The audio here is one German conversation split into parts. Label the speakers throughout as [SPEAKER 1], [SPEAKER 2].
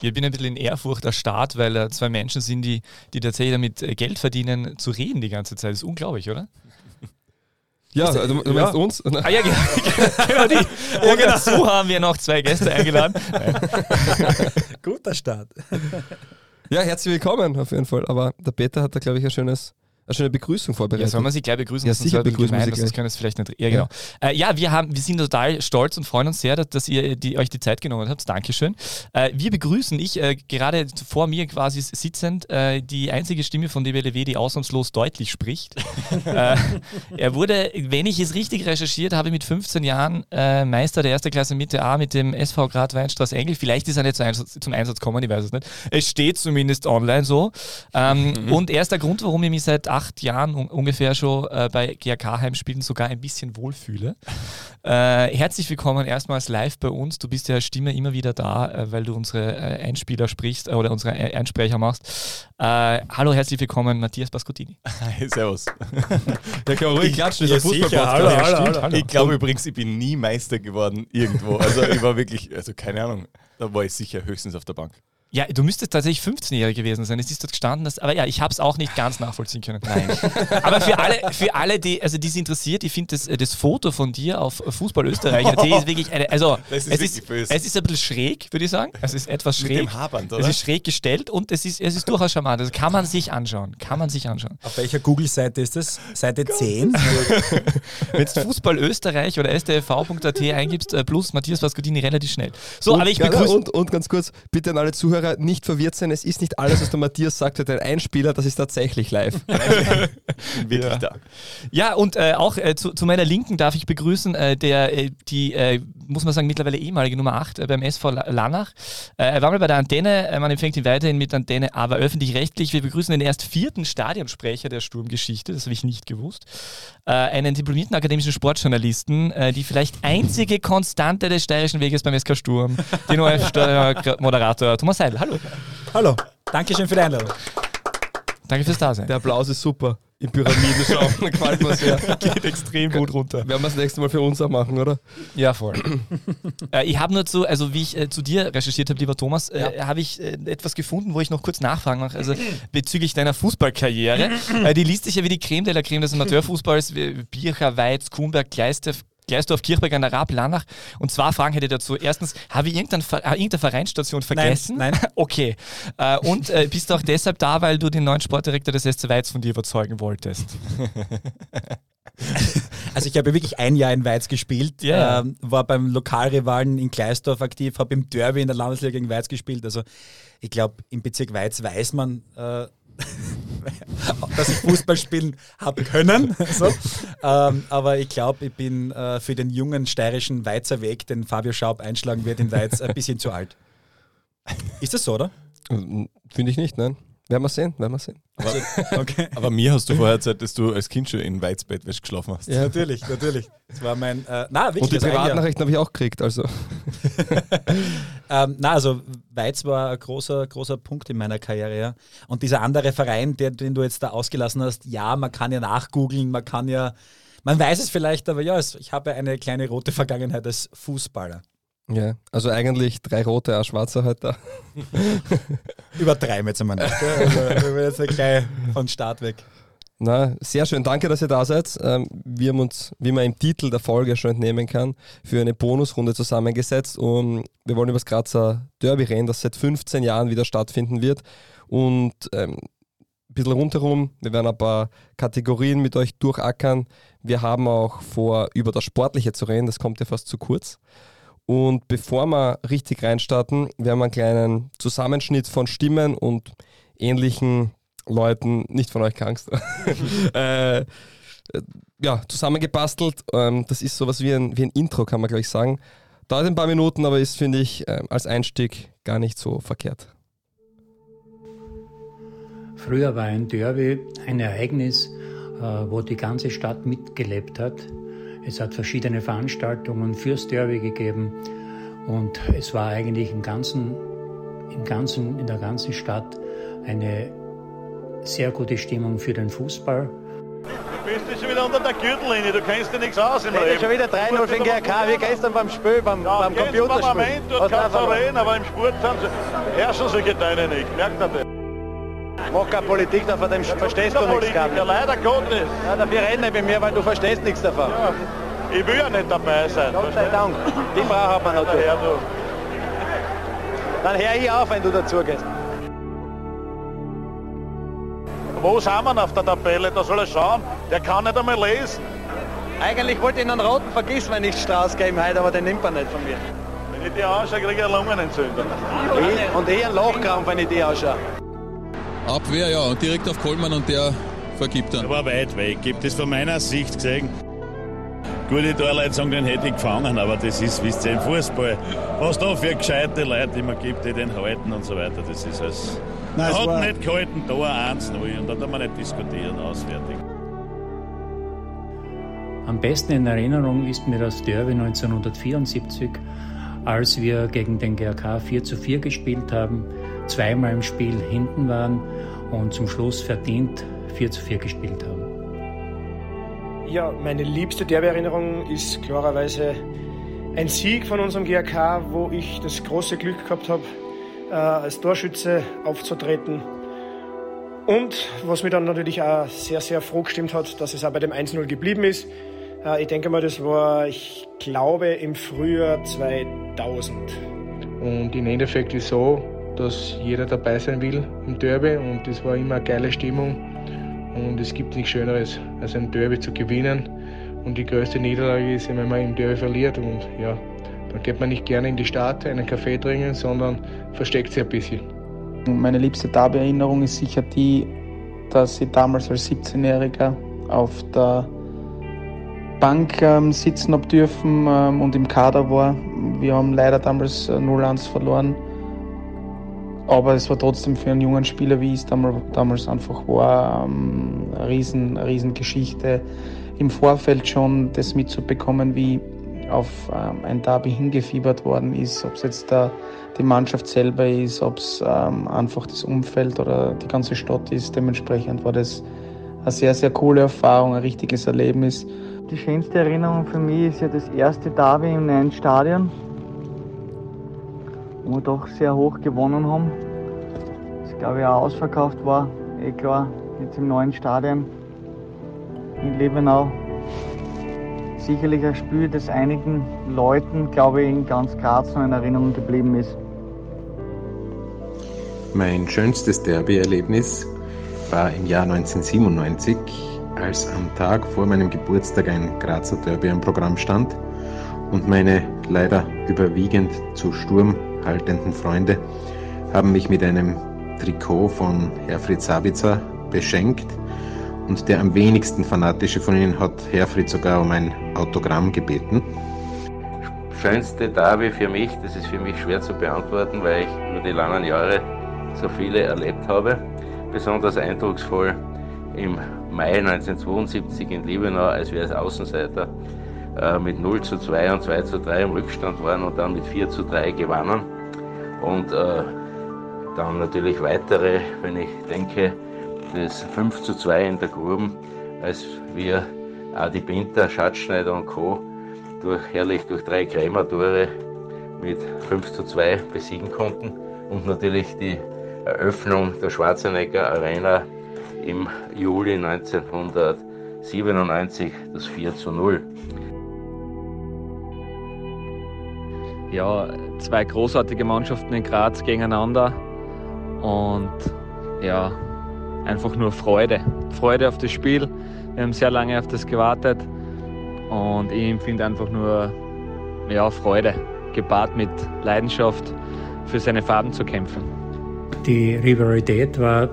[SPEAKER 1] Ich bin ein bisschen in Ehrfurcht der Staat, weil äh, zwei Menschen sind, die, die tatsächlich damit äh, Geld verdienen, zu reden die ganze Zeit. Das ist unglaublich, oder?
[SPEAKER 2] Ja, also, du meinst
[SPEAKER 1] ja.
[SPEAKER 2] uns?
[SPEAKER 1] Ah ja, genau. genau die. Und dazu haben wir noch zwei Gäste eingeladen.
[SPEAKER 3] Guter Start.
[SPEAKER 2] Ja, herzlich willkommen auf jeden Fall. Aber der Peter hat da, glaube ich, ein schönes eine schöne Begrüßung vorbereitet.
[SPEAKER 1] Ja, soll man sich gleich begrüßen?
[SPEAKER 2] Ja, sicher begrüßen wir
[SPEAKER 1] gemein,
[SPEAKER 2] sie
[SPEAKER 1] sonst
[SPEAKER 2] gleich.
[SPEAKER 1] können wir es vielleicht nicht. Ja, genau. Ja, äh, ja wir, haben, wir sind total stolz und freuen uns sehr, dass, dass ihr die, euch die Zeit genommen habt. Dankeschön. Äh, wir begrüßen, ich äh, gerade vor mir quasi sitzend, äh, die einzige Stimme von DBLW, die ausnahmslos deutlich spricht. äh, er wurde, wenn ich es richtig recherchiert habe, mit 15 Jahren äh, Meister der ersten Klasse Mitte A mit dem SV Grad Weinstraße Engel. Vielleicht ist er nicht zum Einsatz, zum Einsatz gekommen, ich weiß es nicht. Es steht zumindest online so. Ähm,
[SPEAKER 2] Mhm.
[SPEAKER 1] Und er ist der Grund, warum ich mich seit acht Jahren un ungefähr schon äh, bei GRK-Heimspielen sogar ein bisschen wohlfühle. Äh, herzlich willkommen erstmals live bei uns. Du bist ja Stimme immer wieder da, äh, weil du unsere äh, Einspieler sprichst äh, oder unsere Ein- Einsprecher machst. Äh, hallo, herzlich willkommen, Matthias Bascottini.
[SPEAKER 4] Hi, servus.
[SPEAKER 2] Der kann ruhig klatschen, das ist
[SPEAKER 3] Ja, sicher. Hallo, hallo,
[SPEAKER 1] stimmt,
[SPEAKER 3] hallo.
[SPEAKER 4] Ich glaube übrigens, ich bin nie Meister geworden irgendwo. Also ich war wirklich, also keine Ahnung, da war ich sicher höchstens auf der Bank.
[SPEAKER 1] Ja, du müsstest tatsächlich 15-jährig gewesen sein. Es ist dort gestanden, dass, aber ja, ich habe es auch nicht ganz nachvollziehen können. Nein. aber für alle, für alle, die, also die es interessiert, ich finde das, äh, das Foto von dir auf Fußball Österreich, die ist wirklich eine, also
[SPEAKER 4] Das ist
[SPEAKER 1] es,
[SPEAKER 4] wirklich
[SPEAKER 1] ist,
[SPEAKER 4] böse.
[SPEAKER 1] es ist ein bisschen schräg, würde ich sagen. Es ist etwas
[SPEAKER 4] Mit
[SPEAKER 1] schräg.
[SPEAKER 4] dem Haarband, oder?
[SPEAKER 1] Es ist schräg gestellt und es ist, es ist durchaus charmant. Also kann man sich anschauen. Kann man sich anschauen.
[SPEAKER 3] Auf welcher Google-Seite ist das? Seite 10?
[SPEAKER 1] Wenn du Fußball Österreich oder stv.at eingibst, äh, plus Matthias Pascodini relativ schnell. So,
[SPEAKER 2] und,
[SPEAKER 1] aber ich
[SPEAKER 2] ja,
[SPEAKER 1] begrüße.
[SPEAKER 2] und, und ganz kurz, bitte an alle Zuhörer nicht verwirrt sein. Es ist nicht alles, was der Matthias sagt, wird ein Einspieler, das ist tatsächlich live.
[SPEAKER 4] Wirklich
[SPEAKER 1] Ja.
[SPEAKER 4] da.
[SPEAKER 1] Ja, und äh, auch äh, zu, zu meiner Linken darf ich begrüßen, äh, der, äh, die, äh, muss man sagen, mittlerweile ehemalige Nummer 8 äh, beim SV La- Lanach. Äh, er war mal bei der Antenne, äh, man empfängt ihn weiterhin mit Antenne, aber öffentlich-rechtlich. Wir begrüßen den erst vierten Stadionsprecher der Sturmgeschichte, das habe ich nicht gewusst. Einen diplomierten akademischen Sportjournalisten, die vielleicht einzige Konstante des steirischen Weges beim SK Sturm, den OF-Moderator Thomas Seidel. Hallo.
[SPEAKER 3] Hallo. Dankeschön für die Einladung.
[SPEAKER 1] Danke fürs Dasein.
[SPEAKER 2] Der Applaus ist super. In Pyramiden schauen, gefällt mir sehr.
[SPEAKER 1] geht extrem gut runter.
[SPEAKER 2] Werden wir das nächste Mal für uns auch machen, oder?
[SPEAKER 1] Ja, voll. äh, ich habe nur zu, also wie ich äh, zu dir recherchiert habe, lieber Thomas, äh, habe ich äh, etwas gefunden, wo ich noch kurz nachfragen mache. Also bezüglich deiner Fußballkarriere. äh, die liest sich ja wie die Creme de la Creme des Amateurfußballs. Bircher, Weiz, Kuhnberg, Gleistev, Gleisdorf, Kirchberg an der Raab, Lanach. Und zwar Fragen hätte ich dazu. Erstens, habe ich irgendein, äh, irgendeine Vereinsstation vergessen?
[SPEAKER 3] nein.
[SPEAKER 1] Okay. Äh, und äh, bist du auch deshalb da, weil du den neuen Sportdirektor des SC Weiz von dir überzeugen wolltest?
[SPEAKER 3] Also ich habe wirklich ein Jahr in Weiz gespielt,
[SPEAKER 1] Ja.
[SPEAKER 3] ähm, war beim Lokalrivalen in Gleisdorf aktiv, habe im Derby in der Landesliga gegen Weiz gespielt. Also ich glaube, im Bezirk Weiz weiß man, äh, dass ich Fußball spielen habe können. so. ähm, aber ich glaube, ich bin äh, für den jungen steirischen Weizer Weg, den Fabio Schaub einschlagen wird in Weiz, ein bisschen zu alt. Ist das so, oder?
[SPEAKER 2] Finde ich nicht, nein. Werden wir sehen, werden wir sehen.
[SPEAKER 3] Okay.
[SPEAKER 4] Aber mir hast du vorher erzählt, dass du als Kind schon in Weizbettwäsche geschlafen hast.
[SPEAKER 3] Ja, natürlich, natürlich. Das war mein. Äh, na, wirklich.
[SPEAKER 2] Und die. Privatnachrichten habe ich auch gekriegt, also.
[SPEAKER 3] Ähm, na, also Weiz war ein großer, großer Punkt in meiner Karriere. Ja. Und dieser andere Verein, der, den du jetzt da ausgelassen hast, ja, man kann ja nachgoogeln, man kann ja, man weiß es vielleicht, aber ja, ich habe eine kleine rote Vergangenheit als Fußballer.
[SPEAKER 2] Ja, also eigentlich drei rote, ein schwarzer halt da.
[SPEAKER 3] Übertreiben jetzt einmal nicht. gell? Also, wir werden jetzt nicht gleich von Start weg.
[SPEAKER 2] Na, sehr schön, danke, dass ihr da seid. Ähm, wir haben uns, wie man im Titel der Folge schon entnehmen kann, für eine Bonusrunde zusammengesetzt und wir wollen über das Grazer Derby reden, das seit 15 Jahren wieder stattfinden wird. Und ähm, ein bisschen rundherum, wir werden ein paar Kategorien mit euch durchackern. Wir haben auch vor, über das Sportliche zu reden, das kommt ja fast zu kurz. Und bevor wir richtig reinstarten, werden wir einen kleinen Zusammenschnitt von Stimmen und ähnlichen Leuten, nicht von euch keine Angst, äh, äh, ja, zusammengebastelt. Ähm, das ist sowas wie ein, wie ein Intro, kann man gleich sagen. Dauert ein paar Minuten, aber ist, finde ich, äh, als Einstieg gar nicht so verkehrt.
[SPEAKER 5] Früher war ein Derby ein Ereignis, äh, wo die ganze Stadt mitgelebt hat. Es hat verschiedene Veranstaltungen fürs Derby gegeben und es war eigentlich im ganzen, im ganzen, in der ganzen Stadt eine sehr gute Stimmung für den Fußball.
[SPEAKER 6] bist du schon wieder unter der Gürtellinie, du kennst dir nichts aus im Leben.
[SPEAKER 7] schon wieder 3-0 für den GRK, wie gestern beim Spiel, beim,
[SPEAKER 6] Ja,
[SPEAKER 7] beim
[SPEAKER 6] im
[SPEAKER 7] Computerspiel.
[SPEAKER 6] Parlament, dort kannst du reden, aber im Sport sind sie, herrschen solche Teile nicht, merkt ihr das?
[SPEAKER 7] Mach keine Politik davon, dem verstehst du nichts,
[SPEAKER 6] Ja,
[SPEAKER 7] Gabi.
[SPEAKER 6] leider Gottes.
[SPEAKER 7] Ja, dafür reden nicht mit mir, weil du verstehst nichts davon.
[SPEAKER 6] Ja, ich will ja nicht dabei sein.
[SPEAKER 7] Gott sei Dank. Die braucht man natürlich.
[SPEAKER 6] Ja, du.
[SPEAKER 7] Dann hör ich auf, wenn du dazugehst.
[SPEAKER 6] Wo sind wir auf der Tabelle? Da soll er schauen. Der kann nicht einmal lesen.
[SPEAKER 7] Eigentlich wollte ich einen roten Vergiss, wenn ich Strauß geben heute, aber den nimmt man nicht von mir.
[SPEAKER 6] Wenn ich die anschaue, kriege ich eine Lungenentzündung.
[SPEAKER 7] Ich, und ich einen Lochkrampf, wenn ich die ausschaue.
[SPEAKER 8] Abwehr, ja, und direkt auf Kollmann und der vergibt dann.
[SPEAKER 9] Er war weit weg, gibt es von meiner Sicht gesehen. Gute Torleitung, den hätte ich gefangen, aber das ist, wisst ihr, im Fußball, was da für gescheite Leute immer gibt, die den halten und so weiter, das ist alles.
[SPEAKER 10] Nein, es
[SPEAKER 9] hat
[SPEAKER 10] war-
[SPEAKER 9] nicht gehalten, da 1-0 und da kann man nicht diskutieren, auswärtig.
[SPEAKER 5] Am besten in Erinnerung ist mir das Derby 1974, als wir gegen den GRK 4 zu 4 gespielt haben, zweimal im Spiel hinten waren und zum Schluss verdient 4 zu 4 gespielt haben.
[SPEAKER 11] Ja, meine liebste Derby-Erinnerung ist klarerweise ein Sieg von unserem GRK, wo ich das große Glück gehabt habe, äh, als Torschütze aufzutreten. Und was mich dann natürlich auch sehr, sehr froh gestimmt hat, dass es auch bei dem 1-0 geblieben ist. Äh, ich denke mal, das war, ich glaube, im Frühjahr 2000.
[SPEAKER 12] Und im Endeffekt ist so, dass jeder dabei sein will im Derby und es war immer eine geile Stimmung. Und es gibt nichts Schöneres, als ein Derby zu gewinnen. Und die größte Niederlage ist, wenn man im Derby verliert. Und ja, dann geht man nicht gerne in die Stadt, einen Kaffee trinken, sondern versteckt sich ein bisschen.
[SPEAKER 13] Meine liebste Derby-Erinnerung ist sicher die, dass ich damals als 17-Jähriger auf der Bank ähm, sitzen habe dürfen ähm, und im Kader war. Wir haben leider damals äh, 0-1 verloren. Aber es war trotzdem für einen jungen Spieler, wie es damals, einfach war, ähm, eine riesen, riesen Geschichte. Im Vorfeld schon das mitzubekommen, wie auf ähm, ein Derby hingefiebert worden ist, ob es jetzt der, die Mannschaft selber ist, ob es ähm, einfach das Umfeld oder die ganze Stadt ist. Dementsprechend war das eine sehr, sehr coole Erfahrung, ein richtiges Erlebnis.
[SPEAKER 14] Die schönste Erinnerung für mich ist ja das erste Derby im neuen Stadion, wo wir doch sehr hoch gewonnen haben. Das glaube ich auch ausverkauft war, eh klar, jetzt im neuen Stadion in Lebenau. Sicherlich ein Spiel, das einigen Leuten, glaube ich, in ganz Graz noch in Erinnerung geblieben ist.
[SPEAKER 15] Mein schönstes Derby-Erlebnis war im Jahr 1997, als am Tag vor meinem Geburtstag ein Grazer Derby am Programm stand und meine leider überwiegend zu Sturm haltenden Freunde haben mich mit einem Trikot von Herfried Sabitzer beschenkt und der am wenigsten fanatische von ihnen hat Herfried sogar um ein Autogramm gebeten.
[SPEAKER 16] Schönste Derby für mich, das ist für mich schwer zu beantworten, weil ich über die langen Jahre so viele erlebt habe. Besonders eindrucksvoll im Mai 1972 in Liebenau, als wir als Außenseiter äh, mit 0 zu 2 und 2 zu 3 im Rückstand waren und dann mit 4 zu 3 gewannen. Und äh, dann natürlich weitere, wenn ich denke, das 5 zu 2 in der Gruben, als wir Adi Binter, Schatzschneider und Co. Durch, herrlich durch drei Krämer-Tore mit 5 zu 2 besiegen konnten. Und natürlich die Eröffnung der Schwarzenegger Arena im Juli 1997, das 4 zu 0.
[SPEAKER 17] ja, zwei großartige Mannschaften in Graz gegeneinander und ja, einfach nur Freude. Freude auf das Spiel. Wir haben sehr lange auf das gewartet und ich empfinde einfach nur ja, Freude, gepaart mit Leidenschaft für seine Farben zu kämpfen.
[SPEAKER 5] Die Rivalität war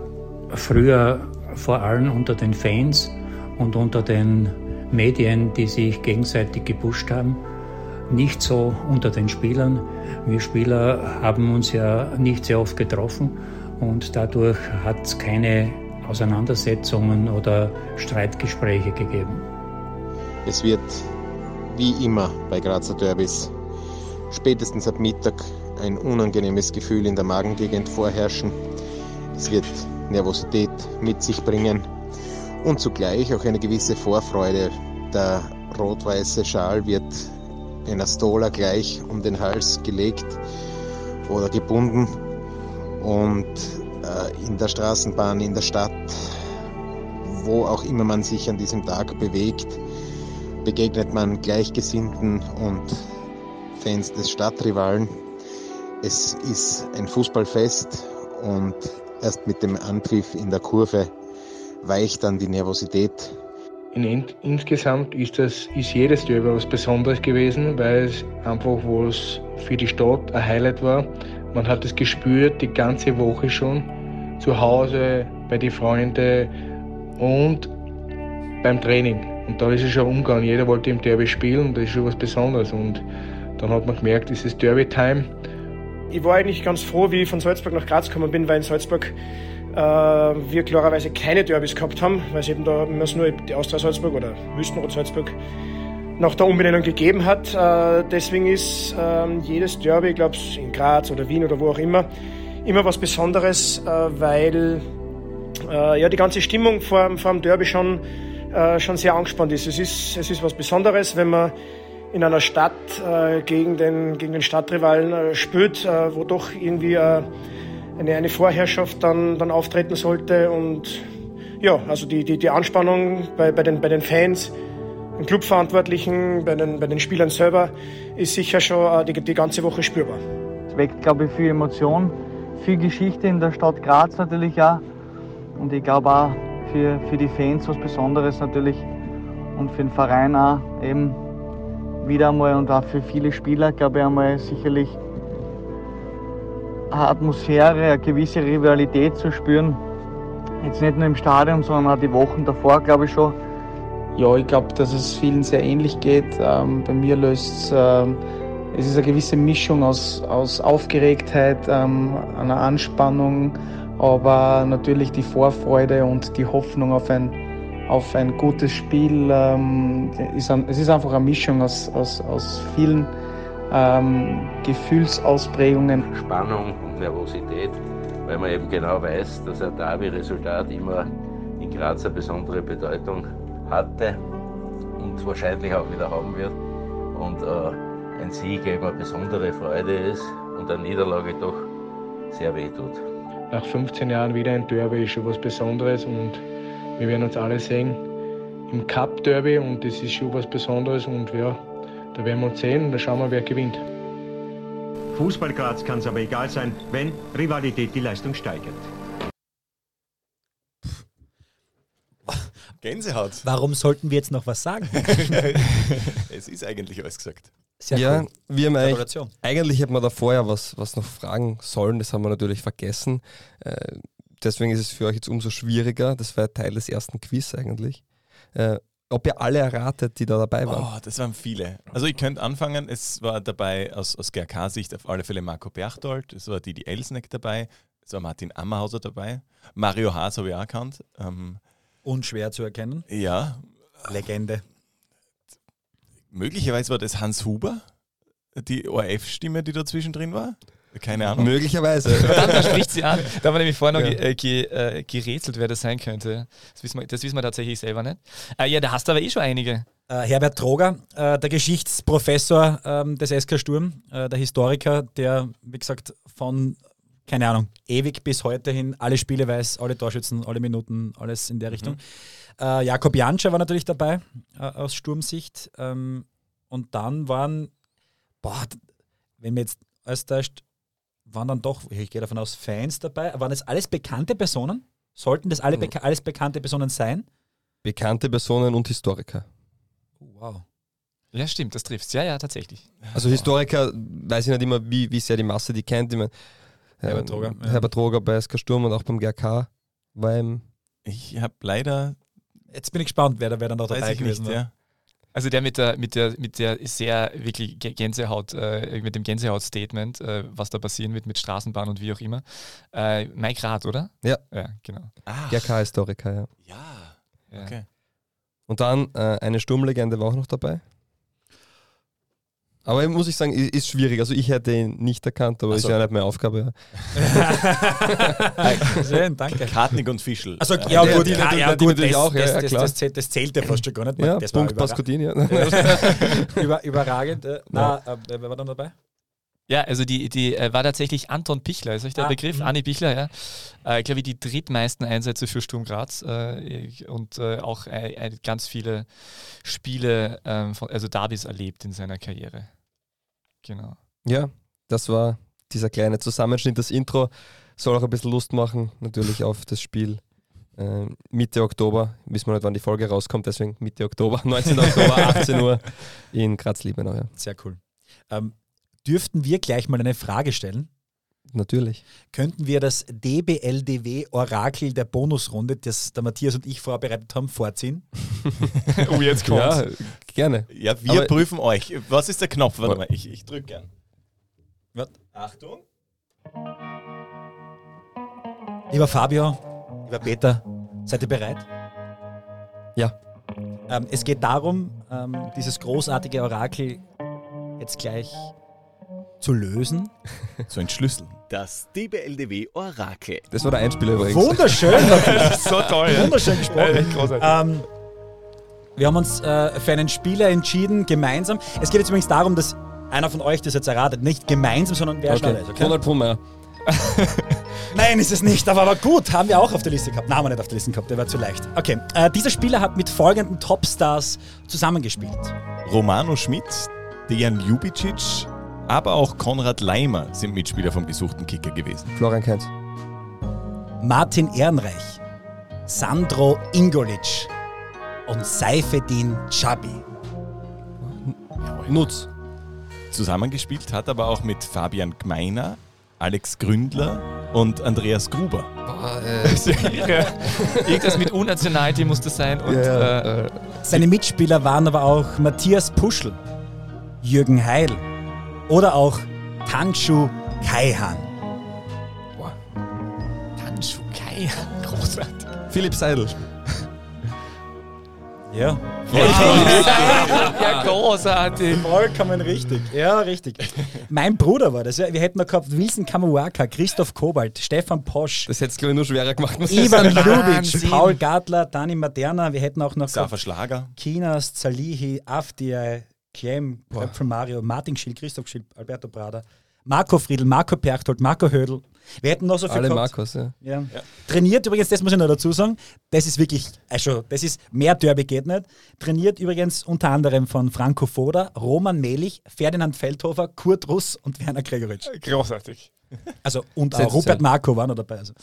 [SPEAKER 5] früher vor allem unter den Fans und unter den Medien, die sich gegenseitig gepusht haben nicht so unter den Spielern. Wir Spieler haben uns ja nicht sehr oft getroffen und dadurch hat es keine Auseinandersetzungen oder Streitgespräche gegeben.
[SPEAKER 15] Es wird wie immer bei Grazer Derbys spätestens ab Mittag ein unangenehmes Gefühl in der Magengegend vorherrschen. Es wird Nervosität mit sich bringen und zugleich auch eine gewisse Vorfreude. Der rot-weiße Schal wird in Astola gleich um den Hals gelegt oder gebunden und äh, in der Straßenbahn, in der Stadt, wo auch immer man sich an diesem Tag bewegt, begegnet man Gleichgesinnten und Fans des Stadtrivalen. Es ist ein Fußballfest und erst mit dem Anpfiff in der Kurve weicht dann die Nervosität.
[SPEAKER 12] In, insgesamt ist, das, ist jedes Derby was Besonderes gewesen, weil es einfach was für die Stadt ein Highlight war. Man hat es gespürt die ganze Woche schon, zu Hause, bei den Freunden und beim Training. Und da ist es schon umgegangen. Jeder wollte im Derby spielen, das ist schon was Besonderes. Und dann hat man gemerkt, es ist Derby-Time.
[SPEAKER 11] Ich war eigentlich ganz froh, wie ich von Salzburg nach Graz gekommen bin, weil in Salzburg wir klarerweise keine Derbys gehabt haben, weil es eben da immer nur die Austria Salzburg oder Wüstenrot Salzburg nach der Umbenennung gegeben hat. Äh, deswegen ist äh, jedes Derby, ich glaube in Graz oder Wien oder wo auch immer, immer was Besonderes, äh, weil äh, ja die ganze Stimmung vor, vor dem Derby schon, schon sehr angespannt ist. Es, ist. es ist was Besonderes, wenn man in einer Stadt gegen, den, gegen den Stadtrivalen spielt, wo doch irgendwie eine, eine Vorherrschaft dann, dann auftreten sollte. Und ja, also die, die, die Anspannung bei, bei, den, bei den Fans, den Clubverantwortlichen, bei den, bei den Spielern selber ist sicher schon äh, die, die ganze Woche spürbar.
[SPEAKER 14] Es weckt, glaube ich, viel Emotion, viel Geschichte in der Stadt Graz natürlich auch. Und ich glaube auch für, für die Fans was Besonderes natürlich und für den Verein auch eben wieder einmal und auch für viele Spieler, glaube ich, einmal sicherlich Atmosphäre, eine gewisse Rivalität zu spüren. Jetzt nicht nur im Stadion, sondern auch die Wochen davor, glaube ich schon.
[SPEAKER 13] Ja, ich glaube, dass es vielen sehr ähnlich geht. Ähm, bei mir löst ähm, es ist eine gewisse Mischung aus, aus Aufgeregtheit, ähm, einer Anspannung, aber natürlich die Vorfreude und die Hoffnung auf ein auf ein gutes Spiel. Ähm, ist ein, es ist einfach eine Mischung aus, aus, aus vielen ähm, Gefühlsausprägungen.
[SPEAKER 16] Spannung und Nervosität, weil man eben genau weiß, dass ein Derby-Resultat immer in Graz eine besondere Bedeutung hatte und wahrscheinlich auch wieder haben wird. Und äh, ein Sieg eben eine besondere Freude ist und eine Niederlage doch sehr wehtut.
[SPEAKER 12] Nach 15 Jahren wieder ein Derby ist schon was Besonderes und wir werden uns alle sehen im Cup Derby und das ist schon was Besonderes und ja, da werden wir uns sehen und dann schauen wir, wer gewinnt.
[SPEAKER 10] Fußball Graz kann es aber egal sein, wenn Rivalität die Leistung steigert.
[SPEAKER 4] Gänsehaut.
[SPEAKER 3] Warum sollten wir jetzt noch was sagen?
[SPEAKER 4] es ist eigentlich alles gesagt.
[SPEAKER 2] Sehr ja, cool. wir haben eigentlich, eigentlich hätten wir da vorher was, was noch fragen sollen, das haben wir natürlich vergessen. Äh, deswegen ist es für euch jetzt umso schwieriger. Das war Teil des ersten Quiz eigentlich. Äh, ob ihr alle erratet, die da dabei waren?
[SPEAKER 4] Oh, das waren viele. Also ich könnte anfangen. Es war dabei aus, aus GRK-Sicht auf alle Fälle Marco Berchtold, es war Didi Elsneck dabei, es war Martin Ammerhauser dabei, Mario Haas habe ich auch erkannt. Ähm,
[SPEAKER 3] Unschwer zu erkennen.
[SPEAKER 4] Ja.
[SPEAKER 3] Legende.
[SPEAKER 4] Möglicherweise war das Hans Huber, die ORF-Stimme, die da zwischendrin war. Keine Ahnung.
[SPEAKER 2] Möglicherweise.
[SPEAKER 1] Verdammt, da spricht sie an. Da haben wir nämlich vorher noch ja. ge, ge, äh, gerätselt, wer das sein könnte. Das wissen wir, das wissen wir tatsächlich selber nicht. Äh, ja, da hast du aber eh schon einige.
[SPEAKER 3] Äh, Herbert Troger, äh, der Geschichtsprofessor ähm, des SK Sturm, äh, der Historiker, der, wie gesagt, von, keine Ahnung, ewig bis heute hin alle Spiele weiß, alle Torschützen, alle Minuten, alles in der Richtung. Mhm. Äh, Jakob Janscher war natürlich dabei, aus Sturmsicht. Ähm, und dann waren, boah, wenn mir jetzt alles täuscht, waren dann doch, ich gehe davon aus, Fans dabei. Waren das alles bekannte Personen? Sollten das alle beka alles bekannte Personen sein?
[SPEAKER 2] Bekannte Personen und Historiker.
[SPEAKER 3] Oh, wow.
[SPEAKER 1] Ja, stimmt, das trifft Ja, ja, tatsächlich.
[SPEAKER 2] Also Historiker, weiß ich nicht immer, wie, wie sehr die Masse die kennt. Ich mein, Herbert Droger. Ähm, Herbert Droger bei SK Sturm und auch beim GRK war im
[SPEAKER 4] Ich habe leider.
[SPEAKER 3] Jetzt bin ich gespannt, wer da wer dann noch dabei gewesen
[SPEAKER 4] nicht, ja.
[SPEAKER 1] Also der mit der, mit der, mit der sehr wirklich Gänsehaut, äh, mit dem Gänsehaut-Statement, äh, was da passieren wird mit Straßenbahn und wie auch immer. Äh, Mike Rath, oder?
[SPEAKER 2] Ja.
[SPEAKER 1] Ja, genau.
[SPEAKER 2] GRK-Historiker, ja.
[SPEAKER 4] Ja. Okay.
[SPEAKER 2] Und dann äh, eine Sturmlegende war auch noch dabei. Aber muss ich sagen, i- ist schwierig. Also ich hätte ihn nicht erkannt, aber
[SPEAKER 3] Ach
[SPEAKER 2] ist
[SPEAKER 3] so.
[SPEAKER 2] ja nicht meine Aufgabe.
[SPEAKER 3] Schön, danke.
[SPEAKER 4] Kartnig und Fischl.
[SPEAKER 3] Also, ja,
[SPEAKER 2] Ja,
[SPEAKER 3] gut,
[SPEAKER 2] die
[SPEAKER 3] ja,
[SPEAKER 2] natürlich-
[SPEAKER 3] ja, gut das,
[SPEAKER 2] auch,
[SPEAKER 3] das,
[SPEAKER 2] ja, klar.
[SPEAKER 3] das, zählt- das zählt ja fast schon gar nicht.
[SPEAKER 2] Ja,
[SPEAKER 3] das
[SPEAKER 2] Punkt Pascodini. Ja.
[SPEAKER 3] Über, überragend. äh, Na, äh, wer war dann dabei?
[SPEAKER 1] Ja, also die, die äh, war tatsächlich Anton Pichler, ist euch der
[SPEAKER 3] Ah,
[SPEAKER 1] Begriff?
[SPEAKER 3] mhm.
[SPEAKER 1] Anni Pichler, ja. Äh, glaube ich, die drittmeisten Einsätze für Sturm Graz äh, und äh, auch äh, äh, ganz viele Spiele, ähm, von, also Derbys erlebt in seiner Karriere. Genau.
[SPEAKER 2] ja, das war dieser kleine Zusammenschnitt. Das Intro soll auch ein bisschen Lust machen, natürlich auf das Spiel. ähm, Mitte Oktober, wissen wir nicht, wann die Folge rauskommt, deswegen Mitte Oktober, 19. Oktober, 18 Uhr in Graz-Liebenau. Ja.
[SPEAKER 3] Sehr cool. Ähm, dürften wir gleich mal eine Frage stellen?
[SPEAKER 2] Natürlich.
[SPEAKER 3] Könnten wir das DBLDW-Orakel der Bonusrunde, das der Matthias und ich vorbereitet haben, vorziehen?
[SPEAKER 1] oh, jetzt kommt's.
[SPEAKER 2] Ja, gerne.
[SPEAKER 4] Ja, wir
[SPEAKER 2] Aber-
[SPEAKER 4] prüfen euch. Was ist der Knopf? Warte mal, ich, ich drücke gern.
[SPEAKER 3] Was?
[SPEAKER 4] Achtung.
[SPEAKER 3] Lieber Fabio, lieber Peter, seid ihr bereit?
[SPEAKER 2] Ja.
[SPEAKER 3] Ähm, es geht darum, ähm, dieses großartige Orakel jetzt gleich zu lösen.
[SPEAKER 4] Zu entschlüsseln. Das DBLDW Orakel.
[SPEAKER 2] Das war der Einspieler übrigens.
[SPEAKER 3] Wunderschön, natürlich.
[SPEAKER 1] So toll, ja.
[SPEAKER 3] Wunderschön gesprochen.
[SPEAKER 1] Echt großartig.
[SPEAKER 3] Ähm, wir haben uns äh, für einen Spieler entschieden, gemeinsam. Es geht jetzt übrigens darum, dass einer von euch das jetzt erratet. Nicht gemeinsam, sondern wer schneller ist. Okay?
[SPEAKER 2] Ronald Pummer.
[SPEAKER 3] Nein, ist es nicht, aber, aber gut, haben wir auch auf der Liste gehabt. Nein, haben wir nicht auf der Liste gehabt, der war zu leicht. Okay, äh, dieser Spieler hat mit folgenden Topstars zusammengespielt.
[SPEAKER 4] Romano Schmidt, Dejan Ljubicic, aber auch Konrad Leimer sind Mitspieler vom gesuchten Kicker gewesen.
[SPEAKER 2] Florian Kainz.
[SPEAKER 3] Martin Ehrenreich, Sandro Ingolic und Seifedin Chabi.
[SPEAKER 2] Nutz.
[SPEAKER 4] Zusammengespielt hat aber auch mit Fabian Gmeiner, Alex Gründler und Andreas Gruber.
[SPEAKER 1] Ja irre. Irgendwas mit Unnationality muss das sein. Und,
[SPEAKER 2] Ja,
[SPEAKER 1] äh,
[SPEAKER 3] Seine Mitspieler waren aber auch Matthias Puschl, Jürgen Heil oder auch Tanschu Kaihan.
[SPEAKER 1] Tanshu Kai, großartig.
[SPEAKER 2] Philipp Seidel.
[SPEAKER 3] Ja.
[SPEAKER 1] Ja, großartig.
[SPEAKER 3] Vollkommen richtig. Ja, richtig. Mein Bruder war das. Ja. Wir hätten noch gehabt Wilson Kamuaka, Christoph Kobalt, Stefan Posch,
[SPEAKER 2] Das hätte es, glaube ich, nur schwerer gemacht. muss ich
[SPEAKER 3] Ivan. Ljubic,
[SPEAKER 1] Wahnsinn.
[SPEAKER 3] Paul Gartler, Dani Materna. Wir hätten auch noch
[SPEAKER 4] Safa
[SPEAKER 3] gehabt
[SPEAKER 4] Schlager.
[SPEAKER 3] Kinas, Zalihi, Afdiay, Clem, Köpfel Mario, Martin Schill, Christoph Schill, Alberto Prada, Marco Friedl, Marco Perchtold, Marco Hödel. Wir hätten noch so viel
[SPEAKER 2] Alle
[SPEAKER 3] gehabt.
[SPEAKER 2] Marcos, ja.
[SPEAKER 3] Ja. Trainiert übrigens, das muss ich noch dazu sagen, das ist wirklich, also das ist mehr Derby geht nicht. Trainiert übrigens unter anderem von Franco Foda, Roman Melich, Ferdinand Feldhofer, Kurt Russ und Werner Gregoritsch.
[SPEAKER 1] Großartig.
[SPEAKER 3] Also und auch. Rupert Marco waren noch dabei. Also.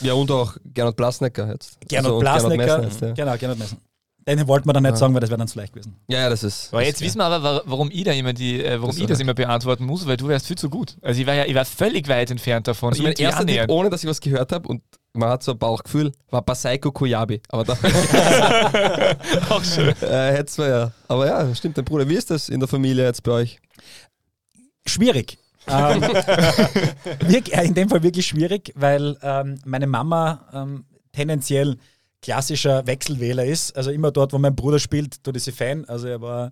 [SPEAKER 2] Ja, und auch Gernot Blasnecker jetzt.
[SPEAKER 3] Gernot
[SPEAKER 2] Also,
[SPEAKER 3] Blasnecker,
[SPEAKER 2] Messner jetzt, ja.
[SPEAKER 3] genau, Gernot Messner. Den wollten wir dann nicht
[SPEAKER 2] Ja.
[SPEAKER 3] sagen, weil das wäre dann zu leicht gewesen.
[SPEAKER 2] ja, ja, das ist.
[SPEAKER 1] Aber jetzt wissen wir aber, wa- warum ich da immer die, äh, warum
[SPEAKER 2] Das
[SPEAKER 1] ich das immer beantworten muss, weil du wärst viel zu gut. Also ich war ja, ich war völlig weit entfernt davon.
[SPEAKER 2] Also mein erster Tipp, ohne dass ich was gehört habe und man hat so ein Bauchgefühl, war Basaiko Koyabi. Aber da
[SPEAKER 1] Auch schön.
[SPEAKER 2] äh, hätte zwar ja. Aber ja, stimmt, dein Bruder. Wie ist das in der Familie jetzt bei euch?
[SPEAKER 3] Schwierig. ähm, äh, in dem Fall wirklich schwierig, weil ähm, meine Mama ähm, tendenziell klassischer Wechselwähler ist. Also immer dort, wo mein Bruder spielt, dort ist Fan. Also er war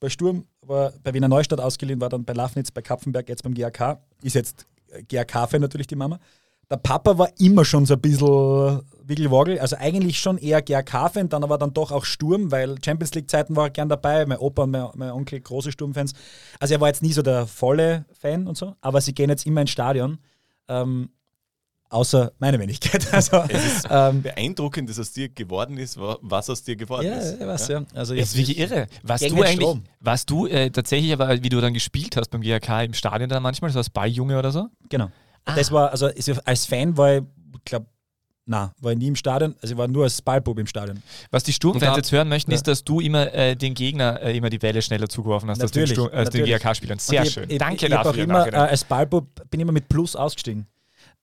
[SPEAKER 3] bei Sturm, war bei Wiener Neustadt ausgeliehen, war dann bei Lafnitz, bei Kapfenberg, jetzt beim GAK. Ist jetzt GAK-Fan natürlich die Mama. Der Papa war immer schon so ein bisschen Wiggelwoggel, also eigentlich schon eher GAK-Fan, dann aber dann doch auch Sturm, weil Champions League-Zeiten war er gern dabei, mein Opa und mein, mein Onkel große Sturmfans. Also er war jetzt nie so der volle Fan und so, aber sie gehen jetzt immer ins Stadion, ähm, außer meine Wenigkeit. Also,
[SPEAKER 4] Es ist
[SPEAKER 3] ähm,
[SPEAKER 4] beeindruckend, dass aus dir geworden ist, wa- was aus dir geworden
[SPEAKER 3] ja,
[SPEAKER 4] ist.
[SPEAKER 3] ja, was, ja. Also
[SPEAKER 1] Das ist wirklich irre.
[SPEAKER 3] Gegen
[SPEAKER 1] du
[SPEAKER 3] den
[SPEAKER 1] eigentlich,
[SPEAKER 3] Strom.
[SPEAKER 1] warst du äh, tatsächlich aber, wie du dann gespielt hast beim GRK im Stadion dann manchmal, so als Balljunge oder so?
[SPEAKER 3] Genau. Das war, also ja- als Fan war ich, glaube, na, war ich nie im Stadion, also ich war nur als Ballbub im Stadion.
[SPEAKER 1] Was die Sturmfans jetzt hören möchten,
[SPEAKER 2] Ja.
[SPEAKER 1] ist, dass du immer äh, den Gegner äh, immer die Welle schneller zugeworfen hast als den,
[SPEAKER 3] Natürlich,
[SPEAKER 1] als den
[SPEAKER 3] natürlich.
[SPEAKER 1] GRK-Spielern. Sehr
[SPEAKER 3] ich,
[SPEAKER 1] schön.
[SPEAKER 3] Ich,
[SPEAKER 1] Danke
[SPEAKER 3] ich,
[SPEAKER 1] dafür.
[SPEAKER 3] Immer, äh, als Ballbub bin ich immer mit Plus ausgestiegen,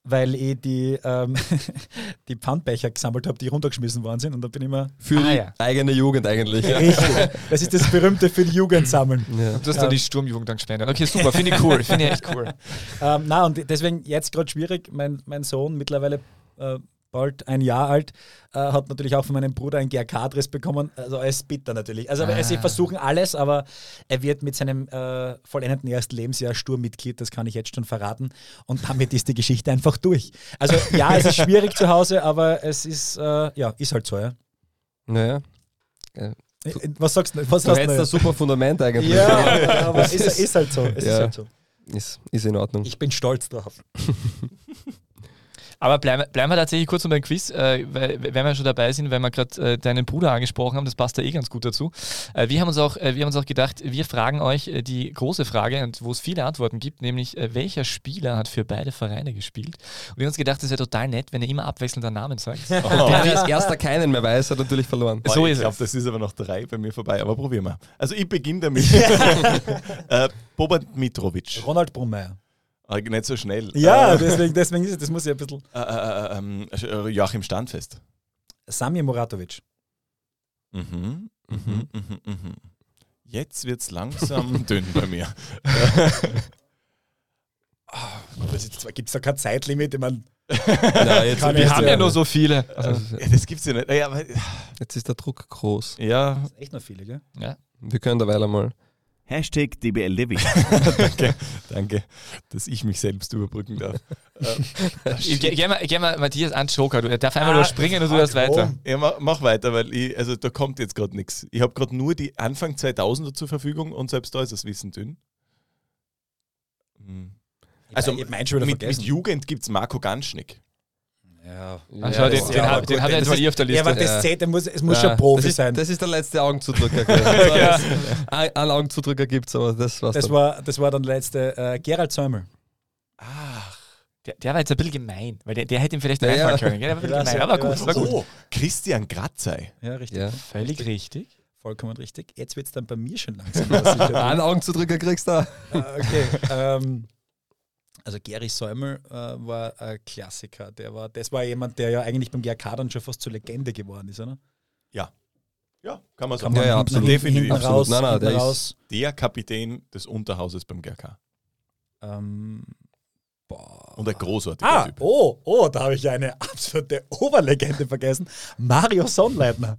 [SPEAKER 3] weil ich die, ähm, die Pfandbecher gesammelt habe, die runtergeschmissen worden sind und dann bin ich immer
[SPEAKER 2] Für
[SPEAKER 1] Ah,
[SPEAKER 2] die
[SPEAKER 1] ja.
[SPEAKER 2] eigene Jugend eigentlich. Ja.
[SPEAKER 3] richtig. Das ist das berühmte für die Jugend sammeln.
[SPEAKER 2] Ja.
[SPEAKER 1] du hast dann die Sturmjugend dann gespendet. Okay, super. Finde ich cool. Finde ich echt cool.
[SPEAKER 3] Ähm, na, und deswegen jetzt gerade schwierig. Mein, mein Sohn mittlerweile äh, bald ein Jahr alt, äh, hat natürlich auch von meinem Bruder ein GRK-Adress bekommen. Also er ist bitter natürlich. Also
[SPEAKER 1] Ah.
[SPEAKER 3] sie versuchen alles, aber er wird mit seinem äh, vollendeten ersten Lebensjahr Sturmmitglied, das kann ich jetzt schon verraten. Und damit ist die Geschichte einfach durch. Also ja, es ist schwierig zu Hause, aber es ist, äh, ja, ist halt so, ja.
[SPEAKER 2] Naja. Äh,
[SPEAKER 3] Äh, Was sagst du? Was
[SPEAKER 2] du
[SPEAKER 3] hast du?
[SPEAKER 2] ein super Fundament eigentlich.
[SPEAKER 3] Ja, aber es ist, ist halt so. Es ist
[SPEAKER 2] Ja.
[SPEAKER 3] halt so.
[SPEAKER 2] Ist, ist in Ordnung.
[SPEAKER 3] Ich bin stolz drauf.
[SPEAKER 1] Aber bleiben, bleiben wir tatsächlich kurz um den Quiz, äh, weil, wenn wir schon dabei sind, weil wir gerade äh, deinen Bruder angesprochen haben, das passt da eh ganz gut dazu. Äh, wir, haben uns auch, äh, wir haben uns auch gedacht, wir fragen euch äh, die große Frage, und wo es viele Antworten gibt, nämlich äh, welcher Spieler hat für beide Vereine gespielt? Und wir haben uns gedacht, das wäre total nett, wenn ihr immer abwechselnd einen Namen sagt.
[SPEAKER 2] Wer als erster keinen mehr weiß, hat natürlich verloren.
[SPEAKER 4] Boah,
[SPEAKER 1] So
[SPEAKER 4] ich
[SPEAKER 1] ist
[SPEAKER 4] glaube, das ist aber noch drei bei mir vorbei, aber probieren wir. Also ich beginne damit. äh, Boban Mitrovic.
[SPEAKER 3] Ronald Brummeier.
[SPEAKER 4] Ah, nicht so schnell.
[SPEAKER 3] Ja,
[SPEAKER 4] Äh,
[SPEAKER 3] deswegen, deswegen ist es, das muss ich ein bisschen.
[SPEAKER 4] äh, äh, äh, Joachim Standfest.
[SPEAKER 3] Sami Muratovic.
[SPEAKER 4] Mhm. Mhm. Mhm. Mhm. Jetzt wird es langsam dünn bei mir.
[SPEAKER 3] Gibt es da kein Zeitlimit? Ich mein,
[SPEAKER 2] Na, jetzt
[SPEAKER 3] Kann
[SPEAKER 1] Wir haben ja nur so viele. Also,
[SPEAKER 4] Ja, das gibt's ja nicht. Ja, aber,
[SPEAKER 2] Jetzt ist der Druck groß.
[SPEAKER 4] ja.
[SPEAKER 3] das ist echt noch viele, gell?
[SPEAKER 1] ja.
[SPEAKER 2] Wir können derweil einmal.
[SPEAKER 9] Hashtag DBL Living.
[SPEAKER 4] danke, danke, dass ich mich selbst überbrücken darf.
[SPEAKER 1] Ich ge- Geh mal, geh mal Matthias an Joker, du er darf einmal
[SPEAKER 3] Ah,
[SPEAKER 1] nur springen und du darfst weiter.
[SPEAKER 4] Ja, mach, mach weiter, weil ich, also da kommt jetzt gerade nichts. Ich habe gerade nur die Anfang 2000er zur Verfügung und selbst da ist das Wissen dünn. Hm. Also
[SPEAKER 3] ich mein schon wieder
[SPEAKER 4] mit, mit. Jugend gibt es Marco Ganschnick.
[SPEAKER 3] Ja.
[SPEAKER 1] Schau, den,
[SPEAKER 2] das-
[SPEAKER 1] den,
[SPEAKER 2] ja, gut,
[SPEAKER 1] den haben wir jetzt mal hier auf der
[SPEAKER 3] Ja,
[SPEAKER 1] Liste.
[SPEAKER 3] aber das
[SPEAKER 2] Ja.
[SPEAKER 3] zählt, der muss, es muss
[SPEAKER 2] Ja,
[SPEAKER 3] schon Profi
[SPEAKER 2] das ist,
[SPEAKER 3] sein.
[SPEAKER 2] Das ist der letzte Augenzudrücker.
[SPEAKER 1] Ja.
[SPEAKER 2] Ein, einen Augenzudrücker gibt es, aber das war's
[SPEAKER 3] Das
[SPEAKER 2] dann.
[SPEAKER 3] war, das war dann der letzte äh, Gerald Säumel.
[SPEAKER 4] Ach.
[SPEAKER 1] Der, der war jetzt ein bisschen gemein, weil der, der hätte ihm vielleicht
[SPEAKER 2] Ja,
[SPEAKER 1] reinfallen
[SPEAKER 2] ja.
[SPEAKER 1] können. Der war ein bisschen
[SPEAKER 3] Ja,
[SPEAKER 1] gemein, aber
[SPEAKER 3] ja,
[SPEAKER 1] gut, war gut.
[SPEAKER 4] Oh, Christian Gratzei.
[SPEAKER 3] Ja, richtig.
[SPEAKER 2] Ja.
[SPEAKER 1] Völlig richtig.
[SPEAKER 3] Vollkommen richtig. Jetzt wird es dann bei mir schon langsam.
[SPEAKER 2] Einen Augenzudrücker kriegst du.
[SPEAKER 3] Äh, okay. ähm, also Gary Säumel äh, war ein Klassiker. Der war, das war jemand, der ja eigentlich beim GRK dann schon fast zur Legende geworden ist, oder?
[SPEAKER 4] Ja. Ja, kann man
[SPEAKER 3] Kann
[SPEAKER 4] sagen.
[SPEAKER 3] man
[SPEAKER 2] Ja, ja, absolut.
[SPEAKER 4] Definitiv.
[SPEAKER 3] raus,
[SPEAKER 2] Nein, nein, der ist-
[SPEAKER 3] raus.
[SPEAKER 4] Der Kapitän des Unterhauses beim GRK.
[SPEAKER 3] Ähm, boah.
[SPEAKER 4] Und ein großartiger
[SPEAKER 3] Ah,
[SPEAKER 4] Typ.
[SPEAKER 3] oh, oh, da habe ich eine absolute Oberlegende vergessen. Mario Sonnleitner.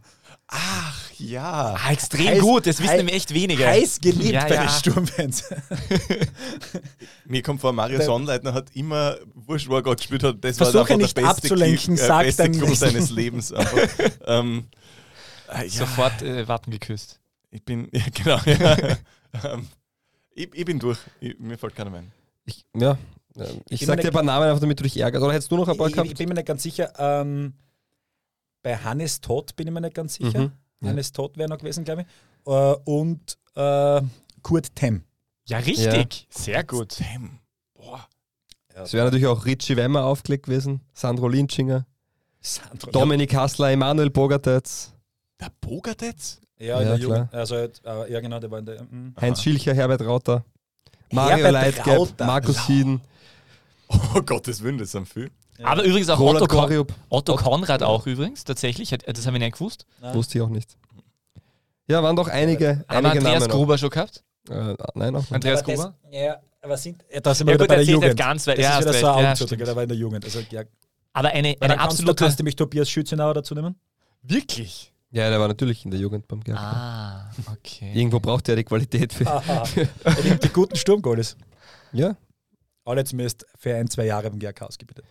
[SPEAKER 4] Ach ja.
[SPEAKER 1] Ah, extrem
[SPEAKER 3] Heiß-
[SPEAKER 1] gut, das wissen
[SPEAKER 3] heiß-
[SPEAKER 1] nämlich echt wenige.
[SPEAKER 3] Heiß geliebt
[SPEAKER 1] Ja,
[SPEAKER 3] bei
[SPEAKER 1] ja.
[SPEAKER 3] den Sturmfans.
[SPEAKER 4] Mir kommt vor, Mario Sonnleitner hat immer, wurscht, wo er gerade gespielt hat, das
[SPEAKER 3] Versuche
[SPEAKER 4] war einfach
[SPEAKER 3] nicht
[SPEAKER 4] der beste
[SPEAKER 3] abzulenken,
[SPEAKER 4] Kick, äh, beste Clou seines Lebens. einfach. ähm, äh, ja,
[SPEAKER 1] Sofort äh, Wappen geküsst.
[SPEAKER 4] Ich bin, ja, genau. Ja. ähm, ich, ich bin durch. Ich, mir fällt keiner mehr ein.
[SPEAKER 2] Ich, ja. ähm, Ich
[SPEAKER 3] bin
[SPEAKER 2] sag dir ein paar Namen, einfach damit du dich ärgerst. Oder hättest du noch ein paar
[SPEAKER 3] ich,
[SPEAKER 2] gehabt?
[SPEAKER 3] ich bin mir nicht ganz sicher. Ähm, bei Hannes Todt bin ich mir nicht ganz sicher.
[SPEAKER 2] Mhm, ja.
[SPEAKER 3] Hannes Todt wäre noch gewesen, glaube ich. Äh, und äh, Kurt Temm.
[SPEAKER 1] Ja, richtig. Sehr gut.
[SPEAKER 4] Sam. Boah.
[SPEAKER 2] Es wäre natürlich auch Richie Wemmer aufgelegt gewesen, Sandro Linschinger,
[SPEAKER 3] Sandro.
[SPEAKER 2] Dominik Hassler, Emanuel Bogartetz,
[SPEAKER 4] Der Bogartetz?
[SPEAKER 3] Ja,
[SPEAKER 2] Ja,
[SPEAKER 3] der Jugend.
[SPEAKER 2] klar.
[SPEAKER 3] Also, äh, ja, genau, der war in der. mm.
[SPEAKER 2] Heinz Schilcher, Herbert Rauter, Mario
[SPEAKER 3] Herbert
[SPEAKER 2] Leitgeb,
[SPEAKER 3] Rauter.
[SPEAKER 2] Markus Sieden,
[SPEAKER 4] Oh Gottes Willen, das sind viel.
[SPEAKER 1] Aber übrigens auch
[SPEAKER 2] Roland
[SPEAKER 1] Otto, Kon. Otto Konrad auch übrigens, tatsächlich. Das haben wir nicht gewusst.
[SPEAKER 2] Wusste ich auch nicht. Ja, waren doch einige,
[SPEAKER 1] Haben wir
[SPEAKER 2] einige
[SPEAKER 1] Andreas
[SPEAKER 2] Namen noch.
[SPEAKER 1] Gruber schon gehabt?
[SPEAKER 2] Äh, nein, auch nicht.
[SPEAKER 1] Andreas
[SPEAKER 3] Aber das-
[SPEAKER 1] Gruber?
[SPEAKER 3] Ja, aber sind, ja, da sind
[SPEAKER 1] Ja
[SPEAKER 3] wir
[SPEAKER 1] gut,
[SPEAKER 3] wieder bei der
[SPEAKER 1] erzählt nicht
[SPEAKER 3] Jugend.
[SPEAKER 1] ganz, weil-
[SPEAKER 3] das
[SPEAKER 1] ja,
[SPEAKER 3] ist wieder so ein
[SPEAKER 1] Ja,
[SPEAKER 3] Augenzug,
[SPEAKER 1] stimmt.
[SPEAKER 3] der war in der Jugend. Also, ja,
[SPEAKER 1] Aber eine, eine
[SPEAKER 3] kannst,
[SPEAKER 1] absolute...
[SPEAKER 3] kannst du mich Tobias Schützenauer dazu nehmen?
[SPEAKER 1] Wirklich?
[SPEAKER 2] Ja, der war natürlich in der Jugend beim GRK.
[SPEAKER 1] Ah, okay.
[SPEAKER 2] Irgendwo braucht er die Qualität für.
[SPEAKER 3] Die, guten Sturmgoalies.
[SPEAKER 2] ja,
[SPEAKER 3] Alle zumindest für ein, zwei Jahre beim GRK ausgebildet.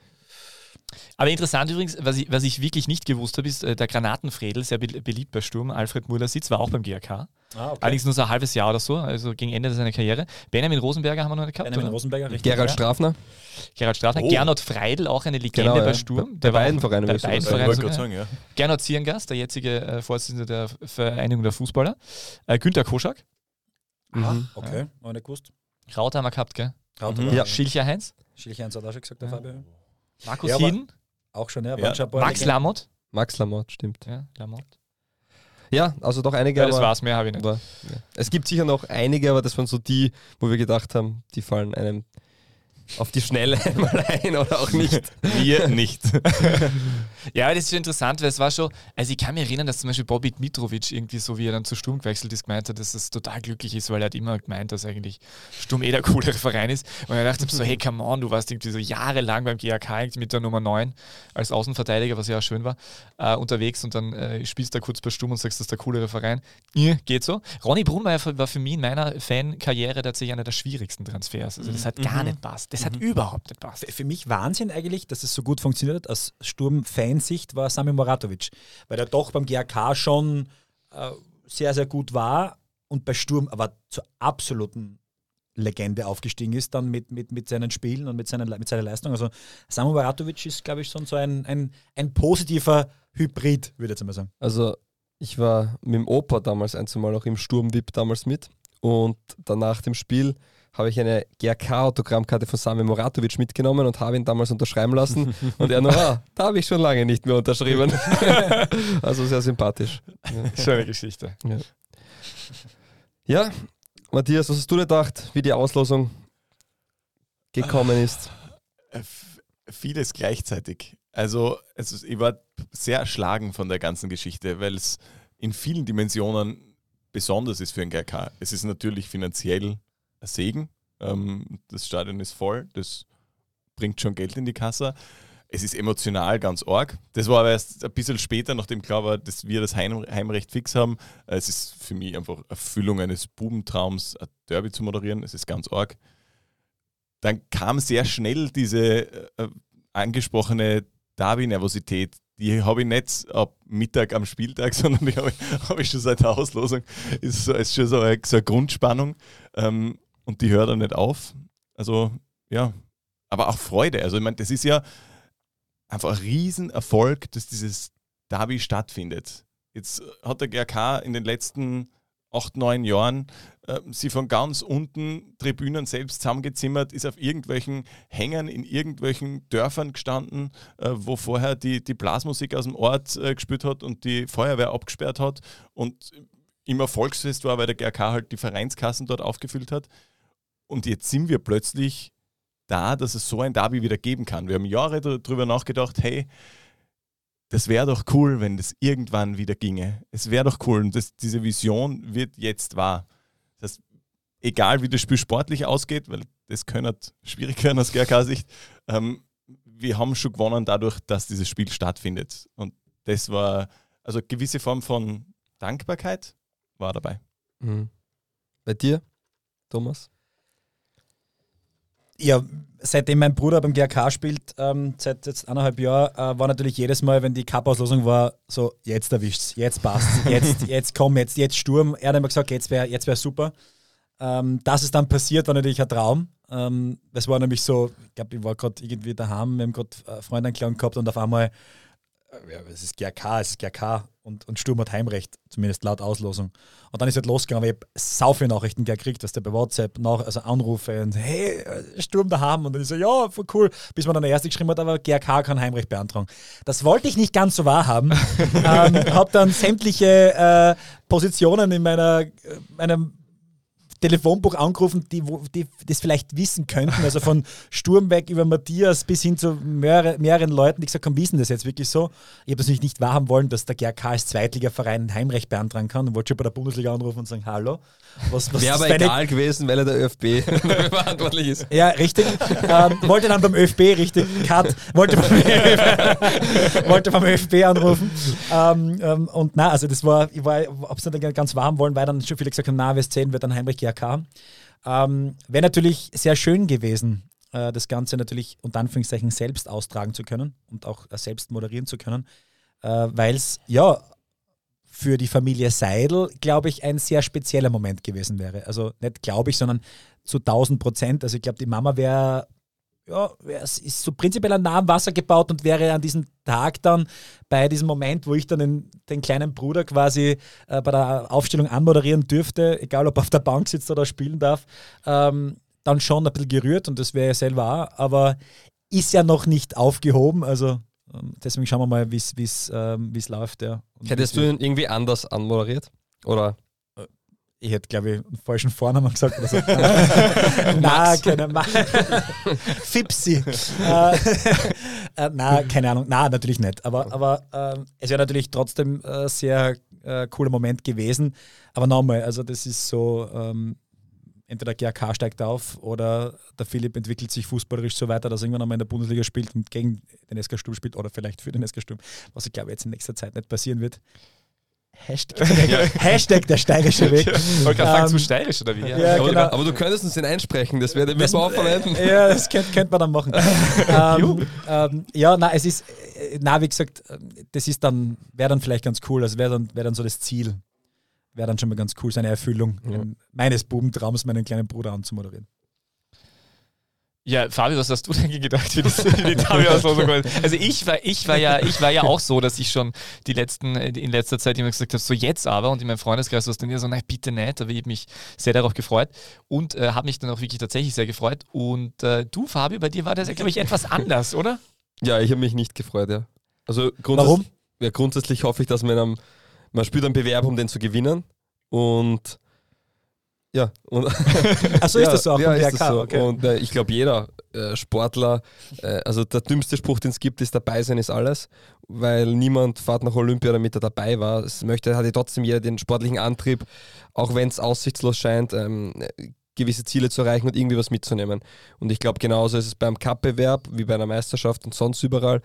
[SPEAKER 1] Aber interessant übrigens, was ich, was ich wirklich nicht gewusst habe, ist äh, der Granatenfredel, sehr be beliebt bei Sturm. Alfred Muller-Sitz war auch beim GRK.
[SPEAKER 3] Ah, okay.
[SPEAKER 1] Allerdings nur so ein halbes Jahr oder so, also gegen Ende seiner Karriere. Benjamin Rosenberger haben wir noch nicht gehabt.
[SPEAKER 3] Benjamin
[SPEAKER 1] oder?
[SPEAKER 3] Rosenberger, richtig.
[SPEAKER 2] Gerald
[SPEAKER 3] ja.
[SPEAKER 2] Strafner.
[SPEAKER 1] Gerhard Strafner.
[SPEAKER 4] Oh.
[SPEAKER 1] Gernot Freidl, auch eine Legende
[SPEAKER 2] Genau,
[SPEAKER 1] bei
[SPEAKER 2] ja.
[SPEAKER 1] Sturm.
[SPEAKER 2] Bei-
[SPEAKER 1] Der
[SPEAKER 2] bei
[SPEAKER 1] war
[SPEAKER 2] beiden Vereinen
[SPEAKER 1] Bei beiden Vereinen sogar.
[SPEAKER 4] sagen, ja.
[SPEAKER 1] Gernot Zierngast, der jetzige äh, Vorsitzende der Vereinigung der Fußballer. Äh, Günter Koschak.
[SPEAKER 2] Mhm.
[SPEAKER 3] Okay, habe ich nicht gewusst.
[SPEAKER 1] Krauter haben wir gehabt, gell?
[SPEAKER 3] Rauter
[SPEAKER 4] Mhm.
[SPEAKER 2] Ja.
[SPEAKER 1] Schilcher Heinz.
[SPEAKER 3] Schilchheinz hat auch schon gesagt, der
[SPEAKER 1] Ja.
[SPEAKER 3] Fabio.
[SPEAKER 1] Markus
[SPEAKER 3] Ja,
[SPEAKER 1] Hieden.
[SPEAKER 3] Auch schon, ja.
[SPEAKER 4] Ja.
[SPEAKER 1] Max. Lamotte.
[SPEAKER 2] Max Lamotte, stimmt.
[SPEAKER 1] Ja, Lamotte.
[SPEAKER 2] Ja, also doch einige.
[SPEAKER 1] Ja, das
[SPEAKER 2] aber-
[SPEAKER 1] war's, mehr habe ich nicht.
[SPEAKER 2] aber, ja. Es gibt sicher noch einige, aber das waren so die, wo wir gedacht haben, die fallen einem auf die Schnelle einmal ein oder auch nicht.
[SPEAKER 4] Wir nicht.
[SPEAKER 1] Ja, das ist schon interessant, weil es war schon, also ich kann mich erinnern, dass zum Beispiel Bobby Dmitrovic irgendwie so, wie er dann zu Sturm gewechselt ist, gemeint hat, dass es total glücklich ist, weil er hat immer gemeint, dass eigentlich Sturm eh der coolere Verein ist. Und er dachte so, hey, come on, du warst irgendwie so jahrelang beim GAK mit der Nummer 9 als Außenverteidiger, was ja auch schön war, äh, unterwegs und dann äh, spielst du da kurz bei Sturm und sagst, das ist der coolere Verein. Ja, geht so. Ronny Brunmeier war für mich in meiner Fankarriere tatsächlich einer der schwierigsten Transfers. Also das hat gar
[SPEAKER 3] Mhm.
[SPEAKER 1] nicht passt. Das hat überhaupt nicht passt.
[SPEAKER 3] Für- mich Wahnsinn eigentlich, dass es so gut funktioniert hat. Aus Sturm-Fansicht war Sami Moratovic, weil er doch beim GAK schon äh, sehr, sehr gut war und bei Sturm aber zur absoluten Legende aufgestiegen ist, dann mit, mit, mit seinen Spielen und mit, seinen, mit seiner Leistung. Also Sami Moratovic ist, glaube ich, schon so ein, ein, ein positiver Hybrid, würde ich jetzt mal sagen.
[SPEAKER 2] Also ich war mit dem Opa damals ein, Mal auch im Sturm-VIP damals mit und danach dem Spiel habe ich eine GRK-Autogrammkarte von Sami Moratovic mitgenommen und habe ihn damals unterschreiben lassen und er noch, ah, da habe ich schon lange nicht mehr unterschrieben. also sehr sympathisch.
[SPEAKER 1] Schöne Geschichte.
[SPEAKER 2] Ja. ja, Matthias, was hast du dir gedacht, wie die Auslosung gekommen ist?
[SPEAKER 4] Äh, Vieles gleichzeitig. Also, also ich war sehr erschlagen von der ganzen Geschichte, weil es in vielen Dimensionen besonders ist für ein GRK. Es ist natürlich finanziell Segen. Ähm, das Stadion ist voll, das bringt schon Geld in die Kasse. Es ist emotional ganz arg. Das war aber erst ein bisschen später, nachdem klar war, dass wir das Heim Heimrecht fix haben. Äh, Es ist für mich einfach Erfüllung eines Bubentraums, ein Derby zu moderieren. Es ist ganz arg. Dann kam sehr schnell diese äh, angesprochene Derby-Nervosität. Die habe ich nicht ab Mittag am Spieltag, sondern die habe ich, habe ich schon seit der Auslosung. Ist, ist schon so eine, so eine Grundspannung ähm, und die hört dann nicht auf. Also, ja, aber auch Freude. Also, ich meine, das ist ja einfach ein Riesenerfolg, dass dieses Derby stattfindet. Jetzt hat der GRK in den letzten acht, neun Jahren äh, sie von ganz unten Tribünen selbst zusammengezimmert, ist auf irgendwelchen Hängern in irgendwelchen Dörfern gestanden, äh, wo vorher die, die Blasmusik aus dem Ort äh, gespielt hat und die Feuerwehr abgesperrt hat und immer Volksfest war, weil der GRK halt die Vereinskassen dort aufgefüllt hat. Und jetzt sind wir plötzlich da, dass es so ein Derby wieder geben kann. Wir haben Jahre darüber nachgedacht, hey, das wäre doch cool, wenn das irgendwann wieder ginge. Es wäre doch cool und das, diese Vision wird jetzt wahr. Das heißt, egal wie das Spiel sportlich ausgeht, weil das könnte halt schwierig werden aus GRK-Sicht, ähm, wir haben schon gewonnen dadurch, dass dieses Spiel stattfindet. Und das war, also eine gewisse Form von Dankbarkeit war dabei.
[SPEAKER 2] Mhm. Bei dir, Thomas?
[SPEAKER 3] Ja, seitdem mein Bruder beim GRK spielt, ähm, seit jetzt eineinhalb Jahren, äh, war natürlich jedes Mal, wenn die Cup-Auslosung war, so, jetzt erwischt's, jetzt passt's, jetzt, jetzt komm, jetzt, jetzt Sturm. Er hat immer gesagt, jetzt wäre jetzt wär super. Ähm, dass es dann passiert, war natürlich ein Traum. Ähm, es war nämlich so, ich glaube, ich war gerade irgendwie daheim, wir haben gerade äh, Freunde eingeladen gehabt und auf einmal, äh, ja, es ist GRK, es ist GRK und, und Sturm hat Heimrecht, zumindest laut Auslosung. Und dann ist halt losgegangen, aber ich habe sau viele Nachrichten gekriegt, was der bei WhatsApp, nach, also Anrufe und hey, äh, Sturm daheim. Und dann ist so, ja, voll cool. Bis man dann der erste geschrieben hat, aber GRK kann Heimrecht beantragen. Das wollte ich nicht ganz so wahrhaben. ähm, habe dann sämtliche äh, Positionen in meiner, äh, meinem Telefonbuch angerufen, die, die das vielleicht wissen könnten. Also von Sturm weg über Matthias bis hin zu mehrere, mehreren Leuten, die gesagt haben, wissen das jetzt wirklich so? Ich habe das natürlich nicht wahrhaben wollen, dass der GRK als Zweitligaverein ein Heimrecht beantragen kann und wollte schon bei der Bundesliga anrufen und sagen, hallo. Was, was
[SPEAKER 2] Wäre aber
[SPEAKER 3] deine-
[SPEAKER 2] egal gewesen, weil er der ÖFB verantwortlich ist.
[SPEAKER 3] ja, richtig. ähm, wollte dann beim ÖFB, richtig, Cut, wollte beim, wollte beim ÖFB anrufen. Ähm, ähm, und na, also das war, ich war, hab's nicht ganz warm wollen, weil dann schon viele gesagt haben, na, West 10 wird dann Heinrich GRK. Ähm, Wäre natürlich sehr schön gewesen, äh, das Ganze natürlich unter Anführungszeichen selbst austragen zu können und auch äh, selbst moderieren zu können, äh, weil es ja für die Familie Seidel, glaube ich, ein sehr spezieller Moment gewesen wäre. Also nicht glaube ich, sondern zu 1000 Prozent. Also ich glaube, die Mama wäre, ja, es ist so prinzipiell an nahem Wasser gebaut und wäre an diesem Tag dann bei diesem Moment, wo ich dann den, den kleinen Bruder quasi äh, bei der Aufstellung anmoderieren dürfte, egal ob er auf der Bank sitzt oder spielen darf, ähm, dann schon ein bisschen gerührt und das wäre ja selber auch, aber ist ja noch nicht aufgehoben. Also ähm, deswegen schauen wir mal, wie es ähm, wie's läuft. Ja.
[SPEAKER 2] Hättest du ihn irgendwie anders anmoderiert? Oder?
[SPEAKER 3] Ich hätte, glaube ich, einen falschen Vornamen gesagt oder so. Nein, keine Ma Fipsi. äh, äh, na, keine Ahnung. Na, natürlich nicht. Aber, aber ähm, es wäre natürlich trotzdem äh, sehr äh, cooler Moment gewesen. Aber nochmal, also das ist so, ähm, entweder der GAK steigt auf oder der Philipp entwickelt sich fußballerisch so weiter, dass er irgendwann einmal in der Bundesliga spielt und gegen den SK Sturm spielt oder vielleicht für den SK Sturm, was ich glaube jetzt in nächster Zeit nicht passieren wird. Hashtag, Hashtag der steirische Weg.
[SPEAKER 1] Ich wollte gerade sagen, zu steirisch oder wie?
[SPEAKER 3] Ja,
[SPEAKER 2] aber,
[SPEAKER 3] genau.
[SPEAKER 2] aber du könntest uns den einsprechen, das werden wir auch verwenden.
[SPEAKER 3] Ja, das könnte könnt man dann machen. ähm, ähm, ja, na, es ist, äh, na, wie gesagt, äh, das ist dann, wäre dann vielleicht ganz cool, also wäre dann, wär dann so das Ziel. Wäre dann schon mal ganz cool, seine Erfüllung
[SPEAKER 2] Ja.
[SPEAKER 3] meines Bubentraums, meinen kleinen Bruder anzumoderieren.
[SPEAKER 1] Ja, Fabio, was hast du denn gedacht, wie, das, wie Derby-Auslosung war? Also ich war, ich war ja, ich war ja auch so, dass ich schon die letzten, in letzter Zeit immer gesagt habe, so jetzt aber und in meinem Freundeskreis war es dann wieder so, nein, bitte nicht, aber ich habe mich sehr darauf gefreut und äh, habe mich dann auch wirklich tatsächlich sehr gefreut. Und äh, du, Fabio, bei dir war das, glaube ich, etwas anders, oder?
[SPEAKER 2] Ja, ich habe mich nicht gefreut, ja. Also grundsätzlich,
[SPEAKER 3] Warum?
[SPEAKER 2] Ja, grundsätzlich hoffe ich, dass man am, man spielt einen Bewerb, um den zu gewinnen. Und ja. Und
[SPEAKER 3] Ach so, ist das so auch
[SPEAKER 2] ja,
[SPEAKER 3] DRK,
[SPEAKER 2] das so.
[SPEAKER 3] okay.
[SPEAKER 2] Und äh, ich glaube, jeder äh, Sportler, äh, also der dümmste Spruch, den es gibt, ist dabei sein ist alles, weil niemand fährt nach Olympia, damit er dabei war. Es möchte, hatte trotzdem jeder den sportlichen Antrieb, auch wenn es aussichtslos scheint, ähm, gewisse Ziele zu erreichen und irgendwie was mitzunehmen. Und ich glaube, genauso ist es beim Cup-Bewerb wie bei einer Meisterschaft und sonst überall,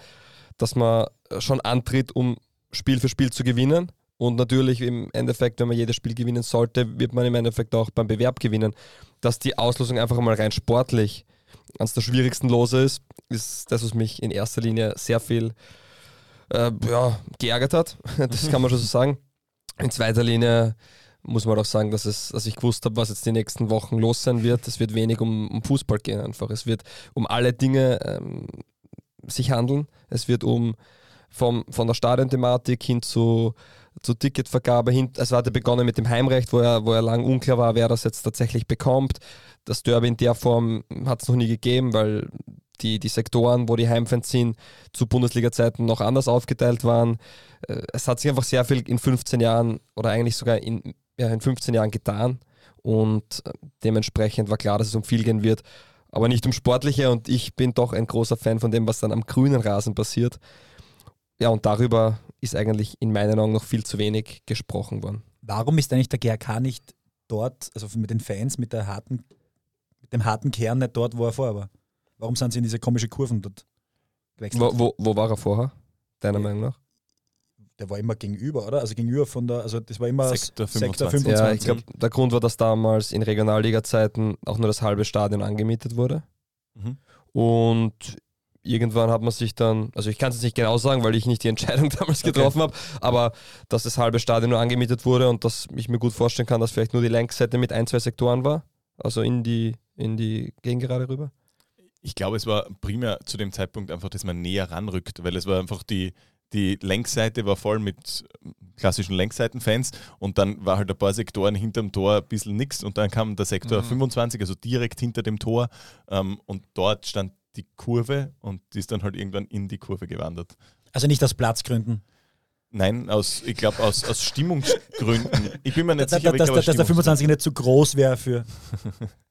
[SPEAKER 2] dass man schon antritt, um Spiel für Spiel zu gewinnen. Und natürlich im Endeffekt, wenn man jedes Spiel gewinnen sollte, wird man im Endeffekt auch beim Bewerb gewinnen. Dass die Auslosung einfach mal rein sportlich eines der schwierigsten Lose ist, ist das, was mich in erster Linie sehr viel äh, ja, geärgert hat. Das kann man schon so sagen. In zweiter Linie muss man auch sagen, dass, es, dass ich gewusst habe, was jetzt die nächsten Wochen los sein wird. Es wird wenig um, um Fußball gehen einfach. Es wird um alle Dinge ähm, sich handeln. Es wird um vom, von der Stadionthematik hin zu, zur Ticketvergabe hin. Es hatte begonnen mit dem Heimrecht, wo er, wo er lang unklar war, wer das jetzt tatsächlich bekommt. Das Derby in der Form hat es noch nie gegeben, weil die, die Sektoren, wo die Heimfans sind, zu Bundesliga-Zeiten noch anders aufgeteilt waren. Äh, Es hat sich einfach sehr viel in 15 Jahren oder eigentlich sogar in, ja, in 15 Jahren getan und äh, dementsprechend war klar, dass es um viel gehen wird, aber nicht um Sportliche und ich bin doch ein großer Fan von dem, was dann am grünen Rasen passiert. Ja, und darüber ist eigentlich in meinen Augen noch viel zu wenig gesprochen worden.
[SPEAKER 3] Warum ist eigentlich der GRK nicht dort, also mit den Fans, mit, der harten, mit dem harten Kern nicht dort, wo er vorher war? Warum sind sie in diese komische Kurven dort gewechselt?
[SPEAKER 2] Wo, wo, wo war er vorher, deiner Meinung nach?
[SPEAKER 3] Der war immer gegenüber, oder? Also gegenüber von der, also das war immer
[SPEAKER 4] Sektor
[SPEAKER 3] Sektor
[SPEAKER 4] 25.
[SPEAKER 3] 25.
[SPEAKER 2] Ja, ich glaube, der Grund war, dass damals in Regionalliga-Zeiten auch nur das halbe Stadion angemietet wurde.
[SPEAKER 4] Mhm.
[SPEAKER 2] Und irgendwann hat man sich dann, also ich kann es jetzt nicht genau sagen, weil ich nicht die Entscheidung damals
[SPEAKER 3] Okay.
[SPEAKER 2] getroffen habe, aber dass das halbe Stadion nur angemietet wurde und dass ich mir gut vorstellen kann, dass vielleicht nur die Längsseite mit ein, zwei Sektoren war, also in die, in die Gegengerade rüber.
[SPEAKER 4] Ich glaube, es war primär zu dem Zeitpunkt einfach, dass man näher ranrückt, weil es war einfach die, die Längsseite war voll mit klassischen Längsseitenfans und dann war halt ein paar Sektoren hinterm Tor ein bisschen nix und dann kam der Sektor
[SPEAKER 1] Mhm.
[SPEAKER 4] 25, also direkt hinter dem Tor ähm, und dort stand die Kurve und die ist dann halt irgendwann in die Kurve gewandert.
[SPEAKER 3] Also nicht aus Platzgründen.
[SPEAKER 4] Nein, aus, ich glaube aus, aus Stimmungsgründen. Ich bin mir nicht
[SPEAKER 3] Dass,
[SPEAKER 4] sicher, ich
[SPEAKER 3] dass,
[SPEAKER 4] glaube,
[SPEAKER 3] dass, der 25 nicht zu groß wäre für.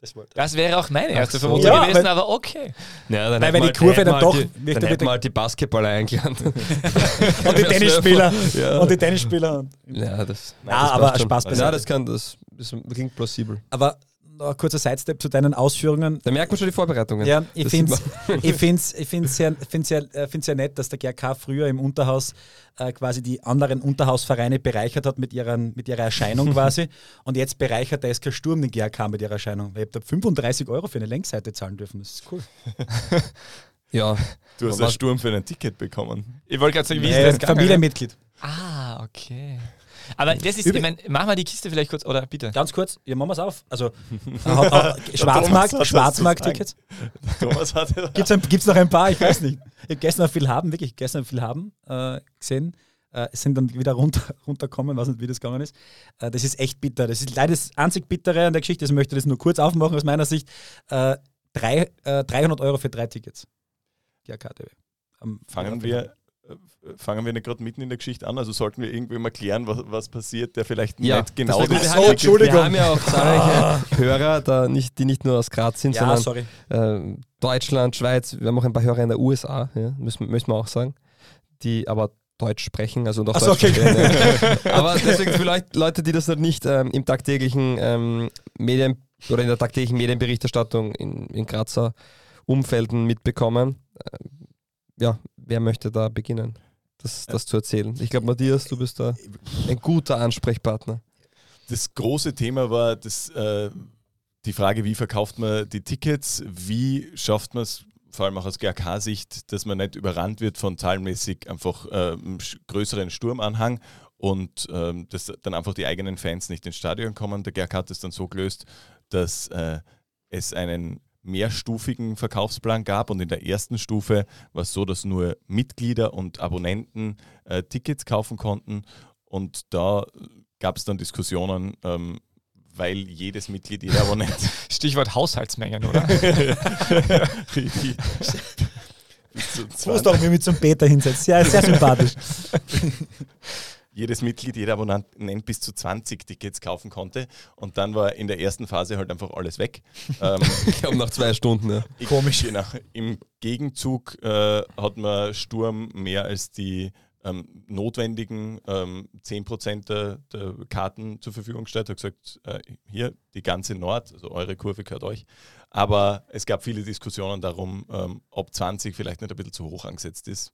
[SPEAKER 3] Das
[SPEAKER 1] Das wäre auch meine erste. Vermutung
[SPEAKER 3] Ja,
[SPEAKER 1] gewesen, aber okay.
[SPEAKER 2] Ja, dann
[SPEAKER 3] Weil
[SPEAKER 2] hätten
[SPEAKER 3] wenn die Kurve dann doch
[SPEAKER 2] die, dann hätten
[SPEAKER 3] bitte-
[SPEAKER 2] wir halt die Basketballer eingeladen.
[SPEAKER 3] Und die Tennisspieler.
[SPEAKER 2] Ja.
[SPEAKER 3] Und die Tennisspieler.
[SPEAKER 2] Ja, das,
[SPEAKER 3] Ah,
[SPEAKER 2] das
[SPEAKER 3] aber. Spaß beiseite.
[SPEAKER 2] Ja, das kann, das, das klingt plausibel.
[SPEAKER 3] Aber ein kurzer Sidestep zu deinen Ausführungen.
[SPEAKER 2] Da merkt man schon die Vorbereitungen.
[SPEAKER 3] Ja, ich finde es ich find's, ich find's sehr, find's sehr, äh, find's sehr nett, dass der GRK früher im Unterhaus äh, quasi die anderen Unterhausvereine bereichert hat mit, ihren, mit ihrer Erscheinung quasi. Und jetzt bereichert der SK Sturm den GRK mit ihrer Erscheinung. Weil ich habe da 35 Euro für eine Längsseite zahlen dürfen. Das ist cool.
[SPEAKER 2] Ja.
[SPEAKER 4] Du hast einen Sturm für ein Ticket bekommen.
[SPEAKER 1] Ich wollte gerade sagen, wie ist das?
[SPEAKER 3] Familienmitglied.
[SPEAKER 1] Ah, okay. Aber das ist,
[SPEAKER 3] Übrig-
[SPEAKER 1] ich meine, mach mal die Kiste vielleicht kurz, oder bitte.
[SPEAKER 3] Ganz kurz, ja, machen wir es auf. Also, äh, äh, Schwarzmarkt,
[SPEAKER 4] hat
[SPEAKER 3] Schwarzmarkt-Tickets.
[SPEAKER 4] Thomas hatte
[SPEAKER 3] Gibt es gibt's noch ein paar? Ich weiß nicht. Ich habe gestern viel haben, wirklich gestern viel haben äh, gesehen. Äh, sind dann wieder runter, runtergekommen, weiß nicht, wie das gegangen ist. Äh, das ist echt bitter. Das ist leider das einzig Bittere an der Geschichte. Ich möchte das nur kurz aufmachen aus meiner Sicht. Äh, drei, äh, 300 Euro für drei Tickets. Ja, KTW. Am
[SPEAKER 4] fangen wir, äh, fangen wir nicht gerade mitten in der Geschichte an? Also sollten wir irgendwem erklären, was, was passiert, der vielleicht
[SPEAKER 2] Ja,
[SPEAKER 4] nicht genau
[SPEAKER 2] das haben, ja-
[SPEAKER 4] Entschuldigung.
[SPEAKER 2] wir haben ja auch zahlreiche Hörer, da nicht, die nicht nur aus Graz sind,
[SPEAKER 3] Ja,
[SPEAKER 2] sondern äh, Deutschland, Schweiz, wir haben auch ein paar Hörer in der USA, ja, müssen, müssen wir auch sagen, die aber Deutsch sprechen, also
[SPEAKER 3] Ach so,
[SPEAKER 2] Deutsch
[SPEAKER 3] okay.
[SPEAKER 2] verstehen. Ja. Aber deswegen für Leut- Leute, die das noch nicht ähm, im tagtäglichen ähm, Medien oder in der tagtäglichen Medienberichterstattung in, in Grazer Umfelden mitbekommen, äh, ja, wer möchte da beginnen, das, das zu erzählen? Ich glaube, Matthias, du bist da ein guter Ansprechpartner.
[SPEAKER 4] Das große Thema war das, äh, die Frage, wie verkauft man die Tickets, wie schafft man es, vor allem auch aus GRK-Sicht, dass man nicht überrannt wird von zahlenmäßig einfach äh, größeren Sturmanhang und ähm, dass dann einfach die eigenen Fans nicht ins Stadion kommen. Der GRK hat es dann so gelöst, dass äh, es einen mehrstufigen Verkaufsplan gab und in der ersten Stufe war es so, dass nur Mitglieder und Abonnenten äh, Tickets kaufen konnten und da gab es dann Diskussionen, ähm, weil jedes Mitglied, jeder Abonnent.
[SPEAKER 1] Stichwort Haushaltsmengen, oder?
[SPEAKER 4] Richtig.
[SPEAKER 3] Musst doch mir mit so einem Peter hinsetzen. Ja, sehr sympathisch.
[SPEAKER 4] jedes Mitglied, jeder Abonnent bis zu 20 Tickets kaufen konnte. Und dann war in der ersten Phase halt einfach alles weg. Ähm,
[SPEAKER 2] Ich glaube, nach zwei Stunden, ja.
[SPEAKER 3] Komisch.
[SPEAKER 4] Genau. Im Gegenzug äh, hat man Sturm mehr als die ähm, notwendigen ähm, 10% der, der Karten zur Verfügung gestellt. Hat gesagt, äh, hier die ganze Nord, also eure Kurve gehört euch. Aber es gab viele Diskussionen darum, ähm, ob 20 vielleicht nicht ein bisschen zu hoch angesetzt ist.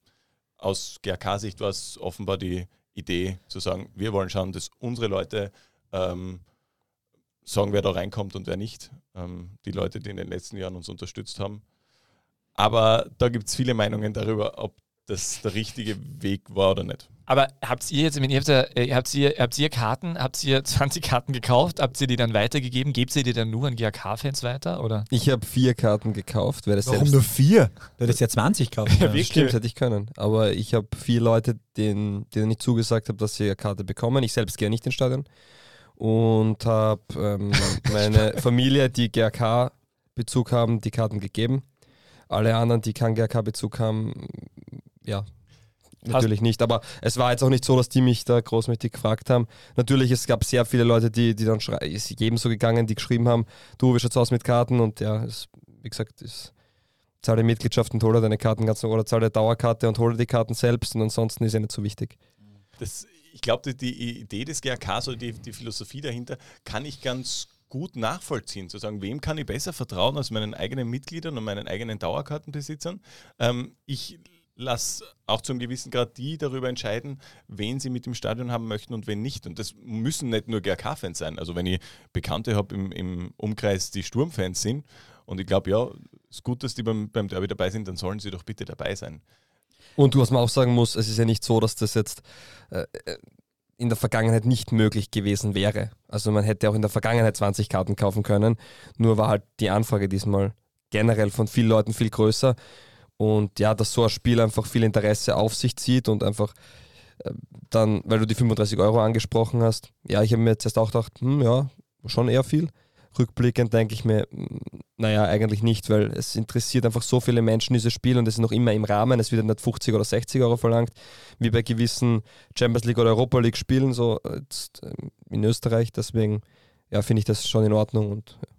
[SPEAKER 4] Aus GRK-Sicht war es offenbar die Idee zu sagen, wir wollen schauen, dass unsere Leute ähm, sagen, wer da reinkommt und wer nicht. Ähm, die Leute, die in den letzten Jahren uns unterstützt haben. Aber da gibt es viele Meinungen darüber, ob das der richtige Weg war oder nicht.
[SPEAKER 1] Aber habt ihr jetzt, ich meine, ihr habt, ja, äh, habt, ihr, habt ihr Karten, habt ihr 20 Karten gekauft, habt ihr die dann weitergegeben? Gebt ihr die dann nur an GAK-Fans weiter? Oder?
[SPEAKER 2] Ich habe vier Karten gekauft, weil das
[SPEAKER 3] Warum
[SPEAKER 2] selbst
[SPEAKER 3] nur vier? Du hättest ja 20 kaufen können.
[SPEAKER 2] Stimmt, hätte ich können. Aber ich habe vier Leute, denen, denen ich zugesagt habe, dass sie eine Karte bekommen. Ich selbst gehe nicht ins Stadion. Und habe ähm, meine Familie, die GRK-Bezug haben, die Karten gegeben. Alle anderen, die keinen GRK-Bezug haben, ja, natürlich nicht. Aber es war jetzt auch nicht so, dass die mich da großmächtig gefragt haben. Natürlich, es gab sehr viele Leute, die, die dann ist jedem so gegangen, die geschrieben haben, du, wie schaut's aus mit Karten? Und ja, es, wie gesagt, ist zahle Mitgliedschaft und hole deine Karten ganz oder zahle Dauerkarte und hole die Karten selbst und ansonsten ist ja nicht so wichtig.
[SPEAKER 4] Das, ich glaube, die, die Idee des GRKs oder die, die Philosophie dahinter kann ich ganz gut nachvollziehen. Zu sagen, wem kann ich besser vertrauen als meinen eigenen Mitgliedern und meinen eigenen Dauerkartenbesitzern? Ähm, ich lasse auch zum gewissen Grad die darüber entscheiden, wen sie mit im Stadion haben möchten und wen nicht. Und das müssen nicht nur GRK-Fans sein. Also wenn ich Bekannte habe im, im Umkreis, die Sturmfans sind und ich glaube, ja, ist gut, dass die beim, beim Derby dabei sind, dann sollen sie doch bitte dabei sein.
[SPEAKER 2] Und was man auch sagen muss, es ist ja nicht so, dass das jetzt äh, äh, in der Vergangenheit nicht möglich gewesen wäre. Also man hätte auch in der Vergangenheit 20 Karten kaufen können, nur war halt die Anfrage diesmal generell von vielen Leuten viel größer. Und ja, dass so ein Spiel einfach viel Interesse auf sich zieht und einfach äh, dann, weil du die 35 Euro angesprochen hast, ja, ich habe mir jetzt erst auch gedacht, hm, ja, schon eher viel. Rückblickend denke ich mir, hm, naja, eigentlich nicht, weil es interessiert einfach so viele Menschen dieses Spiel und es ist noch immer im Rahmen. Es wird nicht 50 oder 60 Euro verlangt, wie bei gewissen Champions League oder Europa League Spielen so jetzt, ähm, in Österreich. Deswegen ja, finde ich das schon in Ordnung und
[SPEAKER 1] Ja,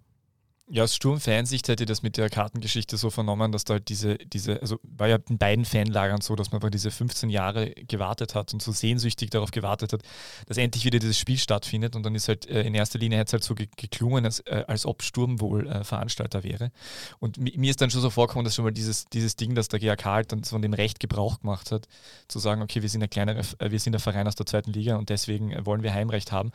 [SPEAKER 1] aus Sturm-Fansicht hätte ich das mit der Kartengeschichte so vernommen, dass da halt diese, diese, also war ja in beiden Fanlagern so, dass man bei diese 15 Jahre gewartet hat und so sehnsüchtig darauf gewartet hat, dass endlich wieder dieses Spiel stattfindet und dann ist halt äh, in erster Linie hat es halt so ge geklungen, als, äh, als ob Sturm wohl äh, Veranstalter wäre. Und mi mir ist dann schon so vorgekommen, dass schon mal dieses, dieses Ding, dass der GAK halt dann von dem Recht Gebrauch gemacht hat, zu sagen, okay, wir sind ein kleinere, äh, wir sind ein Verein aus der zweiten Liga und deswegen wollen wir Heimrecht haben.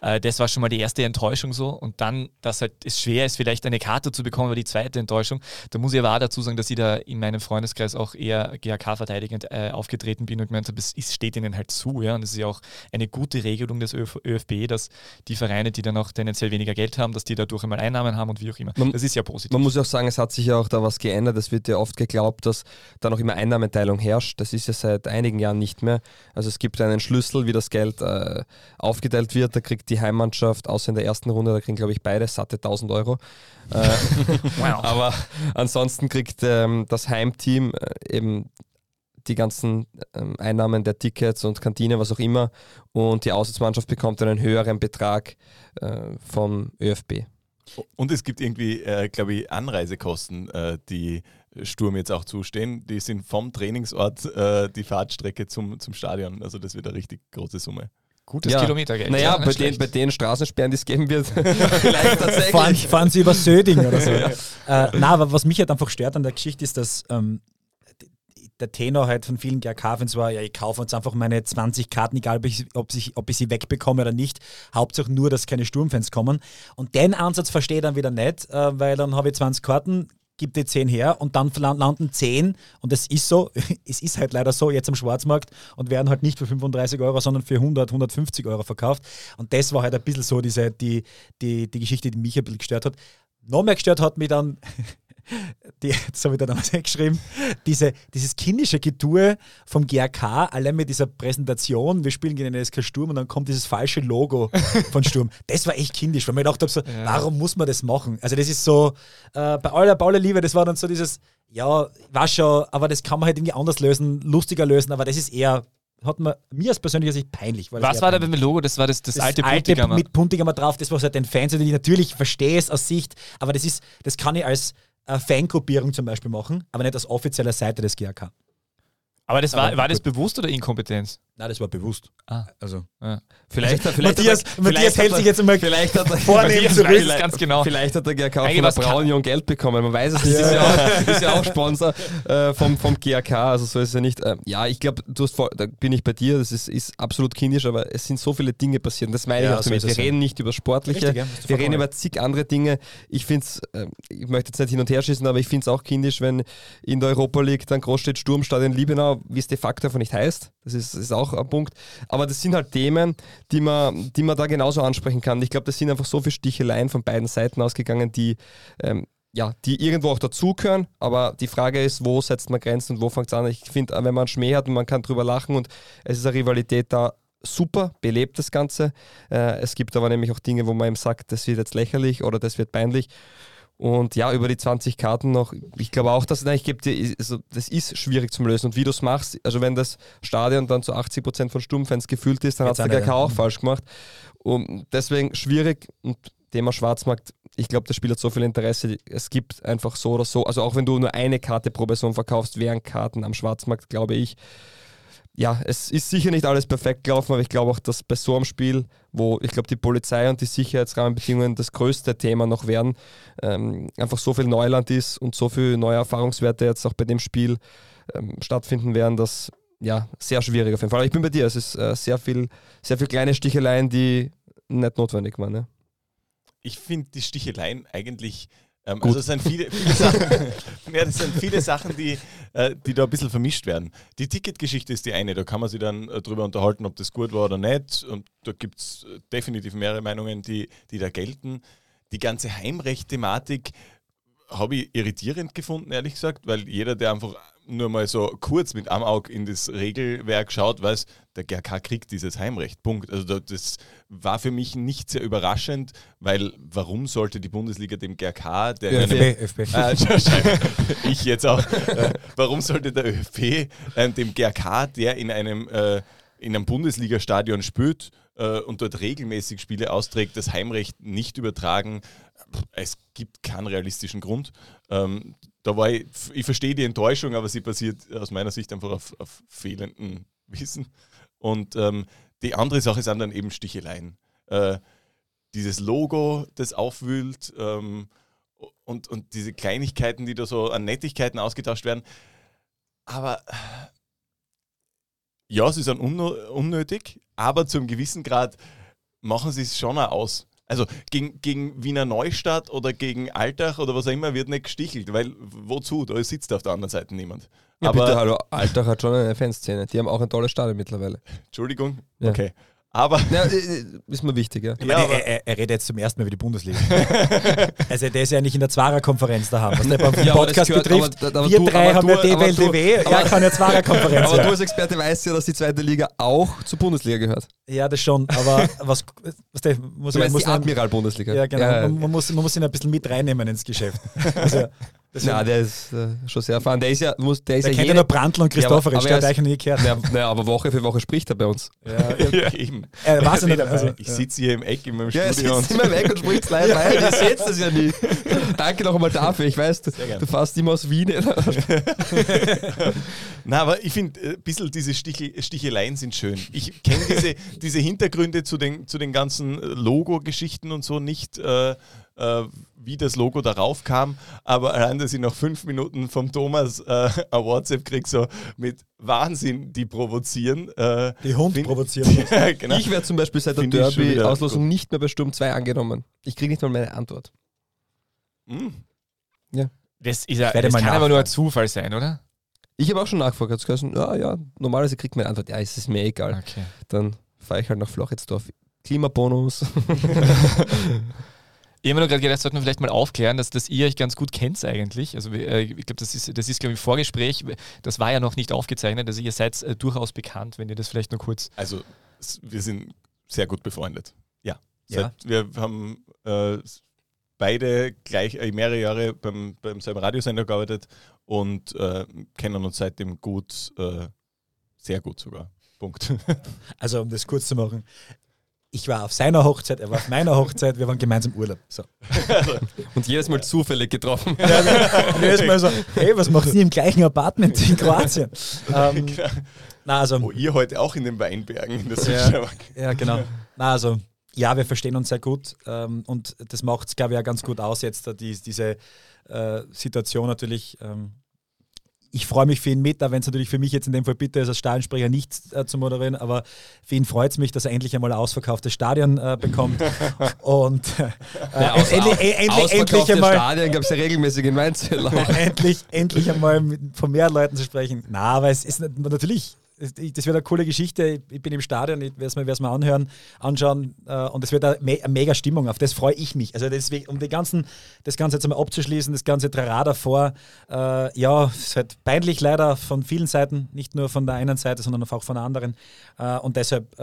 [SPEAKER 1] Äh, das war schon mal die erste Enttäuschung so und dann, dass halt es schwer ist, vielleicht eine Karte zu bekommen, war die zweite Enttäuschung. Da muss ich aber auch dazu sagen, dass ich da in meinem Freundeskreis auch eher GHK-verteidigend äh, aufgetreten bin und gemeint habe, es steht ihnen halt zu. Ja? Und es ist ja auch eine gute Regelung des ÖF ÖFB, dass die Vereine, die dann auch tendenziell weniger Geld haben, dass die dadurch einmal Einnahmen haben und wie auch immer.
[SPEAKER 2] Man-
[SPEAKER 1] das ist ja positiv.
[SPEAKER 2] Man muss ja auch sagen, es hat sich ja auch da was geändert. Es wird ja oft geglaubt, dass da noch immer Einnahmeteilung herrscht. Das ist ja seit einigen Jahren nicht mehr. Also es gibt einen Schlüssel, wie das Geld äh, aufgeteilt wird. Da kriegt die Heimmannschaft, außer in der ersten Runde, da kriegen glaube ich beide satte 1000 Euro. Äh,
[SPEAKER 1] Wow.
[SPEAKER 2] Aber ansonsten kriegt ähm, das Heimteam äh, eben die ganzen ähm, Einnahmen der Tickets und Kantine, was auch immer. Und die Auswärtsmannschaft bekommt einen höheren Betrag äh, vom ÖFB.
[SPEAKER 4] Und es gibt irgendwie, äh, glaube ich, Anreisekosten, äh, die Sturm jetzt auch zustehen. Die sind vom Trainingsort die Fahrtstrecke zum, zum Stadion. Also das wird eine richtig große Summe.
[SPEAKER 1] Gutes
[SPEAKER 2] Ja.
[SPEAKER 1] Kilometergeld.
[SPEAKER 2] Naja,
[SPEAKER 1] Ja,
[SPEAKER 2] bei, den, bei den Straßensperren, die es geben wird, vielleicht tatsächlich.
[SPEAKER 3] fahren, fahren sie über Söding oder so.
[SPEAKER 2] Ja.
[SPEAKER 3] äh, na, aber was mich halt einfach stört an der Geschichte ist, dass ähm, der Tenor halt von vielen GRK-Fans war, ja, ich kaufe uns einfach meine 20 Karten, egal ob ich, ob, ich, ob ich sie wegbekomme oder nicht. Hauptsache nur, dass keine Sturmfans kommen. Und den Ansatz verstehe ich dann wieder nicht, äh, weil dann habe ich 20 Karten, gib die 10 her und dann la- landen 10 und es ist so, es ist halt leider so jetzt am Schwarzmarkt und werden halt nicht für 35 Euro, sondern für 100, 150 Euro verkauft. Und das war halt ein bisschen so diese, die, die, die Geschichte, die mich ein bisschen gestört hat. Noch mehr gestört hat mich dann, die, das habe ich da damals geschrieben, diese, dieses kindische Getue vom GRK, allein mit dieser Präsentation, wir spielen gegen den SK Sturm und dann kommt dieses falsche Logo von Sturm. Das war echt kindisch, weil mir gedacht habe, so, warum muss man das machen? Also das ist so, äh, bei aller Baule Liebe, das war dann so dieses, ja, war schon, aber das kann man halt irgendwie anders lösen, lustiger lösen, aber das ist eher, hat man mir als persönlicher Sicht peinlich.
[SPEAKER 1] Was war da
[SPEAKER 3] peinlich.
[SPEAKER 1] beim Logo? Das war das, das,
[SPEAKER 3] Das
[SPEAKER 1] alte
[SPEAKER 3] alte
[SPEAKER 1] Puntigammer.
[SPEAKER 3] mit Puntigammer drauf, das was halt den Fans natürlich natürlich verstehe es aus Sicht, aber das ist, das kann ich als äh, Fangruppierung zum Beispiel machen, aber nicht als offizielle Seite des GRK.
[SPEAKER 1] Aber das war, war das bewusst oder Inkompetenz?
[SPEAKER 3] Nein, das war bewusst.
[SPEAKER 1] Ah.
[SPEAKER 3] Also.
[SPEAKER 1] Ja.
[SPEAKER 2] Vielleicht,
[SPEAKER 3] Also,
[SPEAKER 2] vielleicht
[SPEAKER 3] Matthias,
[SPEAKER 2] hat er-
[SPEAKER 3] Matthias
[SPEAKER 2] vielleicht
[SPEAKER 3] hält sich
[SPEAKER 2] er-
[SPEAKER 3] jetzt immer
[SPEAKER 2] vielleicht hat er-
[SPEAKER 3] vornehm zurück.
[SPEAKER 1] ganz genau.
[SPEAKER 2] Vielleicht hat der GRK
[SPEAKER 1] Eigentlich
[SPEAKER 2] von
[SPEAKER 1] kann-
[SPEAKER 2] Braunion Geld bekommen. Man weiß es nicht. Ist ja auch, ist ja auch Sponsor äh, vom, vom GRK, also so ist es ja nicht. Ähm, ja, ich glaube, du hast voll, da bin ich bei dir, das ist, ist absolut kindisch, aber es sind so viele Dinge passiert. Und das meine
[SPEAKER 3] Ja,
[SPEAKER 2] ich auch
[SPEAKER 3] so
[SPEAKER 2] damit. Wir
[SPEAKER 3] ja.
[SPEAKER 2] reden nicht über Sportliche,
[SPEAKER 3] Richtig, ja,
[SPEAKER 2] wir reden über zig andere Dinge. Ich finde es, ich möchte jetzt nicht hin und her schießen, aber ich finde es auch kindisch, wenn in der Europa League dann groß steht Sturmstadion Liebenau, wie es de facto einfach nicht heißt. Das ist, ist auch ein Punkt. Aber das sind halt Themen, die man, die man da genauso ansprechen kann. Ich glaube, das sind einfach so viele Sticheleien von beiden Seiten ausgegangen, die, ähm, ja, die irgendwo auch dazugehören. Aber die Frage ist, wo setzt man Grenzen und wo fängt es an? Ich finde, wenn man Schmäh hat und man kann drüber lachen und es ist eine Rivalität da, super, belebt das Ganze. Äh, es gibt aber nämlich auch Dinge, wo man ihm sagt, das wird jetzt lächerlich oder das wird peinlich. Und ja, über die 20 Karten noch, ich glaube auch, dass nein, ich gebe dir, also das ist schwierig zum Lösen. Und wie du es machst, also wenn das Stadion dann zu 80 Prozent von Sturmfans gefüllt ist, dann hat es der GK auch falsch gemacht. Und deswegen schwierig und Thema Schwarzmarkt, ich glaube, das Spiel hat so viel Interesse. Es gibt einfach so oder so, also auch wenn du nur eine Karte pro Person verkaufst, wären Karten am Schwarzmarkt, glaube ich. Ja, es ist sicher nicht alles perfekt gelaufen, aber ich glaube auch, dass bei so einem Spiel, wo ich glaube, die Polizei und die Sicherheitsrahmenbedingungen das größte Thema noch werden, ähm, einfach so viel Neuland ist und so viel neue Erfahrungswerte jetzt auch bei dem Spiel ähm, stattfinden werden, dass ja, sehr schwierig auf jeden Fall. Aber ich bin bei dir, es ist äh, sehr viel, sehr viel kleine Sticheleien, die nicht notwendig waren. Ne?
[SPEAKER 4] Ich finde die Sticheleien eigentlich. Ähm, also es sind viele, viele Sachen, ja, das sind viele Sachen, die, äh, die da ein bisschen vermischt werden. Die Ticketgeschichte ist die eine, da kann man sich dann äh, drüber unterhalten, ob das gut war oder nicht. Und da gibt es äh, definitiv mehrere Meinungen, die, die da gelten. Die ganze Heimrecht-Thematik habe ich irritierend gefunden, ehrlich gesagt, weil jeder, der einfach nur mal so kurz mit einem Auge in das Regelwerk schaut, weiß, der GRK kriegt dieses Heimrecht. Punkt. Also da- das war für mich nicht sehr überraschend, weil warum sollte die Bundesliga dem GRK, der in
[SPEAKER 3] ÖFB,
[SPEAKER 4] einem-
[SPEAKER 3] ÖFB.
[SPEAKER 4] Äh, Entschuldigung, ich jetzt auch. Äh, warum sollte der ÖFB ähm, dem GRK, der in einem äh, in einem Bundesliga-Stadion spielt äh, und dort regelmäßig Spiele austrägt, das Heimrecht nicht übertragen. Es gibt keinen realistischen Grund. Ähm, da war ich, ich verstehe die Enttäuschung, aber sie basiert aus meiner Sicht einfach auf, auf fehlendem Wissen. Und ähm, die andere Sache sind dann eben Sticheleien. Äh, dieses Logo, das aufwühlt ähm, und, und diese Kleinigkeiten, die da so an Nettigkeiten ausgetauscht werden. Aber ja, sie sind unnö- unnötig, aber zum gewissen Grad machen sie es schon auch aus. Also gegen, gegen Wiener Neustadt oder gegen Altach oder was auch immer wird nicht gestichelt, weil wozu? Da sitzt auf der anderen Seite niemand.
[SPEAKER 2] Ja,
[SPEAKER 4] aber,
[SPEAKER 2] bitte, hallo, Alltag hat schon eine Fanszene. Die haben auch ein tolles Stadion mittlerweile.
[SPEAKER 4] Entschuldigung,
[SPEAKER 2] Ja.
[SPEAKER 4] okay. Aber
[SPEAKER 2] Ja, äh, ist mir wichtig, ja.
[SPEAKER 3] Ich meine, er, er, redet jetzt zum ersten Mal über die Bundesliga. also der ist ja nicht in der Zwarer-Konferenz daheim, was der beim
[SPEAKER 2] Ja,
[SPEAKER 3] Podcast
[SPEAKER 2] gehört-
[SPEAKER 3] betrifft.
[SPEAKER 2] aber- aber
[SPEAKER 3] Wir
[SPEAKER 2] du-
[SPEAKER 3] drei haben
[SPEAKER 2] du-
[SPEAKER 3] ja DWLDW, er
[SPEAKER 2] aber-
[SPEAKER 3] kann ja Zwarer-Konferenz.
[SPEAKER 2] Aber
[SPEAKER 3] ja.
[SPEAKER 2] du als Experte weißt ja, dass die zweite Liga auch zur Bundesliga gehört.
[SPEAKER 3] Ja, das schon, aber was, was der, muss
[SPEAKER 2] Du meinst
[SPEAKER 3] muss
[SPEAKER 2] die
[SPEAKER 3] man-
[SPEAKER 2] Admiral-Bundesliga?
[SPEAKER 3] Ja, genau.
[SPEAKER 2] Ja, ja.
[SPEAKER 3] Man, man, muss, man muss ihn ein bisschen mit reinnehmen ins Geschäft. Also,
[SPEAKER 2] Na, der ist äh, schon sehr erfahren. Der ist ja, muss, der ist
[SPEAKER 3] Der
[SPEAKER 2] ja
[SPEAKER 3] kennt ja nur Brandl und Christopher,
[SPEAKER 2] Ja,
[SPEAKER 3] ich
[SPEAKER 2] aber- aber
[SPEAKER 3] stelle
[SPEAKER 2] er
[SPEAKER 3] euch noch nie gehört.
[SPEAKER 2] Ja, naja, aber Woche für Woche spricht er bei uns.
[SPEAKER 3] Ja,
[SPEAKER 4] eben.
[SPEAKER 3] Er weiß ja nicht, also,
[SPEAKER 4] ich
[SPEAKER 3] ja.
[SPEAKER 4] sitze hier im Eck in meinem
[SPEAKER 2] Ja, er
[SPEAKER 4] Studio.
[SPEAKER 2] sitzt immer im Eck und spricht live
[SPEAKER 3] Ja.
[SPEAKER 2] bei. Ihr seht das ja nie. Danke noch einmal dafür. Ich weiß, du, du fährst immer aus Wien.
[SPEAKER 4] Na, aber ich finde, ein bisschen diese Stichel, Sticheleien sind schön. Ich kenne diese, diese Hintergründe zu den, zu den ganzen Logo-Geschichten und so nicht, äh, äh, wie das Logo darauf kam, aber allein, dass ich nach fünf Minuten vom Thomas äh, ein WhatsApp kriege, so mit Wahnsinn, die provozieren. Äh,
[SPEAKER 3] Die Hund
[SPEAKER 4] find-
[SPEAKER 3] provozieren.
[SPEAKER 4] ja, genau.
[SPEAKER 2] Ich werde zum Beispiel seit der Derby-Auslosung nicht mehr bei Sturm 2 angenommen. Ich kriege nicht mal meine Antwort.
[SPEAKER 4] Hm.
[SPEAKER 2] Ja.
[SPEAKER 1] Das, ist ja, das kann aber nur ein. Zufall sein, oder?
[SPEAKER 2] Ich habe auch schon nachgefragt. Hat's geheißen, ja, ja, normalerweise kriegt man eine Antwort. Ja, es ist mir egal.
[SPEAKER 1] Okay.
[SPEAKER 2] Dann fahre ich halt nach Floridsdorf. Klimabonus.
[SPEAKER 1] Ich habe mir nur gerade gedacht, sollten wir vielleicht mal aufklären, dass, dass ihr euch ganz gut kennt eigentlich. Also äh, ich glaube, das ist, das ist glaube ich, im Vorgespräch, das war ja noch nicht aufgezeichnet, also ihr seid äh, durchaus bekannt, wenn ihr das vielleicht nur kurz...
[SPEAKER 4] Also, wir sind sehr gut befreundet. Ja.
[SPEAKER 3] Ja.
[SPEAKER 4] Wir haben äh, beide gleich äh, mehrere Jahre beim, beim selben Radiosender gearbeitet und äh, kennen uns seitdem gut, äh, sehr gut sogar. Punkt.
[SPEAKER 3] Also, um das kurz zu machen. Ich war auf seiner Hochzeit, er war auf meiner Hochzeit, wir waren gemeinsam Urlaub. So.
[SPEAKER 2] Und jedes Mal zufällig getroffen.
[SPEAKER 3] Und jedes Mal so, hey, was macht ihr im gleichen Apartment in Kroatien? Ähm, na, also,
[SPEAKER 4] Wo ihr heute auch in den Weinbergen in der
[SPEAKER 3] Ja, ja, genau. Na, also, ja, wir verstehen uns sehr gut ähm, und das macht es, glaube ich, auch ganz gut aus jetzt, da die, diese äh, Situation natürlich. Ähm, ich freue mich für ihn mit, auch wenn es natürlich für mich jetzt in dem Fall bitter ist, als Stadionsprecher nicht äh, zu moderieren, aber für ihn freut es mich, dass er endlich einmal ein ausverkauftes Stadion äh, bekommt und äh,
[SPEAKER 2] Ja, aus,
[SPEAKER 3] endlich, äh, endlich, endlich einmal
[SPEAKER 2] Stadien gab es ja regelmäßig in auch.
[SPEAKER 3] endlich, endlich einmal mit, von mehr Leuten zu sprechen. Na, aber es ist nat- natürlich, das wird eine coole Geschichte. Ich bin im Stadion, ich werde es mir, anhören, anschauen äh, und es wird eine, me eine mega Stimmung. Auf das freue ich mich. Also deswegen, um die ganzen, das Ganze jetzt einmal abzuschließen, das ganze Trara davor, äh, ja, es ist halt peinlich leider von vielen Seiten, nicht nur von der einen Seite, sondern auch von der anderen. Äh, und deshalb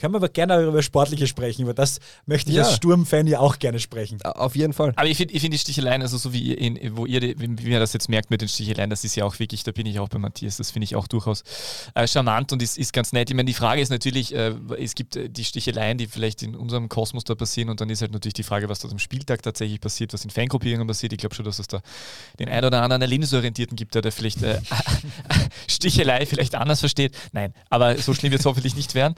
[SPEAKER 3] können wir aber gerne über Sportliche sprechen, weil das möchte ich
[SPEAKER 2] Ja.
[SPEAKER 3] als Sturmfan ja auch gerne sprechen.
[SPEAKER 2] Auf jeden Fall.
[SPEAKER 1] Aber ich finde ich find die Sticheleien, also so wie ihr, in, wo ihr, die, wie ihr das jetzt merkt mit den Sticheleien, das ist ja auch wirklich, da bin ich auch bei Matthias, das finde ich auch durchaus äh, charmant und ist, ist ganz nett. Ich meine, die Frage ist natürlich, äh, es gibt äh, die Sticheleien, die vielleicht in unserem Kosmos da passieren und dann ist halt natürlich die Frage, was dort am Spieltag tatsächlich passiert, was in Fangruppierungen passiert. Ich glaube schon, dass es da den ein oder anderen Erlebnisorientierten gibt, der da vielleicht äh, Stichelei vielleicht anders versteht. Nein, aber so schlimm wird es hoffentlich nicht werden.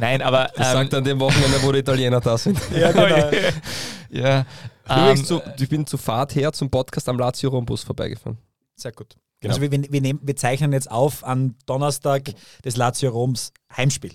[SPEAKER 1] Nein, aber...
[SPEAKER 2] Das sagt an dem Wochenende, wo die Italiener da sind.
[SPEAKER 3] Ja, genau.
[SPEAKER 1] ja.
[SPEAKER 2] Übrigens,
[SPEAKER 1] Ähm,
[SPEAKER 2] zu, ich bin zu Fahrt her zum Podcast am Lazio Rombus vorbeigefahren.
[SPEAKER 3] Sehr gut.
[SPEAKER 4] Genau.
[SPEAKER 3] Also wir, wir, nehmen, wir zeichnen jetzt auf an Donnerstag des Lazio Roms Heimspiel.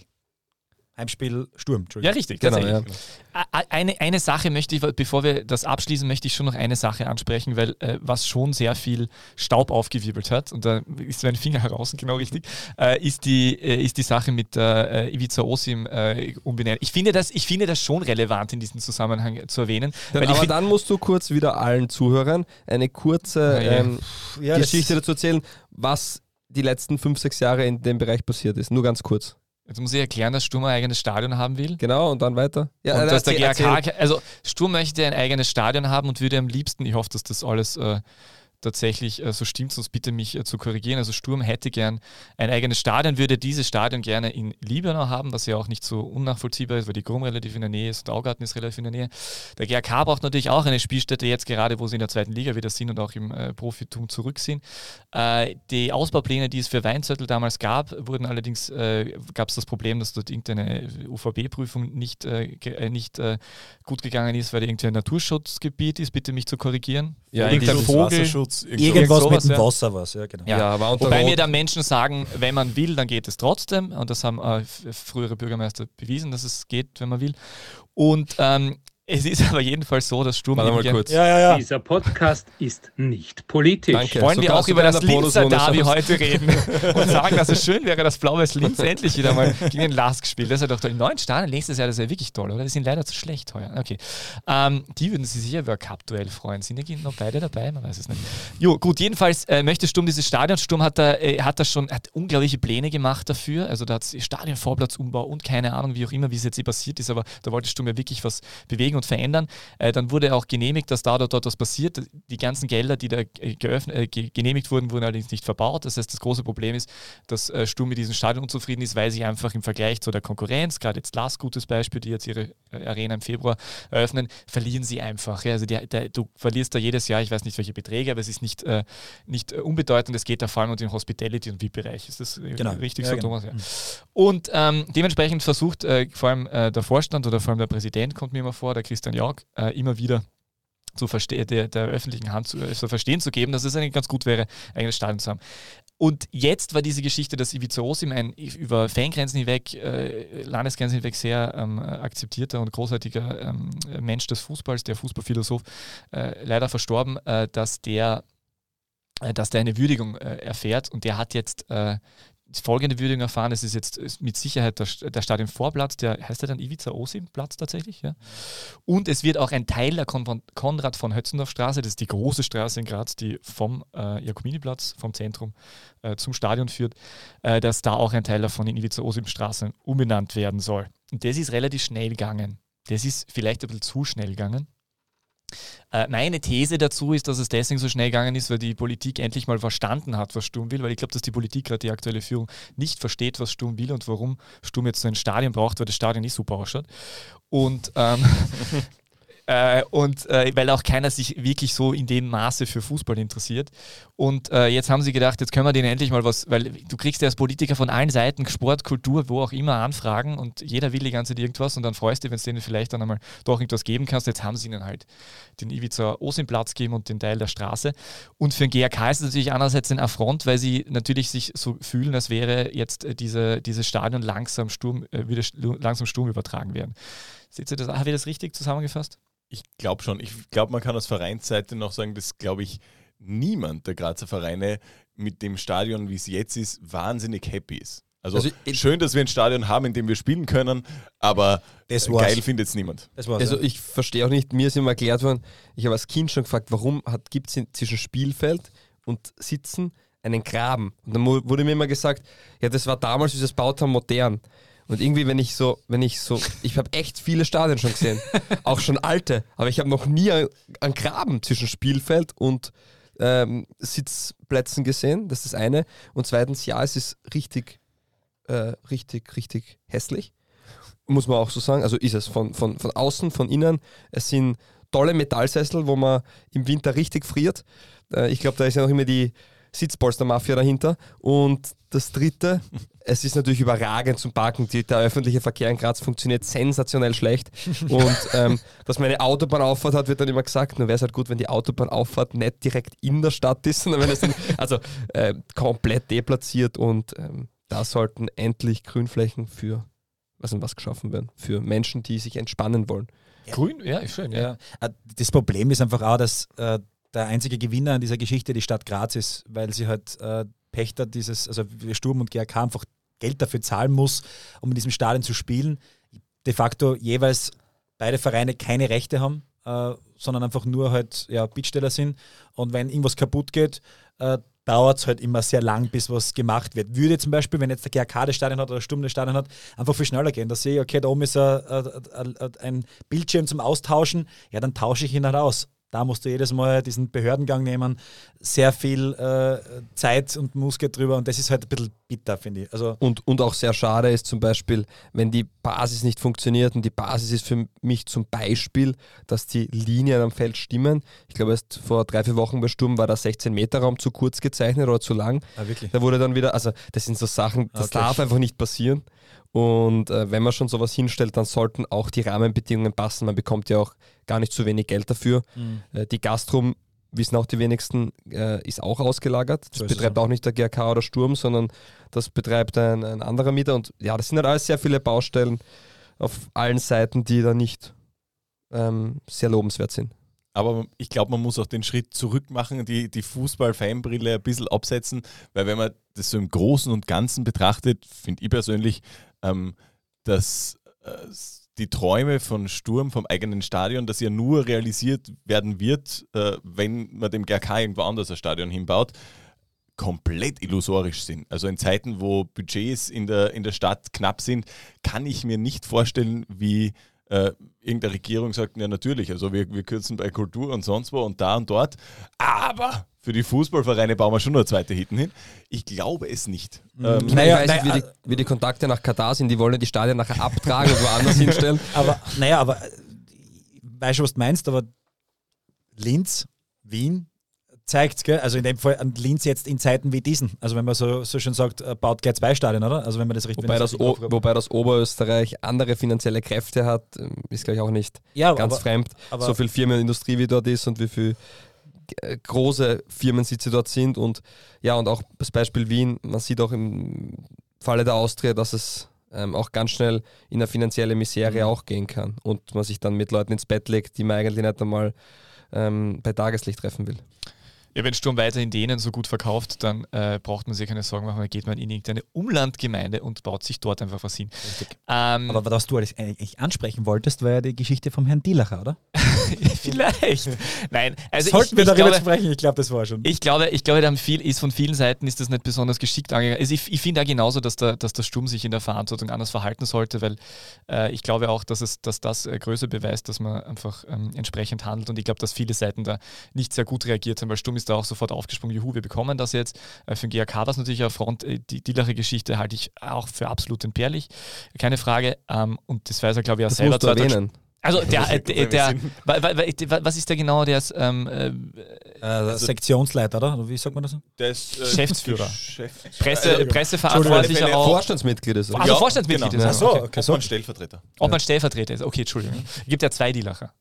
[SPEAKER 3] Heimspiel Sturm,
[SPEAKER 1] Ja, richtig,
[SPEAKER 2] Genau,
[SPEAKER 1] tatsächlich. A- Eine, eine Sache möchte ich, bevor wir das abschließen, möchte ich schon noch eine Sache ansprechen, weil äh, was schon sehr viel Staub aufgewirbelt hat, und da ist mein Finger heraus, genau richtig, äh, ist, die, äh, ist die Sache mit äh, Ivica Osim äh, umbenennen. Ich finde, das, ich finde das schon relevant in diesem Zusammenhang zu erwähnen.
[SPEAKER 2] Dann, aber
[SPEAKER 1] find-
[SPEAKER 2] dann musst du kurz wieder allen Zuhörern eine kurze
[SPEAKER 1] Ja, ja.
[SPEAKER 2] ähm,
[SPEAKER 3] Ja,
[SPEAKER 2] Geschichte dazu erzählen, was die letzten fünf, sechs Jahre in dem Bereich passiert ist. Nur ganz kurz.
[SPEAKER 1] Jetzt muss ich erklären, dass Sturm ein eigenes Stadion haben will.
[SPEAKER 2] Genau, und dann weiter. Ja,
[SPEAKER 1] und
[SPEAKER 2] äh,
[SPEAKER 1] dass der GAK, also Sturm möchte ein eigenes Stadion haben und würde am liebsten, ich hoffe, dass das alles äh, tatsächlich äh, so stimmt, sonst bitte mich äh, zu korrigieren. Also Sturm hätte gern ein eigenes Stadion, würde dieses Stadion gerne in Libanon haben, was ja auch nicht so unnachvollziehbar ist, weil die Grum relativ in der Nähe ist und Augarten ist relativ in der Nähe. Der GAK braucht natürlich auch eine Spielstätte, jetzt gerade, wo sie in der zweiten Liga wieder sind und auch im äh, Profitum zurück sind. Äh, die Ausbaupläne, die es für Weinzettel damals gab, wurden allerdings, äh, gab es das Problem, dass dort irgendeine UVB-Prüfung nicht, äh, nicht gut gegangen ist, weil irgendwie ein Naturschutzgebiet ist. Bitte mich zu korrigieren.
[SPEAKER 2] Ja,
[SPEAKER 1] irgendein Vogel.
[SPEAKER 4] Irgend
[SPEAKER 3] Irgendwas
[SPEAKER 1] sowas,
[SPEAKER 3] mit dem
[SPEAKER 1] ja.
[SPEAKER 3] Wasser was, ja genau.
[SPEAKER 1] Ja,
[SPEAKER 2] Ja, aber
[SPEAKER 1] Wobei mir da Menschen sagen, wenn man will, dann geht es trotzdem. Und das haben äh, frühere Bürgermeister bewiesen, dass es geht, wenn man will. Und ähm, es ist aber jedenfalls so, dass Sturm
[SPEAKER 2] Warte mal kurz.
[SPEAKER 3] Ja, ja, ja.
[SPEAKER 18] Dieser Podcast ist nicht politisch.
[SPEAKER 2] Danke.
[SPEAKER 1] Wollen
[SPEAKER 2] So
[SPEAKER 1] wir auch über das Linzer Derby heute reden und sagen, dass es schön wäre, dass Blau-Weiß Linz endlich wieder mal gegen den Lask spielt. Das ist ja doch toll. In neuen Stadien nächstes Jahr, das ist ja wirklich toll, oder? Die sind leider zu schlecht heuer. Okay. Ähm, die würden sich sicher über ein Cup-Duell freuen. Sind ja noch beide dabei? Man weiß es nicht. Jo, gut, jedenfalls äh, möchte Sturm dieses Stadion. Sturm hat da, äh, hat da schon hat unglaubliche Pläne gemacht dafür. Also da hat es Stadionvorplatzumbau und keine Ahnung, wie auch immer, wie es jetzt eh passiert ist, aber da wollte Sturm ja wirklich was bewegen und verändern. Äh, dann wurde auch genehmigt, dass da oder dort was passiert. Die ganzen Gelder, die da äh, geöffnet, äh, genehmigt wurden, wurden allerdings nicht verbaut. Das heißt, das große Problem ist, dass äh, Sturm mit diesem Stadion unzufrieden ist, weil sie einfach im Vergleich zu der Konkurrenz, gerade jetzt Last gutes Beispiel, die jetzt ihre äh, Arena im Februar eröffnen, verlieren sie einfach. Ja, also die, der, du verlierst da jedes Jahr, ich weiß nicht welche Beträge, aber es ist nicht, äh, nicht unbedeutend. Es geht da vor allem um den Hospitality- und VIP-Bereich. Ist das genau. richtig ja, so, genau. Thomas? Ja. Mhm. Und ähm, dementsprechend versucht vor allem der Vorstand oder vor allem der Präsident, kommt mir immer vor, der Christian Jörg, immer wieder zu verste der, der öffentlichen Hand zu, äh, zu verstehen zu geben, dass es eigentlich ganz gut wäre, eigenes Stadion zu haben. Und jetzt war diese Geschichte, dass Ivica Osim ein über Fangrenzen hinweg, äh, Landesgrenzen hinweg sehr ähm, akzeptierter und großartiger ähm, Mensch des Fußballs, der Fußballphilosoph, äh, leider verstorben, äh, dass der äh, dass der eine Würdigung äh, erfährt und der hat jetzt äh, folgende Würdigung erfahren. Es ist jetzt ist mit Sicherheit der, der Stadionvorplatz, der heißt ja dann Ivica Osim-Platz tatsächlich. Ja. Und es wird auch ein Teil der Kon Konrad von Hötzendorf Straße, das ist die große Straße in Graz, die vom äh, Jakominiplatz, vom Zentrum äh, zum Stadion führt, äh, dass da auch ein Teil davon in Ivica Osim-Straße umbenannt werden soll. Und das ist relativ schnell gegangen. Das ist vielleicht ein bisschen zu schnell gegangen. Äh, meine These dazu ist, dass es deswegen so schnell gegangen ist, weil die Politik endlich mal verstanden hat, was Sturm will, weil ich glaube, dass die Politik gerade die aktuelle Führung nicht versteht, was Sturm will und warum Sturm jetzt so ein Stadion braucht, weil das Stadion nicht super ausschaut. Und ähm, Äh, und äh, weil auch keiner sich wirklich so in dem Maße für Fußball interessiert. Und äh, jetzt haben sie gedacht, jetzt können wir denen endlich mal was, weil du kriegst ja als Politiker von allen Seiten, Sport, Kultur, wo auch immer Anfragen und jeder will die ganze Zeit irgendwas und dann freust du dich, wenn es denen vielleicht dann einmal doch irgendwas geben kannst. Jetzt haben sie ihnen halt den Ivica Osim-Platz gegeben und den Teil der Straße. Und für den GRK ist es natürlich einerseits ein Affront, weil sie natürlich sich so fühlen, als wäre jetzt äh, diese, dieses Stadion langsam Sturm, äh, wieder langsam Sturm übertragen werden. Seht ihr das? Habe ich das richtig zusammengefasst?
[SPEAKER 4] Ich glaube schon. Ich glaube, man kann aus Vereinsseite noch sagen, dass, glaube ich, niemand der Grazer Vereine mit dem Stadion, wie es jetzt ist, wahnsinnig happy ist. Also, also schön, dass wir ein Stadion haben, in dem wir spielen können, aber geil findet es niemand.
[SPEAKER 2] also ja. ich verstehe auch nicht, mir ist immer erklärt worden, ich habe als Kind schon gefragt, warum gibt es zwischen Spielfeld und Sitzen einen Graben? Und dann wurde mir immer gesagt, ja, das war damals, wie sie es baut haben, modern. Und irgendwie, wenn ich so, wenn ich so, ich habe echt viele Stadien schon gesehen, auch schon alte, aber ich habe noch nie einen Graben zwischen Spielfeld und ähm, Sitzplätzen gesehen. Das ist das eine. Und zweitens, ja, es ist richtig, äh, richtig, richtig hässlich. Muss man auch so sagen. Also ist es von, von, von außen, von innen. Es sind tolle Metallsessel, wo man im Winter richtig friert. Äh, ich glaube, da ist ja noch immer die Sitzpolster-Mafia dahinter. Und das dritte, es ist natürlich überragend zum Parken. Die, der öffentliche Verkehr in Graz funktioniert sensationell schlecht. Und ähm, dass man eine Autobahnauffahrt hat, wird dann immer gesagt, nur wäre es halt gut, wenn die Autobahnauffahrt nicht direkt in der Stadt ist, sondern wenn es dann, also äh, komplett deplatziert und ähm, da sollten endlich Grünflächen für was und was geschaffen werden, für Menschen, die sich entspannen wollen.
[SPEAKER 1] Grün, ja, ist schön. Ja. ja.
[SPEAKER 3] Äh, das Problem ist einfach auch, dass äh, der einzige Gewinner an dieser Geschichte die Stadt Graz ist, weil sie halt äh, Pächter dieses, also Sturm und GRK einfach Geld dafür zahlen muss, um in diesem Stadion zu spielen. De facto jeweils beide Vereine keine Rechte haben, äh, sondern einfach nur halt ja, Bittsteller sind. Und wenn irgendwas kaputt geht, äh, dauert es halt immer sehr lang, bis was gemacht wird. Würde zum Beispiel, wenn jetzt der GRK das Stadion hat oder Sturm das Stadion hat, einfach viel schneller gehen. Da sehe ich, okay, da oben ist ein, ein, ein Bildschirm zum Austauschen, ja, dann tausche ich ihn halt aus. Da musst du jedes Mal diesen Behördengang nehmen, sehr viel äh, Zeit und Muskel drüber und das ist halt ein bisschen bitter, finde ich. Also
[SPEAKER 2] und, und auch sehr schade ist zum Beispiel, wenn die Basis nicht funktioniert und die Basis ist für mich zum Beispiel, dass die Linien am Feld stimmen. Ich glaube, erst vor drei, vier Wochen bei Sturm war der 16-Meter-Raum zu kurz gezeichnet oder zu lang.
[SPEAKER 3] Ah, wirklich?
[SPEAKER 2] Da wurde dann wieder, also das sind so Sachen, das okay. darf einfach nicht passieren. Und äh, wenn man schon sowas hinstellt, dann sollten auch die Rahmenbedingungen passen. Man bekommt ja auch gar nicht zu wenig Geld dafür. Mhm. Äh, die Gastrum, wissen auch die wenigsten, äh, ist auch ausgelagert. Das so betreibt auch nicht der GRK oder Sturm, sondern das betreibt ein, ein, anderer Mieter. Und ja, das sind halt alles sehr viele Baustellen auf allen Seiten, die da nicht ähm, sehr lobenswert sind.
[SPEAKER 4] Aber ich glaube, man muss auch den Schritt zurück machen, die, die Fußball-Fanbrille ein bisschen absetzen, weil wenn man das so im Großen und Ganzen betrachtet, finde ich persönlich, ähm, dass äh, die Träume von Sturm vom eigenen Stadion, das ja nur realisiert werden wird, äh, wenn man dem GRK irgendwo anders ein Stadion hinbaut, komplett illusorisch sind. Also in Zeiten, wo Budgets in der, in der Stadt knapp sind, kann ich mir nicht vorstellen, wie äh, irgendeine Regierung sagt, ja natürlich, also wir, wir kürzen bei Kultur und sonst wo und da und dort, aber für die Fußballvereine bauen wir schon nur zweite Hitten hin. Ich glaube es nicht.
[SPEAKER 2] Ähm, ich naja, weiß nicht, wie, die, wie die Kontakte nach Katar sind, die wollen die Stadien nachher abtragen und woanders hinstellen.
[SPEAKER 3] Aber naja, aber weißt du, was du meinst, aber Linz, Wien, zeigt gell? Also in dem Fall an Linz jetzt in Zeiten wie diesen. Also wenn man so, so schön sagt, äh, baut gleich zwei Stadien, oder? Also wenn man das richtig
[SPEAKER 2] wobei das, das wobei das Oberösterreich andere finanzielle Kräfte hat, ähm, ist gleich auch nicht ja, ganz aber, fremd. Aber so viel Firmenindustrie wie dort ist und wie viel äh, große Firmensitze dort sind und ja, und auch das Beispiel Wien, man sieht auch im Falle der Austria, dass es ähm, auch ganz schnell in eine finanzielle Misere mhm. auch gehen kann und man sich dann mit Leuten ins Bett legt, die man eigentlich nicht einmal ähm, bei Tageslicht treffen will.
[SPEAKER 1] Ja, wenn Sturm weiterhin denen so gut verkauft, dann äh, braucht man sich keine Sorgen machen, dann geht man in irgendeine Umlandgemeinde und baut sich dort einfach was hin.
[SPEAKER 3] Ähm, Aber was du eigentlich ansprechen wolltest, war ja die Geschichte vom Herrn Dielacher, oder?
[SPEAKER 1] Vielleicht. Nein, also
[SPEAKER 3] Sollten ich, wir darüber glaube, sprechen? Ich glaube, das war schon.
[SPEAKER 1] Ich glaube, ich glaube, viel, ist von vielen Seiten ist das nicht besonders geschickt angegangen. Also ich, ich finde auch genauso, dass der, dass der Sturm sich in der Verantwortung anders verhalten sollte, weil äh, ich glaube auch, dass, es, dass das äh, Größe beweist, dass man einfach ähm, entsprechend handelt und ich glaube, dass viele Seiten da nicht sehr gut reagiert haben, weil Sturm ist da auch sofort aufgesprungen, juhu, wir bekommen das jetzt. Äh, für den GAK war es natürlich eine Front, äh, die Dielache-Geschichte halte ich auch für absolut entbehrlich, keine Frage. Ähm, und das weiß er, glaube ich, auch
[SPEAKER 2] das
[SPEAKER 1] selber.
[SPEAKER 2] Musst du erwähnen.
[SPEAKER 1] Also der, äh, der, der, der, was ist der genau? Der ist ähm, äh,
[SPEAKER 3] also Sektionsleiter, oder? Wie sagt man das?
[SPEAKER 1] Der ist äh, Geschäftsführer. Chef. Presse, äh, Presseverantwortlicher auch.
[SPEAKER 2] Vorstandsmitglied ist
[SPEAKER 1] er. Also ja, Vorstandsmitglied
[SPEAKER 4] genau.
[SPEAKER 1] ist er.
[SPEAKER 4] Okay. okay. Obmann Stellvertreter.
[SPEAKER 1] Obmann Stellvertreter ist. Okay, Entschuldigung. Es gibt ja zwei Dielacher.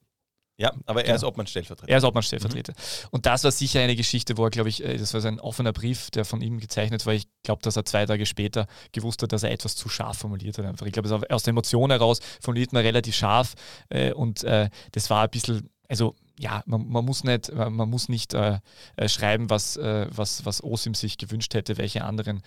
[SPEAKER 4] Ja, aber er genau. ist Obmann-Stellvertreter.
[SPEAKER 1] Er ist Obmann-Stellvertreter. Mhm. Und das war sicher eine Geschichte, wo er, glaube ich, äh, das war sein offener Brief, der von ihm gezeichnet war. Ich glaube, dass er zwei Tage später gewusst hat, dass er etwas zu scharf formuliert hat. Einfach. Ich glaube, aus der Emotion heraus formuliert man relativ scharf. Äh, und äh, das war ein bisschen, also ja, man, man, muss nicht, man muss nicht äh, äh, schreiben, was, äh, was, was Osim sich gewünscht hätte, welche anderen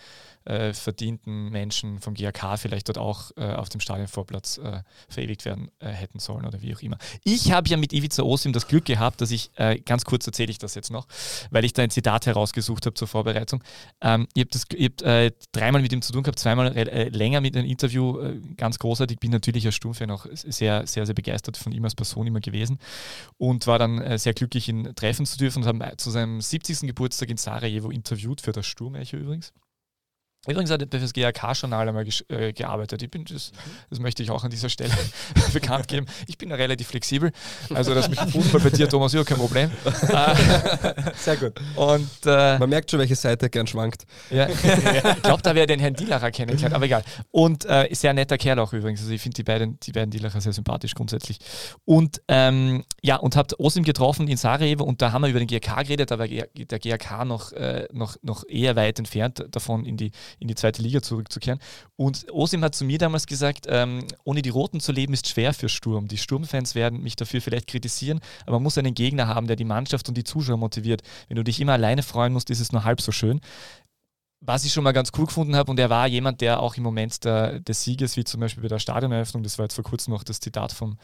[SPEAKER 1] äh, verdienten Menschen vom GAK vielleicht dort auch äh, auf dem Stadionvorplatz äh, verewigt werden äh, hätten sollen oder wie auch immer. Ich habe ja mit Ivica Osim das Glück gehabt, dass ich, äh, ganz kurz erzähle ich das jetzt noch, weil ich da ein Zitat herausgesucht habe zur Vorbereitung. Ähm, ich habe hab, äh, dreimal mit ihm zu tun gehabt, zweimal länger mit einem Interview, ganz großartig. Ich bin natürlich als Sturmfan auch sehr, sehr, sehr begeistert von ihm als Person immer gewesen und war dann sehr glücklich, ihn treffen zu dürfen und haben zu seinem 70. Geburtstag in Sarajevo interviewt für das Sturmecho übrigens. Übrigens hat er für das GRK-Journal einmal äh, gearbeitet. Ich bin, das, das, möchte ich auch an dieser Stelle bekannt geben. Ich bin relativ flexibel. Also das mit dem Fußball bei dir, Thomas, überhaupt kein Problem.
[SPEAKER 3] Sehr gut.
[SPEAKER 2] Und, äh, Man merkt schon, welche Seite gern schwankt.
[SPEAKER 1] Ja, ich glaube, da wäre den Herrn Dielacher kennengelernt, aber egal. Und äh, sehr netter Kerl auch übrigens. Also ich finde die beiden, die beiden Dielacher sehr sympathisch grundsätzlich. Und ähm, ja, und habt Osim getroffen in Sarajevo und da haben wir über den GRK geredet, da war der GRK noch, äh, noch, noch eher weit entfernt davon in die in die zweite Liga zurückzukehren. Und Osim hat zu mir damals gesagt, ähm, ohne die Roten zu leben ist schwer für Sturm. Die Sturmfans werden mich dafür vielleicht kritisieren, aber man muss einen Gegner haben, der die Mannschaft und die Zuschauer motiviert. Wenn du dich immer alleine freuen musst, ist es nur halb so schön was ich schon mal ganz cool gefunden habe, und er war jemand, der auch im Moment der, des Sieges, wie zum Beispiel bei der Stadioneröffnung, das war jetzt vor kurzem noch das Zitat von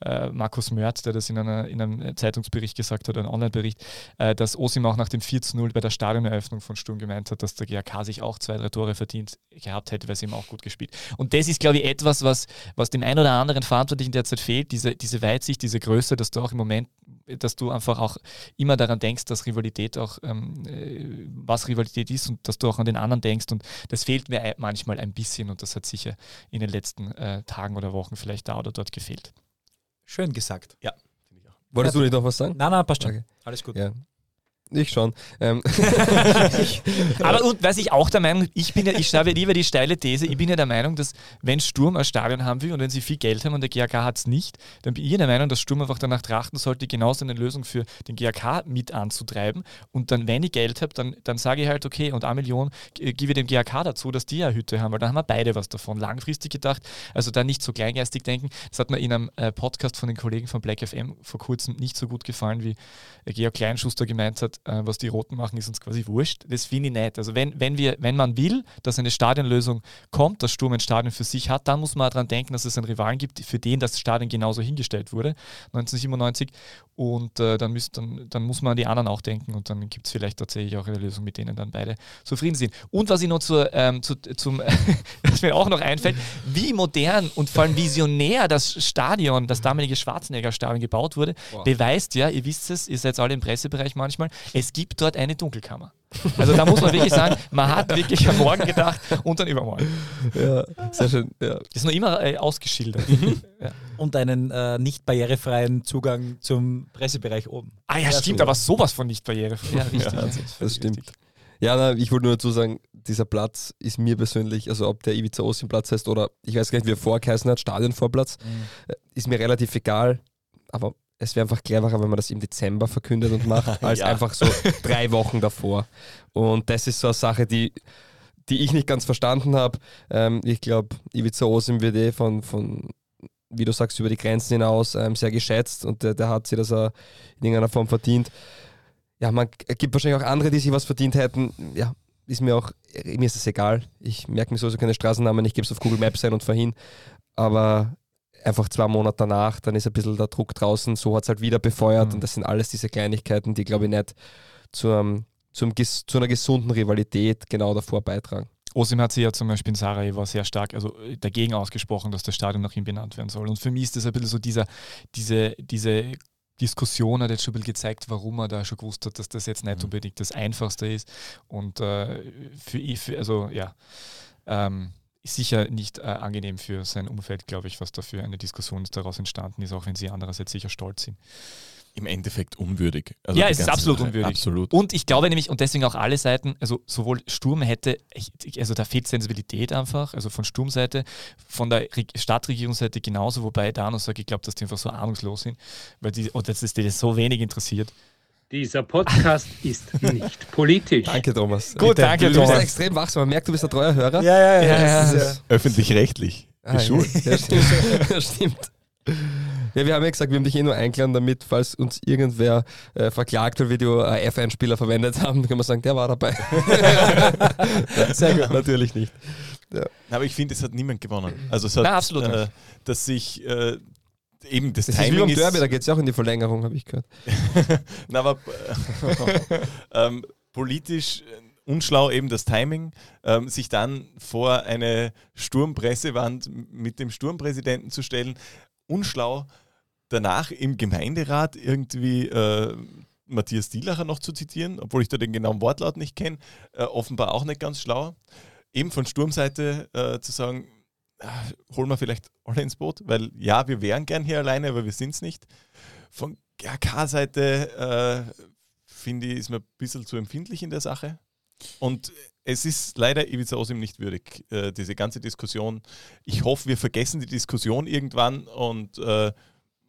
[SPEAKER 1] äh, Markus Mörth, der das in, einer, in einem Zeitungsbericht gesagt hat, einem Online-Bericht, äh, dass Osim auch nach dem 4-0 bei der Stadioneröffnung von Sturm gemeint hat, dass der GAK sich auch zwei, drei Tore verdient gehabt hätte, weil sie ihm auch gut gespielt. Und das ist, glaube ich, etwas, was, was dem einen oder anderen Verantwortlichen derzeit fehlt, diese, diese Weitsicht, diese Größe, dass du auch im Moment dass du einfach auch immer daran denkst, dass Rivalität auch, ähm, äh, was Rivalität ist und dass du auch an den anderen denkst. Und das fehlt mir manchmal ein bisschen und das hat sicher in den letzten äh, Tagen oder Wochen vielleicht da oder dort gefehlt.
[SPEAKER 3] Schön gesagt.
[SPEAKER 1] Ja.
[SPEAKER 2] Wolltest du nicht noch was sagen?
[SPEAKER 3] Nein, nein, passt schon. Okay. Alles gut.
[SPEAKER 2] Ja. Ich schon. Ähm.
[SPEAKER 1] Aber und weiß ich auch der Meinung, ich bin ja, ich schreibe lieber die steile These, ich bin ja der Meinung, dass wenn Sturm ein Stadion haben will und wenn sie viel Geld haben und der GAK hat es nicht, dann bin ich der Meinung, dass Sturm einfach danach trachten sollte, genauso eine Lösung für den GAK mit anzutreiben. Und dann, wenn ich Geld habe, dann, dann sage ich halt, okay, und eine Million äh, gebe ich dem GAK dazu, dass die eine Hütte haben, weil dann haben wir beide was davon. Langfristig gedacht, also da nicht so kleingeistig denken. Das hat mir in einem äh, Podcast von den Kollegen von Black FM vor kurzem nicht so gut gefallen, wie Georg Kleinschuster gemeint hat, äh, was die Roten machen, ist uns quasi wurscht. Das finde ich nicht. Also wenn, wenn, wir, wenn man will, dass eine Stadionlösung kommt, dass Sturm ein Stadion für sich hat, dann muss man daran denken, dass es einen Rivalen gibt, für den das Stadion genauso hingestellt wurde, 1997. Und äh, dann, müsst, dann, dann muss man an die anderen auch denken und dann gibt es vielleicht tatsächlich auch eine Lösung, mit denen dann beide zufrieden sind. Und was ich noch zur, ähm, zu, zum, was mir auch noch einfällt, wie modern und vor allem visionär das Stadion, das damalige Schwarzenegger-Stadion gebaut wurde,
[SPEAKER 2] Boah.
[SPEAKER 1] beweist ja, ihr wisst es, ihr seid alle im Pressebereich manchmal, es gibt dort eine Dunkelkammer. Also da muss man wirklich sagen, man hat wirklich am Morgen gedacht und dann übermorgen.
[SPEAKER 2] Ja, sehr schön. Ja.
[SPEAKER 1] Ist noch immer äh, ausgeschildert. ja.
[SPEAKER 3] Und einen äh, nicht barrierefreien Zugang zum Pressebereich oben.
[SPEAKER 1] Ah ja, stimmt, aber sowas von nicht barrierefrei. Ja, richtig.
[SPEAKER 2] Ja, das stimmt. Ja, na, ich wollte nur dazu sagen, dieser Platz ist mir persönlich, also ob der Ivica Osim Platz heißt oder ich weiß gar nicht, wie er vorgeheißen hat, Stadionvorplatz, äh, ist mir relativ egal, aber es wäre einfach cleverer, wenn man das im Dezember verkündet und macht, als
[SPEAKER 4] Ja.
[SPEAKER 2] einfach so drei Wochen davor. Und das ist so eine Sache, die, die ich nicht ganz verstanden habe. Ähm, ich glaube, Ivica Osim wird eh von, von, wie du sagst, über die Grenzen hinaus ähm, sehr geschätzt und der, der hat sich das auch in irgendeiner Form verdient. Ja, man es gibt wahrscheinlich auch andere, die sich was verdient hätten. Ja, ist mir auch, mir ist es egal. Ich merke mir sowieso keine Straßennamen, ich gebe es auf Google Maps ein und vorhin. Aber einfach zwei Monate danach, dann ist ein bisschen der Druck draußen, so hat es halt wieder befeuert und das sind alles diese Kleinigkeiten, die glaube ich nicht zum, zum, zu einer gesunden Rivalität genau davor beitragen.
[SPEAKER 1] Osim hat sich ja zum Beispiel in Sarajevo sehr stark also äh, dagegen ausgesprochen, dass das Stadion nach ihm benannt werden soll. Und für mich ist das ein bisschen so dieser, diese, diese Diskussion hat jetzt schon ein bisschen gezeigt, warum er da schon gewusst hat, dass das jetzt nicht unbedingt das Einfachste ist. Und äh, für, ich- für also ja, ähm, sicher nicht äh, angenehm für sein Umfeld, glaube ich, was da für eine Diskussion daraus entstanden ist, auch wenn sie andererseits sicher stolz sind.
[SPEAKER 4] Im Endeffekt unwürdig. Also
[SPEAKER 1] ja, es ist absolut
[SPEAKER 4] Sache.
[SPEAKER 1] unwürdig.
[SPEAKER 4] Absolut.
[SPEAKER 1] Und ich glaube nämlich, und deswegen auch alle Seiten, also sowohl Sturm hätte, also da fehlt Sensibilität einfach, also von Sturmseite, von der Reg- Stadtregierungsseite genauso, wobei da noch sage, ich glaube, dass die einfach so ahnungslos sind, weil die, oder dass es die das so wenig interessiert.
[SPEAKER 18] Dieser Podcast ist nicht politisch.
[SPEAKER 2] Danke, Thomas.
[SPEAKER 1] Gut,
[SPEAKER 2] Bitte.
[SPEAKER 1] danke,
[SPEAKER 2] du, Du bist
[SPEAKER 1] Thomas.
[SPEAKER 2] extrem wachsam. Man merkt, du bist ein treuer Hörer.
[SPEAKER 3] Ja, ja, ja.
[SPEAKER 1] Ja, ja.
[SPEAKER 4] Öffentlich-rechtlich.
[SPEAKER 2] Ah. Ja, stimmt. ja, stimmt. Ja, wir haben ja gesagt, wir haben dich eh nur eingeladen, damit, falls uns irgendwer äh, verklagt, weil wir die F1-Spieler verwendet haben, dann können wir sagen, der war dabei.
[SPEAKER 3] Sehr gut.
[SPEAKER 2] Natürlich nicht. Ja.
[SPEAKER 4] Aber ich finde, es hat niemand gewonnen. Also es hat,
[SPEAKER 1] Nein, absolut
[SPEAKER 4] äh,
[SPEAKER 1] nicht.
[SPEAKER 4] dass sich äh, eben das,
[SPEAKER 2] Das ist wie
[SPEAKER 4] Timing
[SPEAKER 2] beim Derby, da geht es ja auch in die Verlängerung, habe ich gehört.
[SPEAKER 4] Na, aber äh, ähm, politisch äh, unschlau eben das Timing, ähm, sich dann vor eine Sturmpressewand mit dem Sturmpräsidenten zu stellen, unschlau. Danach im Gemeinderat irgendwie äh, Matthias Dielacher noch zu zitieren, obwohl ich da den genauen Wortlaut nicht kenne, äh, offenbar auch nicht ganz schlau. Eben von Sturmseite äh, zu sagen, holen wir vielleicht alle ins Boot, weil ja, wir wären gern hier alleine, aber wir sind es nicht. Von GK-Seite äh, finde ich, ist man ein bisschen zu empfindlich in der Sache. Und es ist leider Ivica Osim nicht würdig, äh, diese ganze Diskussion. Ich hoffe, wir vergessen die Diskussion irgendwann und äh,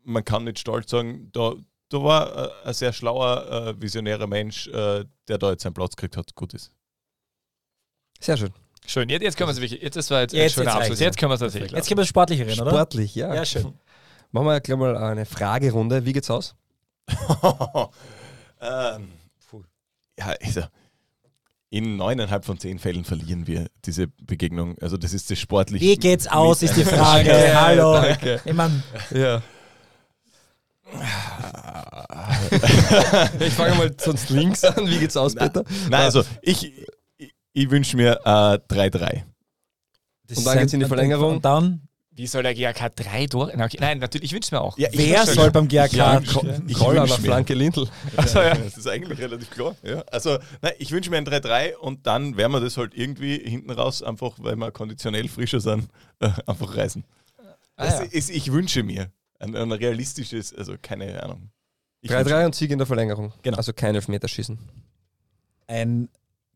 [SPEAKER 4] man kann nicht stolz sagen, da, da war äh, ein sehr schlauer, äh, visionärer Mensch, äh, der da jetzt seinen Platz gekriegt hat. Gut ist.
[SPEAKER 2] Sehr schön.
[SPEAKER 1] Schön, jetzt, jetzt können wir es wirklich, jetzt, das war jetzt, ein
[SPEAKER 3] Jetzt-
[SPEAKER 1] schöner
[SPEAKER 3] jetzt
[SPEAKER 1] Abschluss, jetzt können wir es tatsächlich
[SPEAKER 3] Jetzt können wir das Sportliche reden, oder?
[SPEAKER 2] Sportlich, ja.
[SPEAKER 3] Ja, schön.
[SPEAKER 2] Machen wir gleich mal eine Fragerunde. Wie geht's aus?
[SPEAKER 4] ähm, ja, also in neuneinhalb von zehn Fällen verlieren wir diese Begegnung. Also das ist das sportlich.
[SPEAKER 3] Wie geht's aus, ist die Frage.
[SPEAKER 2] Danke,
[SPEAKER 3] Hallo.
[SPEAKER 2] danke.
[SPEAKER 3] Ich mein,
[SPEAKER 2] Ja. ich fange mal sonst links an. Wie geht's aus, Peter?
[SPEAKER 4] Nein, also ich, ich, wünsche mir äh, 3-3.
[SPEAKER 2] Und dann geht's in die Verlängerung.
[SPEAKER 3] Und dann,
[SPEAKER 1] Wie soll der GAK Tore? Na, okay, Nein, natürlich, ich wünsche es mir auch.
[SPEAKER 4] Ja,
[SPEAKER 3] wer soll beim GAK
[SPEAKER 4] Ja, ich
[SPEAKER 2] Koller
[SPEAKER 4] wünsch
[SPEAKER 2] nach Flanke Lindl.
[SPEAKER 1] Also, ja.
[SPEAKER 4] Das ist eigentlich relativ klar. Ja. Also, nein, ich wünsche mir ein 3-3 und dann werden wir das halt irgendwie hinten raus, einfach weil wir konditionell frischer sind, äh, einfach reißen. Das
[SPEAKER 1] ja.
[SPEAKER 4] ist, ich wünsche mir ein, ein realistisches, also keine Ahnung. Ich
[SPEAKER 2] 3-3 und Sieg in der Verlängerung.
[SPEAKER 3] Genau.
[SPEAKER 2] Also kein Elfmeterschießen.
[SPEAKER 3] Ein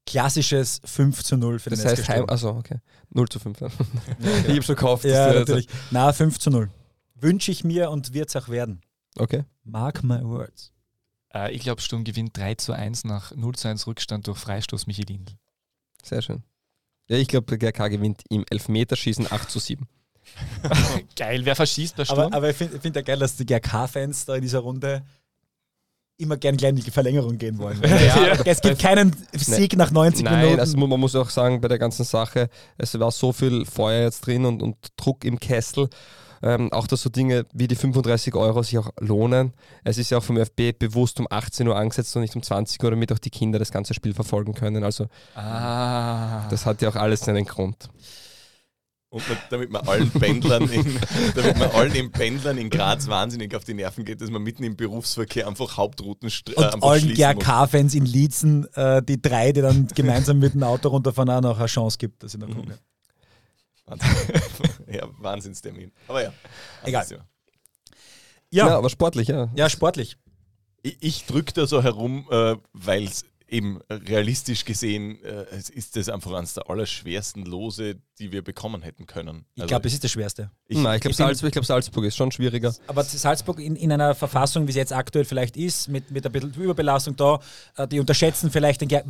[SPEAKER 3] klassisches 5 zu 0 für den
[SPEAKER 2] Das heißt
[SPEAKER 3] SK. Sturm.
[SPEAKER 2] Also okay. 0 zu 5. ich hab schon gekauft.
[SPEAKER 3] Ja, natürlich. Na, 5 zu 0. Wünsche ich mir und wird es auch werden.
[SPEAKER 2] Okay.
[SPEAKER 3] Mark my words.
[SPEAKER 1] Äh, ich glaube, Sturm gewinnt 3 zu 1 nach 0 zu 1 Rückstand durch Freistoß Michi Lindl.
[SPEAKER 2] Sehr schön. Ja, ich glaube, der GRK gewinnt im Elfmeterschießen 8 zu 7.
[SPEAKER 1] Geil, wer verschießt bei Sturm?
[SPEAKER 3] Aber, aber ich finde find ja geil, dass die GRK-Fans da in dieser Runde immer gern gleich in die Verlängerung gehen wollen.
[SPEAKER 2] Ja.
[SPEAKER 3] Es gibt keinen Sieg nach 90
[SPEAKER 2] Nein,
[SPEAKER 3] Minuten.
[SPEAKER 2] also man muss auch sagen, bei der ganzen Sache, es war so viel Feuer jetzt drin und, und Druck im Kessel. Ähm, auch dass so Dinge wie die 35 Euro sich auch lohnen. Es ist ja auch vom ÖFB bewusst um 18 Uhr angesetzt und nicht um 20 Uhr, damit auch die Kinder das ganze Spiel verfolgen können. Also
[SPEAKER 1] ah.
[SPEAKER 2] das hat ja auch alles seinen Grund.
[SPEAKER 4] Und man, damit man allen Pendlern in, damit man allen im Pendlern in Graz wahnsinnig auf die Nerven geht, dass man mitten im Berufsverkehr einfach Hauptrouten st-
[SPEAKER 3] Und
[SPEAKER 4] äh, einfach
[SPEAKER 3] allen. GRK-Fans in Liezen, äh, die drei, die dann gemeinsam mit dem Auto runterfahren, auch noch eine Chance gibt, dass sie noch kommen.
[SPEAKER 4] Wahnsinn. ja, Wahnsinnstermin. Aber ja.
[SPEAKER 3] Egal.
[SPEAKER 4] Thema.
[SPEAKER 3] Ja.
[SPEAKER 2] Ja, aber sportlich, ja.
[SPEAKER 3] Ja, sportlich.
[SPEAKER 4] Ich, ich drücke da so herum, äh, weil es eben realistisch gesehen äh, es ist das einfach eines der allerschwersten Lose, die wir bekommen hätten können.
[SPEAKER 3] Ich
[SPEAKER 4] Also
[SPEAKER 3] glaube, es ist das Schwerste.
[SPEAKER 4] Ich-
[SPEAKER 2] Nein, ich glaube Salzburg, ich glaub, Salzburg ist schon schwieriger.
[SPEAKER 3] Aber Salzburg in, in einer Verfassung, wie sie jetzt aktuell vielleicht ist, mit, mit ein bisschen Überbelastung da, äh, die unterschätzen vielleicht den GRK.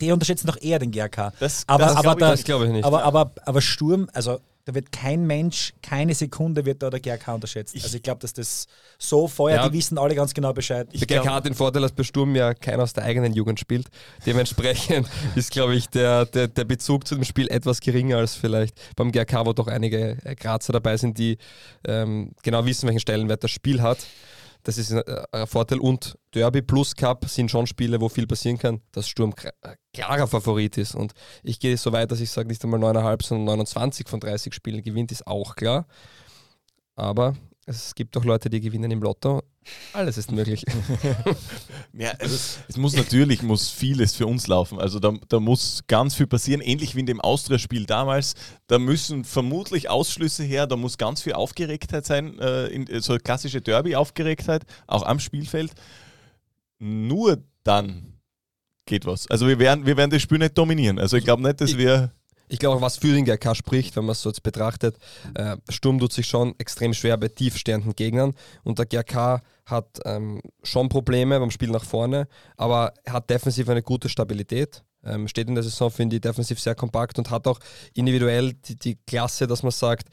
[SPEAKER 3] Die unterschätzen doch eher den GRK.
[SPEAKER 4] Das-
[SPEAKER 3] aber,
[SPEAKER 4] das
[SPEAKER 3] aber,
[SPEAKER 4] glaub ich-
[SPEAKER 2] glaub ich nicht.
[SPEAKER 3] Aber, aber, aber Sturm, also da wird kein Mensch, keine Sekunde wird da der GRK unterschätzt. also ich glaube, dass das so vorher,
[SPEAKER 2] Ja.
[SPEAKER 3] die wissen alle ganz genau Bescheid.
[SPEAKER 2] Der GK hat den Vorteil, dass bei Sturm ja keiner aus der eigenen Jugend spielt. Dementsprechend ist, glaube ich, der, der, der Bezug zu dem Spiel etwas geringer als vielleicht beim GRK, wo doch einige äh, Grazer dabei sind, die ähm, genau wissen, welchen Stellenwert das Spiel hat. Das ist ein, äh, ein Vorteil. Und Derby plus Cup sind schon Spiele, wo viel passieren kann, dass Sturm klarer Favorit ist. Und ich gehe so weit, dass ich sage, nicht einmal 9,5, sondern 29 von 30 Spielen gewinnt, ist auch klar. Aber es gibt auch Leute, die gewinnen im Lotto. Alles ist möglich.
[SPEAKER 4] Ja, also es muss natürlich muss vieles für uns laufen. Also da, da muss ganz viel passieren, ähnlich wie in dem Austria-Spiel damals. Da müssen vermutlich Ausschlüsse her, da muss ganz viel Aufgeregtheit sein, äh, in, so klassische Derby-Aufgeregtheit, auch am Spielfeld. Nur dann geht was. Also wir werden, wir werden das Spiel nicht dominieren. Also ich glaube nicht, dass wir.
[SPEAKER 2] Ich glaube auch, was für den GRK spricht, wenn man es so jetzt betrachtet, äh, Sturm tut sich schon extrem schwer bei tiefstehenden Gegnern und der GRK hat ähm, schon Probleme beim Spiel nach vorne, aber hat defensiv eine gute Stabilität. Ähm, steht in der Saison, finde ich, defensiv sehr kompakt und hat auch individuell die, die Klasse, dass man sagt,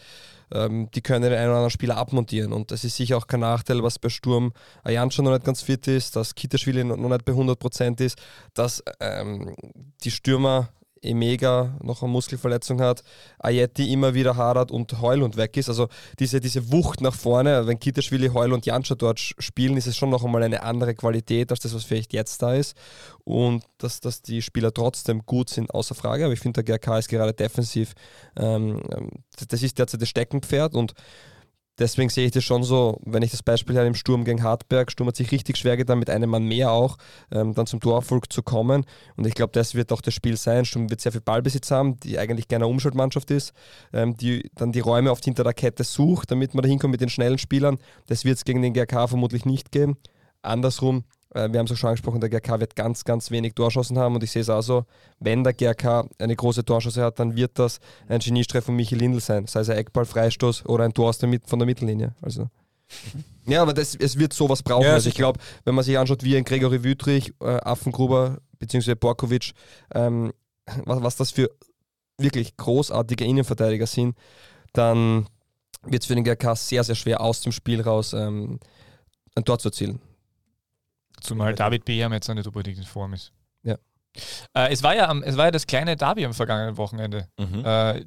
[SPEAKER 2] ähm, die können den einen oder anderen Spieler abmontieren. Und das ist sicher auch kein Nachteil, was bei Sturm Ayancha noch nicht ganz fit ist, dass Kitaschwili noch noch nicht bei 100% ist, dass ähm, die Stürmer Emega noch eine Muskelverletzung hat, Ayeti immer wieder hadert und Heulund weg ist. Also diese, diese Wucht nach vorne, wenn Kitaschwili, Heul und Janscha dort spielen, ist es schon noch einmal eine andere Qualität als das, was vielleicht jetzt da ist. Und dass, dass die Spieler trotzdem gut sind, außer Frage. Aber ich finde, der GRK ist gerade defensiv, ähm, ähm, das ist derzeit das Steckenpferd und Deswegen sehe ich das schon so, wenn ich das Beispiel her im Sturm gegen Hartberg, Sturm hat sich richtig schwer getan, mit einem Mann mehr auch, ähm, dann zum Torerfolg zu kommen. Und ich glaube, das wird auch das Spiel sein. Sturm wird sehr viel Ballbesitz haben, die eigentlich gerne Umschaltmannschaft ist, ähm, die dann die Räume oft hinter der Kette sucht, damit man da hinkommt mit den schnellen Spielern. Das wird es gegen den GRK vermutlich nicht geben. Andersrum, wir haben es auch schon angesprochen, der GRK wird ganz, ganz wenig Torschancen haben und ich sehe es auch so, wenn der GRK eine große Torchance hat, dann wird das ein Geniestreff von Michi Lindl sein, sei es ein Eckball, Freistoß oder ein Tor aus der von der Mittellinie. Also. Ja, aber das, es wird sowas brauchen.
[SPEAKER 3] Ja,
[SPEAKER 2] also ich glaube, wenn man sich anschaut, wie ein Gregory Wüttrich, äh, Affengruber bzw. Borkovic, ähm, was, was das für wirklich großartige Innenverteidiger sind, dann wird es für den GRK sehr, sehr schwer aus dem Spiel raus ähm, ein Tor zu erzielen.
[SPEAKER 1] Zumal David Beham jetzt auch nicht unbedingt in Form ist.
[SPEAKER 2] Ja.
[SPEAKER 1] Äh, es, war ja am, es war ja das kleine Derby am vergangenen Wochenende.
[SPEAKER 4] Mhm.
[SPEAKER 1] Äh,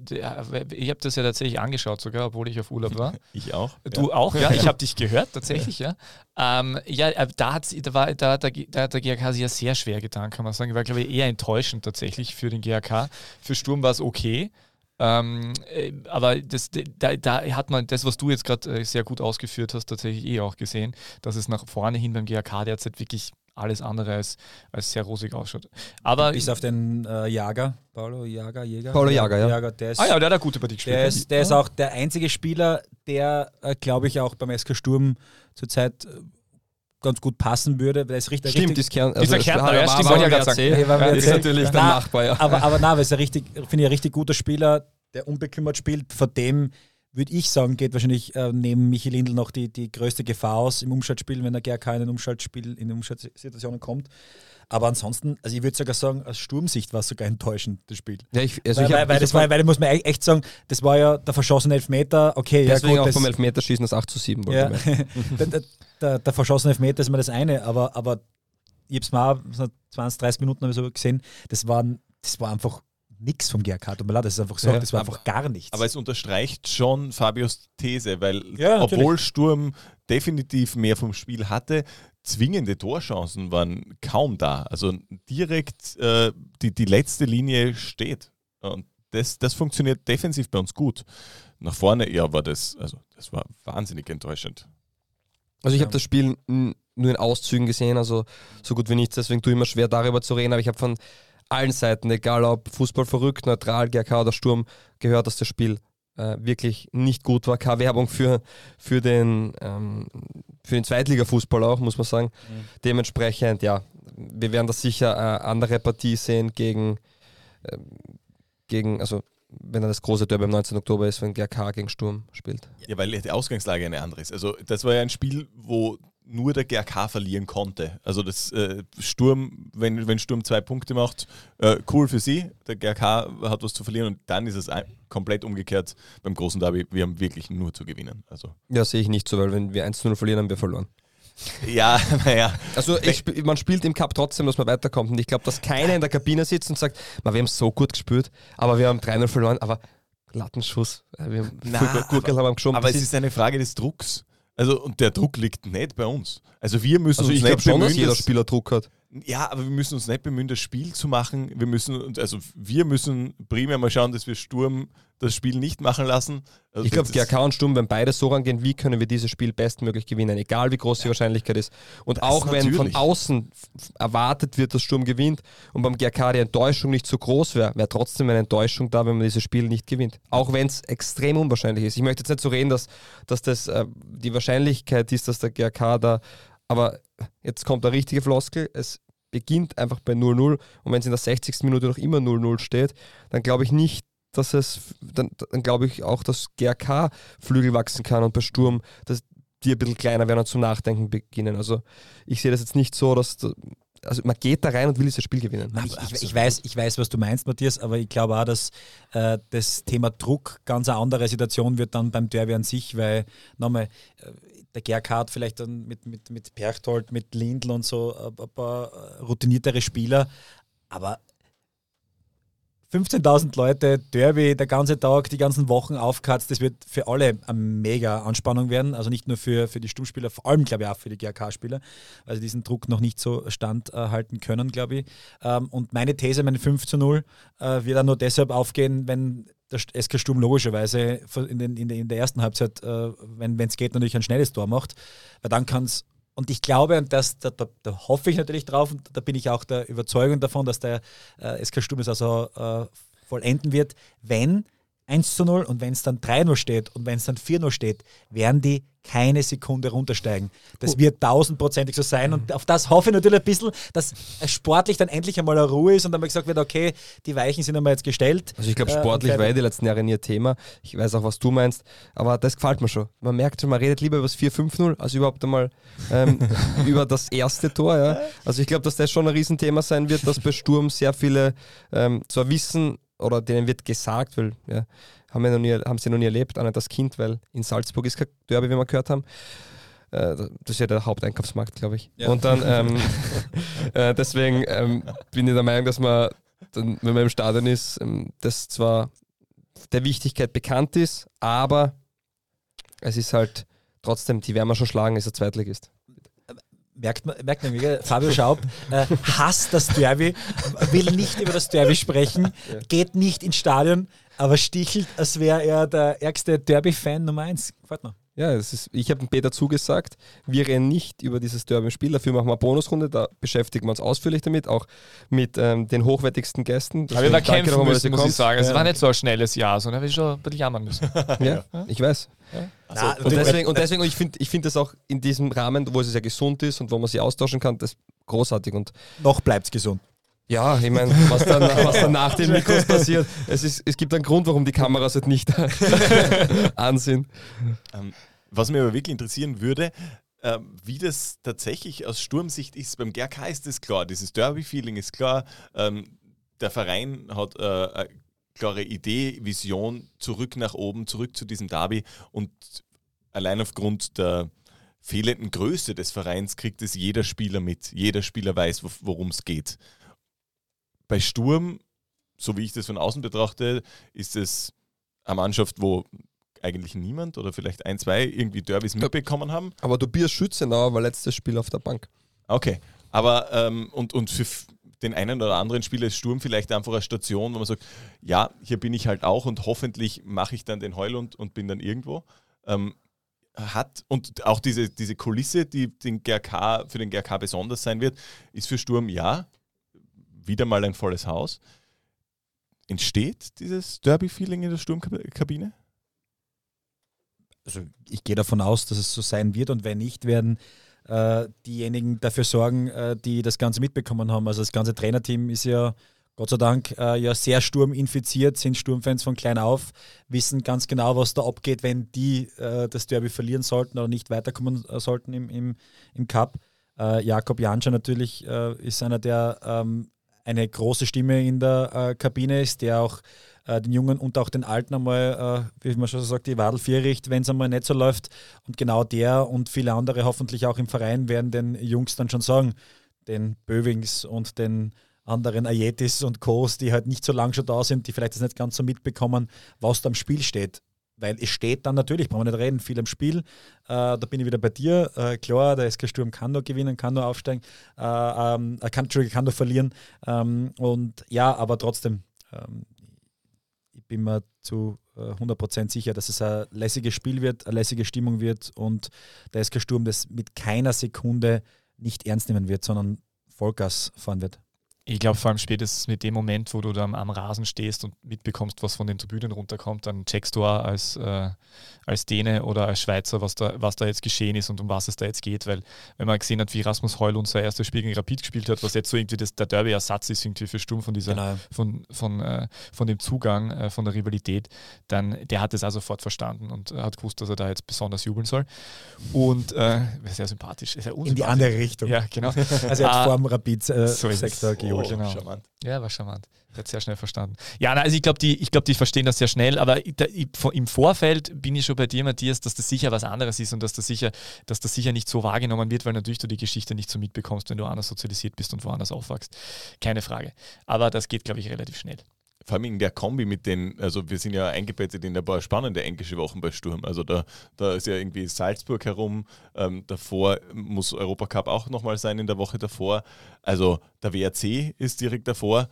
[SPEAKER 1] ich habe das ja tatsächlich angeschaut, sogar, obwohl ich auf Urlaub war.
[SPEAKER 4] Ich auch.
[SPEAKER 1] Du
[SPEAKER 4] ja.
[SPEAKER 1] auch, ja. Ich habe dich gehört, tatsächlich, ja. Ähm, ja, äh, da hat da war, da, da, da hat der GRK sich ja sehr schwer getan, kann man sagen. War, glaube ich, eher enttäuschend tatsächlich für den GRK. Für Sturm war es okay. Ähm, äh, aber das, da, da hat man das, was du jetzt gerade äh, sehr gut ausgeführt hast, tatsächlich eh auch gesehen, dass es nach vorne hin beim GRK derzeit wirklich alles andere als, als sehr rosig ausschaut. Aber
[SPEAKER 3] Bis auf den äh, Jager, Paulo Jager, Jäger.
[SPEAKER 2] Paulo Jager, ja.
[SPEAKER 3] Jager der ist,
[SPEAKER 1] Ah ja, der hat eine gute Partie gespielt.
[SPEAKER 3] Der
[SPEAKER 1] ja.
[SPEAKER 3] ist, der ist auch der einzige Spieler, der, äh, glaube ich, auch beim SK Sturm zurzeit äh, ganz gut passen würde. weil er ist richtig,
[SPEAKER 2] Stimmt,
[SPEAKER 3] richtig,
[SPEAKER 2] ist Kern,
[SPEAKER 1] Dieser
[SPEAKER 2] also,
[SPEAKER 1] Kärntner,
[SPEAKER 2] war-
[SPEAKER 1] ja,
[SPEAKER 2] war-
[SPEAKER 1] stimmt,
[SPEAKER 2] war
[SPEAKER 1] gerade
[SPEAKER 2] WRC.
[SPEAKER 1] sagen.
[SPEAKER 3] Ja, war
[SPEAKER 2] Ja, ist natürlich der
[SPEAKER 3] Na,
[SPEAKER 2] Nachbar, ja.
[SPEAKER 3] Aber, aber na, weil es ein richtig, finde ich, ein richtig guter Spieler, der unbekümmert spielt. Vor dem würde ich sagen, geht wahrscheinlich äh, neben Michi Lindl noch die, die größte Gefahr aus im Umschaltspiel, wenn der GRK in ein Umschaltspiel, in Umschaltsituationen kommt. Aber ansonsten, also ich würde sogar sagen, aus Sturmsicht war es sogar enttäuschend, das Spiel.
[SPEAKER 2] Ja, ich, also
[SPEAKER 3] weil,
[SPEAKER 2] ich
[SPEAKER 3] weil, weil, das war, weil, da muss man e- echt sagen, das war ja der verschossene Elfmeter. Okay,
[SPEAKER 2] Deswegen
[SPEAKER 3] ja,
[SPEAKER 2] auch
[SPEAKER 3] gut,
[SPEAKER 2] vom
[SPEAKER 3] das,
[SPEAKER 2] Elfmeterschießen das 8 zu 7.
[SPEAKER 3] ja, der, der, der, der verschossene Elfmeter ist mal das eine, aber, aber ich habe es mal so 20, 30 Minuten habe ich so gesehen, das, waren, das war einfach nichts vom GRK. Tut mir leid, das ist einfach so,
[SPEAKER 2] Ja,
[SPEAKER 3] das war einfach gar nichts.
[SPEAKER 4] Aber es unterstreicht schon Fabios These, weil
[SPEAKER 3] Ja,
[SPEAKER 4] obwohl Sturm definitiv mehr vom Spiel hatte, zwingende Torchancen waren kaum da. Also direkt äh, die, die letzte Linie steht. Und das, das funktioniert defensiv bei uns gut. Nach vorne, ja, war das, also das war wahnsinnig enttäuschend.
[SPEAKER 2] Also ich habe das Spiel nur in Auszügen gesehen, also so gut wie nichts, deswegen tue ich mir schwer darüber zu reden, aber ich habe von allen Seiten, egal ob Fußball verrückt, neutral, GRK oder Sturm, gehört, dass das Spiel äh, wirklich nicht gut war. Keine Werbung für, für den, ähm, für den Zweitliga-Fußball auch, muss man sagen. Dementsprechend, ja, wir werden das sicher äh, andere Partie sehen gegen, ähm, gegen, also wenn er das große Derby am 19. Oktober ist, wenn GRK gegen Sturm spielt.
[SPEAKER 4] Ja, weil die Ausgangslage eine andere ist. Also das war ja ein Spiel, wo nur der GRK verlieren konnte. Also das äh, Sturm, wenn, wenn Sturm zwei Punkte macht, äh, cool für sie. Der GRK hat was zu verlieren und dann ist es komplett umgekehrt beim großen Derby. Wir haben wirklich nur zu gewinnen. Also
[SPEAKER 2] Ja, sehe ich nicht so, weil wenn wir 1-0 verlieren, haben wir verloren.
[SPEAKER 4] ja, naja.
[SPEAKER 2] Also ich, man spielt im Cup trotzdem, dass man weiterkommt. Und ich glaube, dass keiner in der Kabine sitzt und sagt, "Ma, wir haben so gut gespielt, aber wir haben 3-0 verloren, aber Lattenschuss. äh, Wir haben viel Gurkel haben geschoben.
[SPEAKER 4] Aber es ist eine Frage des Drucks. Also, und der Druck liegt nicht bei uns. Also wir müssen
[SPEAKER 2] Also
[SPEAKER 4] uns
[SPEAKER 2] ich
[SPEAKER 4] nicht
[SPEAKER 2] glaube schon, dass jeder Spieler Druck hat.
[SPEAKER 4] Ja, aber wir müssen uns nicht bemühen, das Spiel zu machen. Wir müssen, also wir müssen primär mal schauen, dass wir Sturm das Spiel nicht machen lassen. Also
[SPEAKER 2] Ich glaube, GRK und Sturm, wenn beide so rangehen, wie können wir dieses Spiel bestmöglich gewinnen, egal wie groß die Wahrscheinlichkeit ist. Und
[SPEAKER 4] Das
[SPEAKER 2] auch wenn von außen erwartet wird, dass Sturm gewinnt und beim GRK die Enttäuschung nicht so groß wäre, wäre trotzdem eine Enttäuschung da, wenn man dieses Spiel nicht gewinnt. Auch wenn es extrem unwahrscheinlich ist. Ich möchte jetzt nicht so reden, dass, dass das äh, die Wahrscheinlichkeit ist, dass der GRK da, aber jetzt kommt der richtige Floskel, es beginnt einfach bei 0-0 und wenn es in der 60. Minute noch immer 0-0 steht, dann glaube ich nicht, dass es, dann, dann glaube ich auch, dass GRK Flügel wachsen kann und bei Sturm, dass die ein bisschen kleiner werden und zum Nachdenken beginnen. Also ich sehe das jetzt nicht so, dass, da- also man geht da rein und will dieses Spiel gewinnen.
[SPEAKER 3] Ich, ich, ich, weiß, ich weiß, was du meinst, Matthias, aber ich glaube auch, dass äh, das Thema Druck ganz eine andere Situation wird dann beim Derby an sich, weil nochmal, äh, der GRK hat vielleicht dann mit, mit, mit Perchtold, mit Lindl und so äh, ein paar äh, routiniertere Spieler, aber 15.000 Leute, Derby, der ganze Tag, die ganzen Wochen aufkatzt, das wird für alle eine mega Anspannung werden. Also nicht nur für, für die Sturmspieler, vor allem glaube ich auch für die GRK-Spieler, weil sie diesen Druck noch nicht so standhalten können, glaube ich. Ähm, und meine These, meine 5 zu 0, äh, wird dann nur deshalb aufgehen, wenn der SK Sturm logischerweise in, den, in, der, in der ersten Halbzeit, äh, wenn es geht, natürlich ein schnelles Tor macht. Weil dann kann es und ich glaube, und das, da, da, da hoffe ich natürlich drauf, und da bin ich auch der Überzeugung davon, dass der äh, SK Sturm es also äh, vollenden wird, wenn 1 zu 0 und wenn es dann 3-0 steht und wenn es dann 4-0 steht, werden die keine Sekunde runtersteigen. Das wird tausendprozentig so sein und auf das hoffe ich natürlich ein bisschen, dass sportlich dann endlich einmal eine Ruhe ist und dann mal gesagt wird, okay, die Weichen sind einmal jetzt gestellt.
[SPEAKER 2] Also ich glaube,
[SPEAKER 3] Äh,
[SPEAKER 2] sportlich
[SPEAKER 3] weiter.
[SPEAKER 2] war eh die letzten Jahre nie ein Thema. Ich weiß auch, was du meinst, aber das gefällt mir schon. Man merkt schon, man redet lieber über das 4-5-0, als überhaupt einmal ähm, über das erste Tor. Ja. Also ich glaube, dass das schon ein Riesenthema sein wird, dass bei Sturm sehr viele ähm, zwar wissen oder denen wird gesagt, weil ja, haben, wir noch nie, haben sie noch nie erlebt, auch nicht das Kind, weil in Salzburg ist kein Derby, wie wir gehört haben. Äh, Das ist ja der Haupteinkaufsmarkt, glaube ich.
[SPEAKER 3] Ja.
[SPEAKER 2] Und dann ähm, äh, deswegen ähm, bin ich der Meinung, dass man, dann, wenn man im Stadion ist, ähm, das zwar der Wichtigkeit bekannt ist, aber es ist halt trotzdem, die werden wir schon schlagen, ist er Zweitligist.
[SPEAKER 3] Merkt man, merkt man mega, Fabio Schaub äh, hasst das Derby, will nicht über das Derby sprechen, geht nicht ins Stadion, aber stichelt, als wäre er der ärgste Derby-Fan Nummer eins. Gefällt mir.
[SPEAKER 2] Ja, es ist, ich habe dem Peter zugesagt, wir reden nicht über dieses Derby-Spiel, dafür machen wir eine Bonusrunde, da beschäftigen wir uns ausführlich damit, auch mit ähm, den hochwertigsten Gästen.
[SPEAKER 1] Aber wir da kämpfen
[SPEAKER 2] dass
[SPEAKER 1] müssen, muss ich sagen. Es
[SPEAKER 2] Ja.
[SPEAKER 1] war nicht so ein schnelles Jahr, sondern wir schon ein bisschen jammern müssen.
[SPEAKER 2] Ja, ich weiß.
[SPEAKER 1] Ja.
[SPEAKER 2] Also, und, deswegen, und deswegen, ich finde ich find das auch in diesem Rahmen, wo es ja gesund ist und wo man sich austauschen kann, das großartig. Und
[SPEAKER 3] Noch bleibt es gesund.
[SPEAKER 2] Ja, ich meine, was dann, was dann nach den Mikros passiert, es, ist, es gibt einen Grund, warum die Kameras halt nicht an sind.
[SPEAKER 4] Ähm, was mich aber wirklich interessieren würde, ähm, wie das tatsächlich aus Sturmsicht ist. Beim GRK ist das klar, dieses Derby-Feeling ist klar. Ähm, der Verein hat äh, eine klare Idee, Vision, zurück nach oben, zurück zu diesem Derby und allein aufgrund der fehlenden Größe des Vereins kriegt es jeder Spieler mit. Jeder Spieler weiß, wo- worum es geht. Bei Sturm, so wie ich das von außen betrachte, ist es eine Mannschaft, wo eigentlich niemand oder vielleicht ein, zwei irgendwie Derbys mitbekommen haben.
[SPEAKER 2] Aber Tobias Schützenauer war letztes Spiel auf der Bank.
[SPEAKER 4] Okay, aber ähm, und, und für, den einen oder anderen Spieler ist Sturm vielleicht einfach eine Station, wo man sagt, ja, hier bin ich halt auch und hoffentlich mache ich dann den Heulund und bin dann irgendwo. Ähm, hat und auch diese, diese Kulisse, die den GRK, für den GRK besonders sein wird, ist für Sturm ja wieder mal ein volles Haus. Entsteht dieses Derby-Feeling in der Sturmkabine?
[SPEAKER 3] Also ich gehe davon aus, dass es so sein wird und wenn nicht, werden äh, diejenigen dafür sorgen, äh, die das Ganze mitbekommen haben. Also das ganze Trainerteam ist ja Gott sei Dank äh, ja sehr sturminfiziert, sind Sturmfans von klein auf, wissen ganz genau, was da abgeht, wenn die äh, das Derby verlieren sollten oder nicht weiterkommen äh, sollten im, im, im Cup. Äh, Jakob Janscher natürlich ist einer, der ähm, eine große Stimme in der Kabine ist, der auch äh, den Jungen und auch den Alten einmal, äh, wie man schon sagt, die Wadel riecht, wenn es einmal nicht so läuft. Und genau der und viele andere hoffentlich auch im Verein werden den Jungs dann schon sagen, den Bövings und den anderen Ayetis und Co., die halt nicht so lange schon da sind, die vielleicht das nicht ganz so mitbekommen, was da im Spiel steht. Weil es steht dann natürlich, brauchen wir nicht reden, viel im Spiel. Äh, da bin ich wieder bei dir. Äh, klar, der SK Sturm kann nur gewinnen, kann nur aufsteigen, äh, ähm, kann, kann nur verlieren. Ähm, und ja, aber trotzdem, ähm, ich bin mir zu 100% äh, sicher, dass es ein lässiges Spiel wird, eine lässige Stimmung wird und der SK Sturm das mit keiner Sekunde nicht ernst nehmen wird, sondern Vollgas fahren wird.
[SPEAKER 1] Ich glaube, vor allem spätestens mit dem Moment, wo du dann am Rasen stehst und mitbekommst, was von den Tribünen runterkommt, dann checkst du auch als, äh, als Däne oder als Schweizer, was da, was da jetzt geschehen ist und um was es da jetzt geht. Weil, wenn man gesehen hat, wie Rasmus Heul unser erstes Spiel gegen Rapid gespielt hat, was jetzt so irgendwie das, der Derby-Ersatz ist, irgendwie für Sturm von, dieser, genau. von, von, äh, von dem Zugang, äh, von der Rivalität, dann der hat es auch sofort verstanden und hat gewusst, dass er da jetzt besonders jubeln soll. Und äh, sehr sympathisch. Sehr
[SPEAKER 3] In die andere Richtung.
[SPEAKER 1] Ja, genau.
[SPEAKER 3] Also er hat ah, vor dem Rapid-Sektor
[SPEAKER 1] äh, so Oh, genau. Charmant. Ja, war charmant. Hat sehr schnell verstanden. Ja, also ich glaube, die, glaub, die verstehen das sehr schnell, aber ich, da, ich, im Vorfeld bin ich schon bei dir, Matthias, dass das sicher was anderes ist und dass das sicher, dass das sicher nicht so wahrgenommen wird, weil natürlich du die Geschichte nicht so mitbekommst, wenn du anders sozialisiert bist und woanders aufwachst. Keine Frage. Aber das geht, glaube ich, relativ schnell
[SPEAKER 4] vor allem in der Kombi mit den, also wir sind ja eingebettet in ein paar spannende englische Wochen bei Sturm. Also da, da ist ja irgendwie Salzburg herum, ähm, davor muss Europacup auch nochmal sein in der Woche davor. Also der WRC ist direkt davor.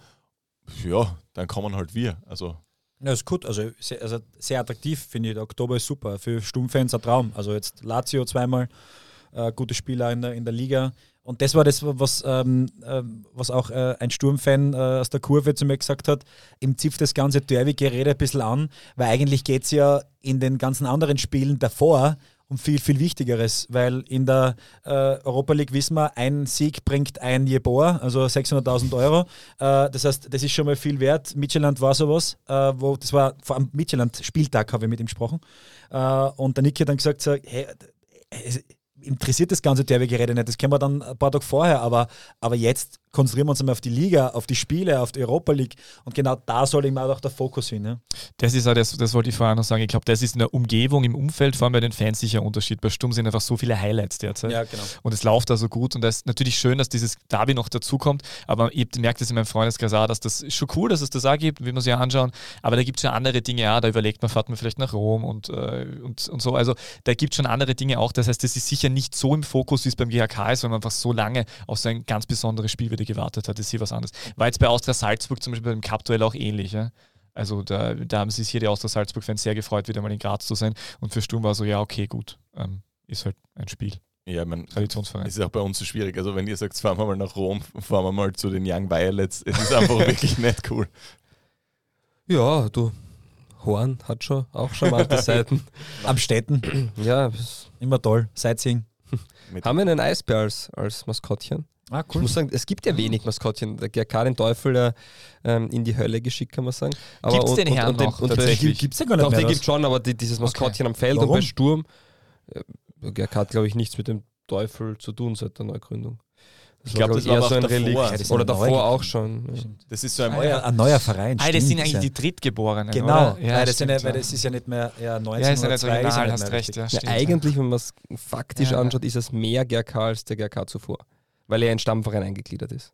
[SPEAKER 4] Ja, dann kommen halt wir. Also
[SPEAKER 3] ja, ist gut. Also sehr, also sehr attraktiv, finde ich. Der Oktober ist super. Für Sturmfans ein Traum. Also jetzt Lazio zweimal, äh, gute Spieler in der, in der Liga. Und das war das, was, ähm, äh, was auch äh, ein Sturmfan äh, aus der Kurve zu mir gesagt hat. Im zipft das ganze Derby-Gerede ein bisschen an, weil eigentlich geht es ja in den ganzen anderen Spielen davor um viel, viel Wichtigeres, weil in der äh, Europa League wissen wir, ein Sieg bringt ein Jebor, also 600.000 Euro. Äh, das heißt, das ist schon mal viel wert. Midtjylland war sowas, äh, wo, das war vor allem Midtjylland-Spieltag, habe ich mit ihm gesprochen. Und der Nick hat dann gesagt, so, hey, interessiert das ganze Derby-Gerede nicht. Das kennen wir dann ein paar Tage vorher, aber, aber jetzt konzentrieren wir uns einmal auf die Liga, auf die Spiele, auf die Europa League und genau da soll eben auch der Fokus hin. Ja.
[SPEAKER 1] Das ist auch das, das wollte ich vorher noch sagen. Ich glaube, das ist in der Umgebung, im Umfeld, vor allem bei den Fans sicher ein Unterschied. Bei Sturm sind einfach so viele Highlights derzeit. Ja, genau. Und es läuft da so gut und das ist natürlich schön, dass dieses Derby noch dazukommt, aber ich merke das in meinem Freundeskreis auch, dass das schon cool, dass es das auch gibt, wie es ja anschauen, aber da gibt es schon andere Dinge auch, da überlegt man, fährt man vielleicht nach Rom und, äh, und, und so. Also da gibt es schon andere Dinge auch. Das heißt, das ist sicher nicht so im Fokus, wie es beim GHK ist, weil man einfach so lange auf so ein ganz besonderes Spiel wieder gewartet hat. Ist hier was anderes. War jetzt bei Austria Salzburg zum Beispiel beim Cup-Duell auch ähnlich. Ja? Also da, da haben sich hier die Austria Salzburg-Fans sehr gefreut, wieder mal in Graz zu sein. Und für Sturm war so, ja, okay, gut. Ähm, ist halt ein Spiel.
[SPEAKER 4] Ja, man, Traditionsverein. Es ist auch bei uns so schwierig. Also wenn ihr sagt, fahren wir mal nach Rom, fahren wir mal zu den Young Violets. Es ist einfach wirklich nicht cool.
[SPEAKER 2] Ja, du, Horn hat schon auch charmante Seiten.
[SPEAKER 3] Am Städten.
[SPEAKER 2] Ja,
[SPEAKER 3] immer toll. Sightseeing.
[SPEAKER 2] Haben wir einen Eisbär als, als Maskottchen? Ah, cool. Ich muss sagen, es gibt ja wenig Maskottchen. Der den Teufel ja, ähm, in die Hölle geschickt, kann man sagen.
[SPEAKER 1] Gibt es den Herrn und, und, noch? Und, tatsächlich?
[SPEAKER 2] Gibt es ja gar nicht Doch, mehr. den gibt es schon, aber die, dieses Maskottchen okay. am Feld Warum? und bei Sturm, äh, hat, glaube ich, nichts mit dem Teufel zu tun seit der Neugründung.
[SPEAKER 4] Das ich glaube, das war eher so ein Relikt.
[SPEAKER 2] Ja, oder davor auch schon. Ja.
[SPEAKER 4] Das ist so ein,
[SPEAKER 3] neuer, ein neuer Verein.
[SPEAKER 1] Ah, das sind eigentlich die Drittgeborenen.
[SPEAKER 3] Genau, ja, weil, das stimmt, weil das ist ja nicht mehr ja, 19 ja, ist ja nicht
[SPEAKER 1] original, hast recht. Ja,
[SPEAKER 2] stimmt, eigentlich, wenn man es faktisch anschaut, ist es mehr GRK als der GRK zuvor, weil er in Stammverein eingegliedert ist.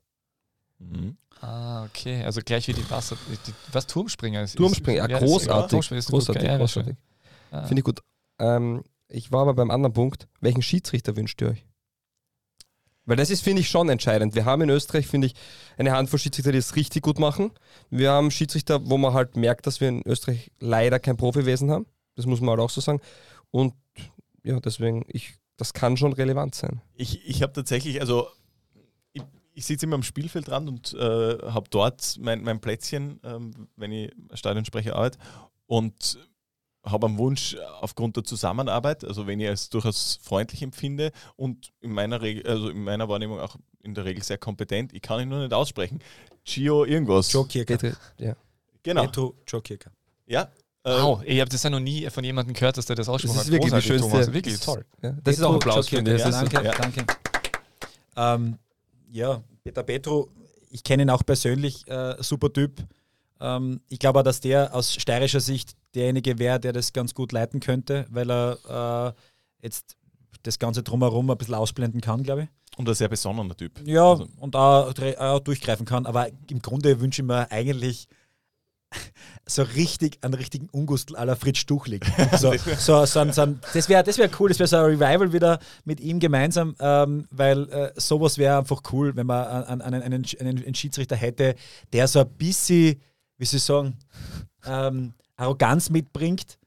[SPEAKER 1] Mhm. Ah, okay. Also gleich wie die Wasser. Die, was Turmspringer ist.
[SPEAKER 2] Turmspringer, ja, großartig. Ist, großartig, gut, großartig. Ah. Finde ich gut. Ähm, ich war aber beim anderen Punkt. Welchen Schiedsrichter wünscht ihr euch? Weil das ist, finde ich, schon entscheidend. Wir haben in Österreich, finde ich, eine Handvoll Schiedsrichter, die es richtig gut machen. Wir haben Schiedsrichter, wo man halt merkt, dass wir in Österreich leider kein Profiwesen haben. Das muss man halt auch so sagen. Und ja, deswegen, ich, das kann schon relevant sein.
[SPEAKER 4] Ich, ich habe tatsächlich, also ich, sitze immer am Spielfeldrand und äh, habe dort mein, mein Plätzchen, ähm, wenn ich Stadionsprecher arbeite. Und habe einen Wunsch aufgrund der Zusammenarbeit, also wenn ich es durchaus freundlich empfinde und in meiner, Regel, also in meiner Wahrnehmung auch in der Regel sehr kompetent, ich kann ihn nur nicht aussprechen. Gio irgendwas.
[SPEAKER 3] Joe Kirker.
[SPEAKER 2] Ja.
[SPEAKER 4] Genau.
[SPEAKER 3] Petro Joe Kirker.
[SPEAKER 4] Ja. äh,
[SPEAKER 1] Wow, ich habe das ja noch nie von jemandem gehört, dass der das aussprochen
[SPEAKER 2] Das
[SPEAKER 1] hat.
[SPEAKER 2] ist wirklich die schönste-
[SPEAKER 1] Thomas, wirklich toll.
[SPEAKER 2] Ja, das ist auch ein Applaus, finde ich.
[SPEAKER 3] Danke,
[SPEAKER 2] ja.
[SPEAKER 3] danke. Ähm, ja, Peter Petro, ich kenne ihn auch persönlich, äh, super Typ. Ähm, ich glaube auch, dass der aus steirischer Sicht derjenige wäre, der das ganz gut leiten könnte, weil er äh, jetzt das Ganze drumherum ein bisschen ausblenden kann, glaube ich.
[SPEAKER 4] Und ein sehr besonderer Typ.
[SPEAKER 3] Ja,
[SPEAKER 4] Also,
[SPEAKER 3] und auch, auch durchgreifen kann. Aber im Grunde wünsche ich mir eigentlich so richtig einen richtigen Ungustel aller Fritz Stuchlig. So, so, so, so, das wäre das wär cool, das wäre so ein Revival wieder mit ihm gemeinsam, ähm, weil äh, sowas wäre einfach cool, wenn man an- an- einen, einen, einen, einen Schiedsrichter hätte, der so ein bisschen, wie soll ich sagen, ähm, Arroganz mitbringt,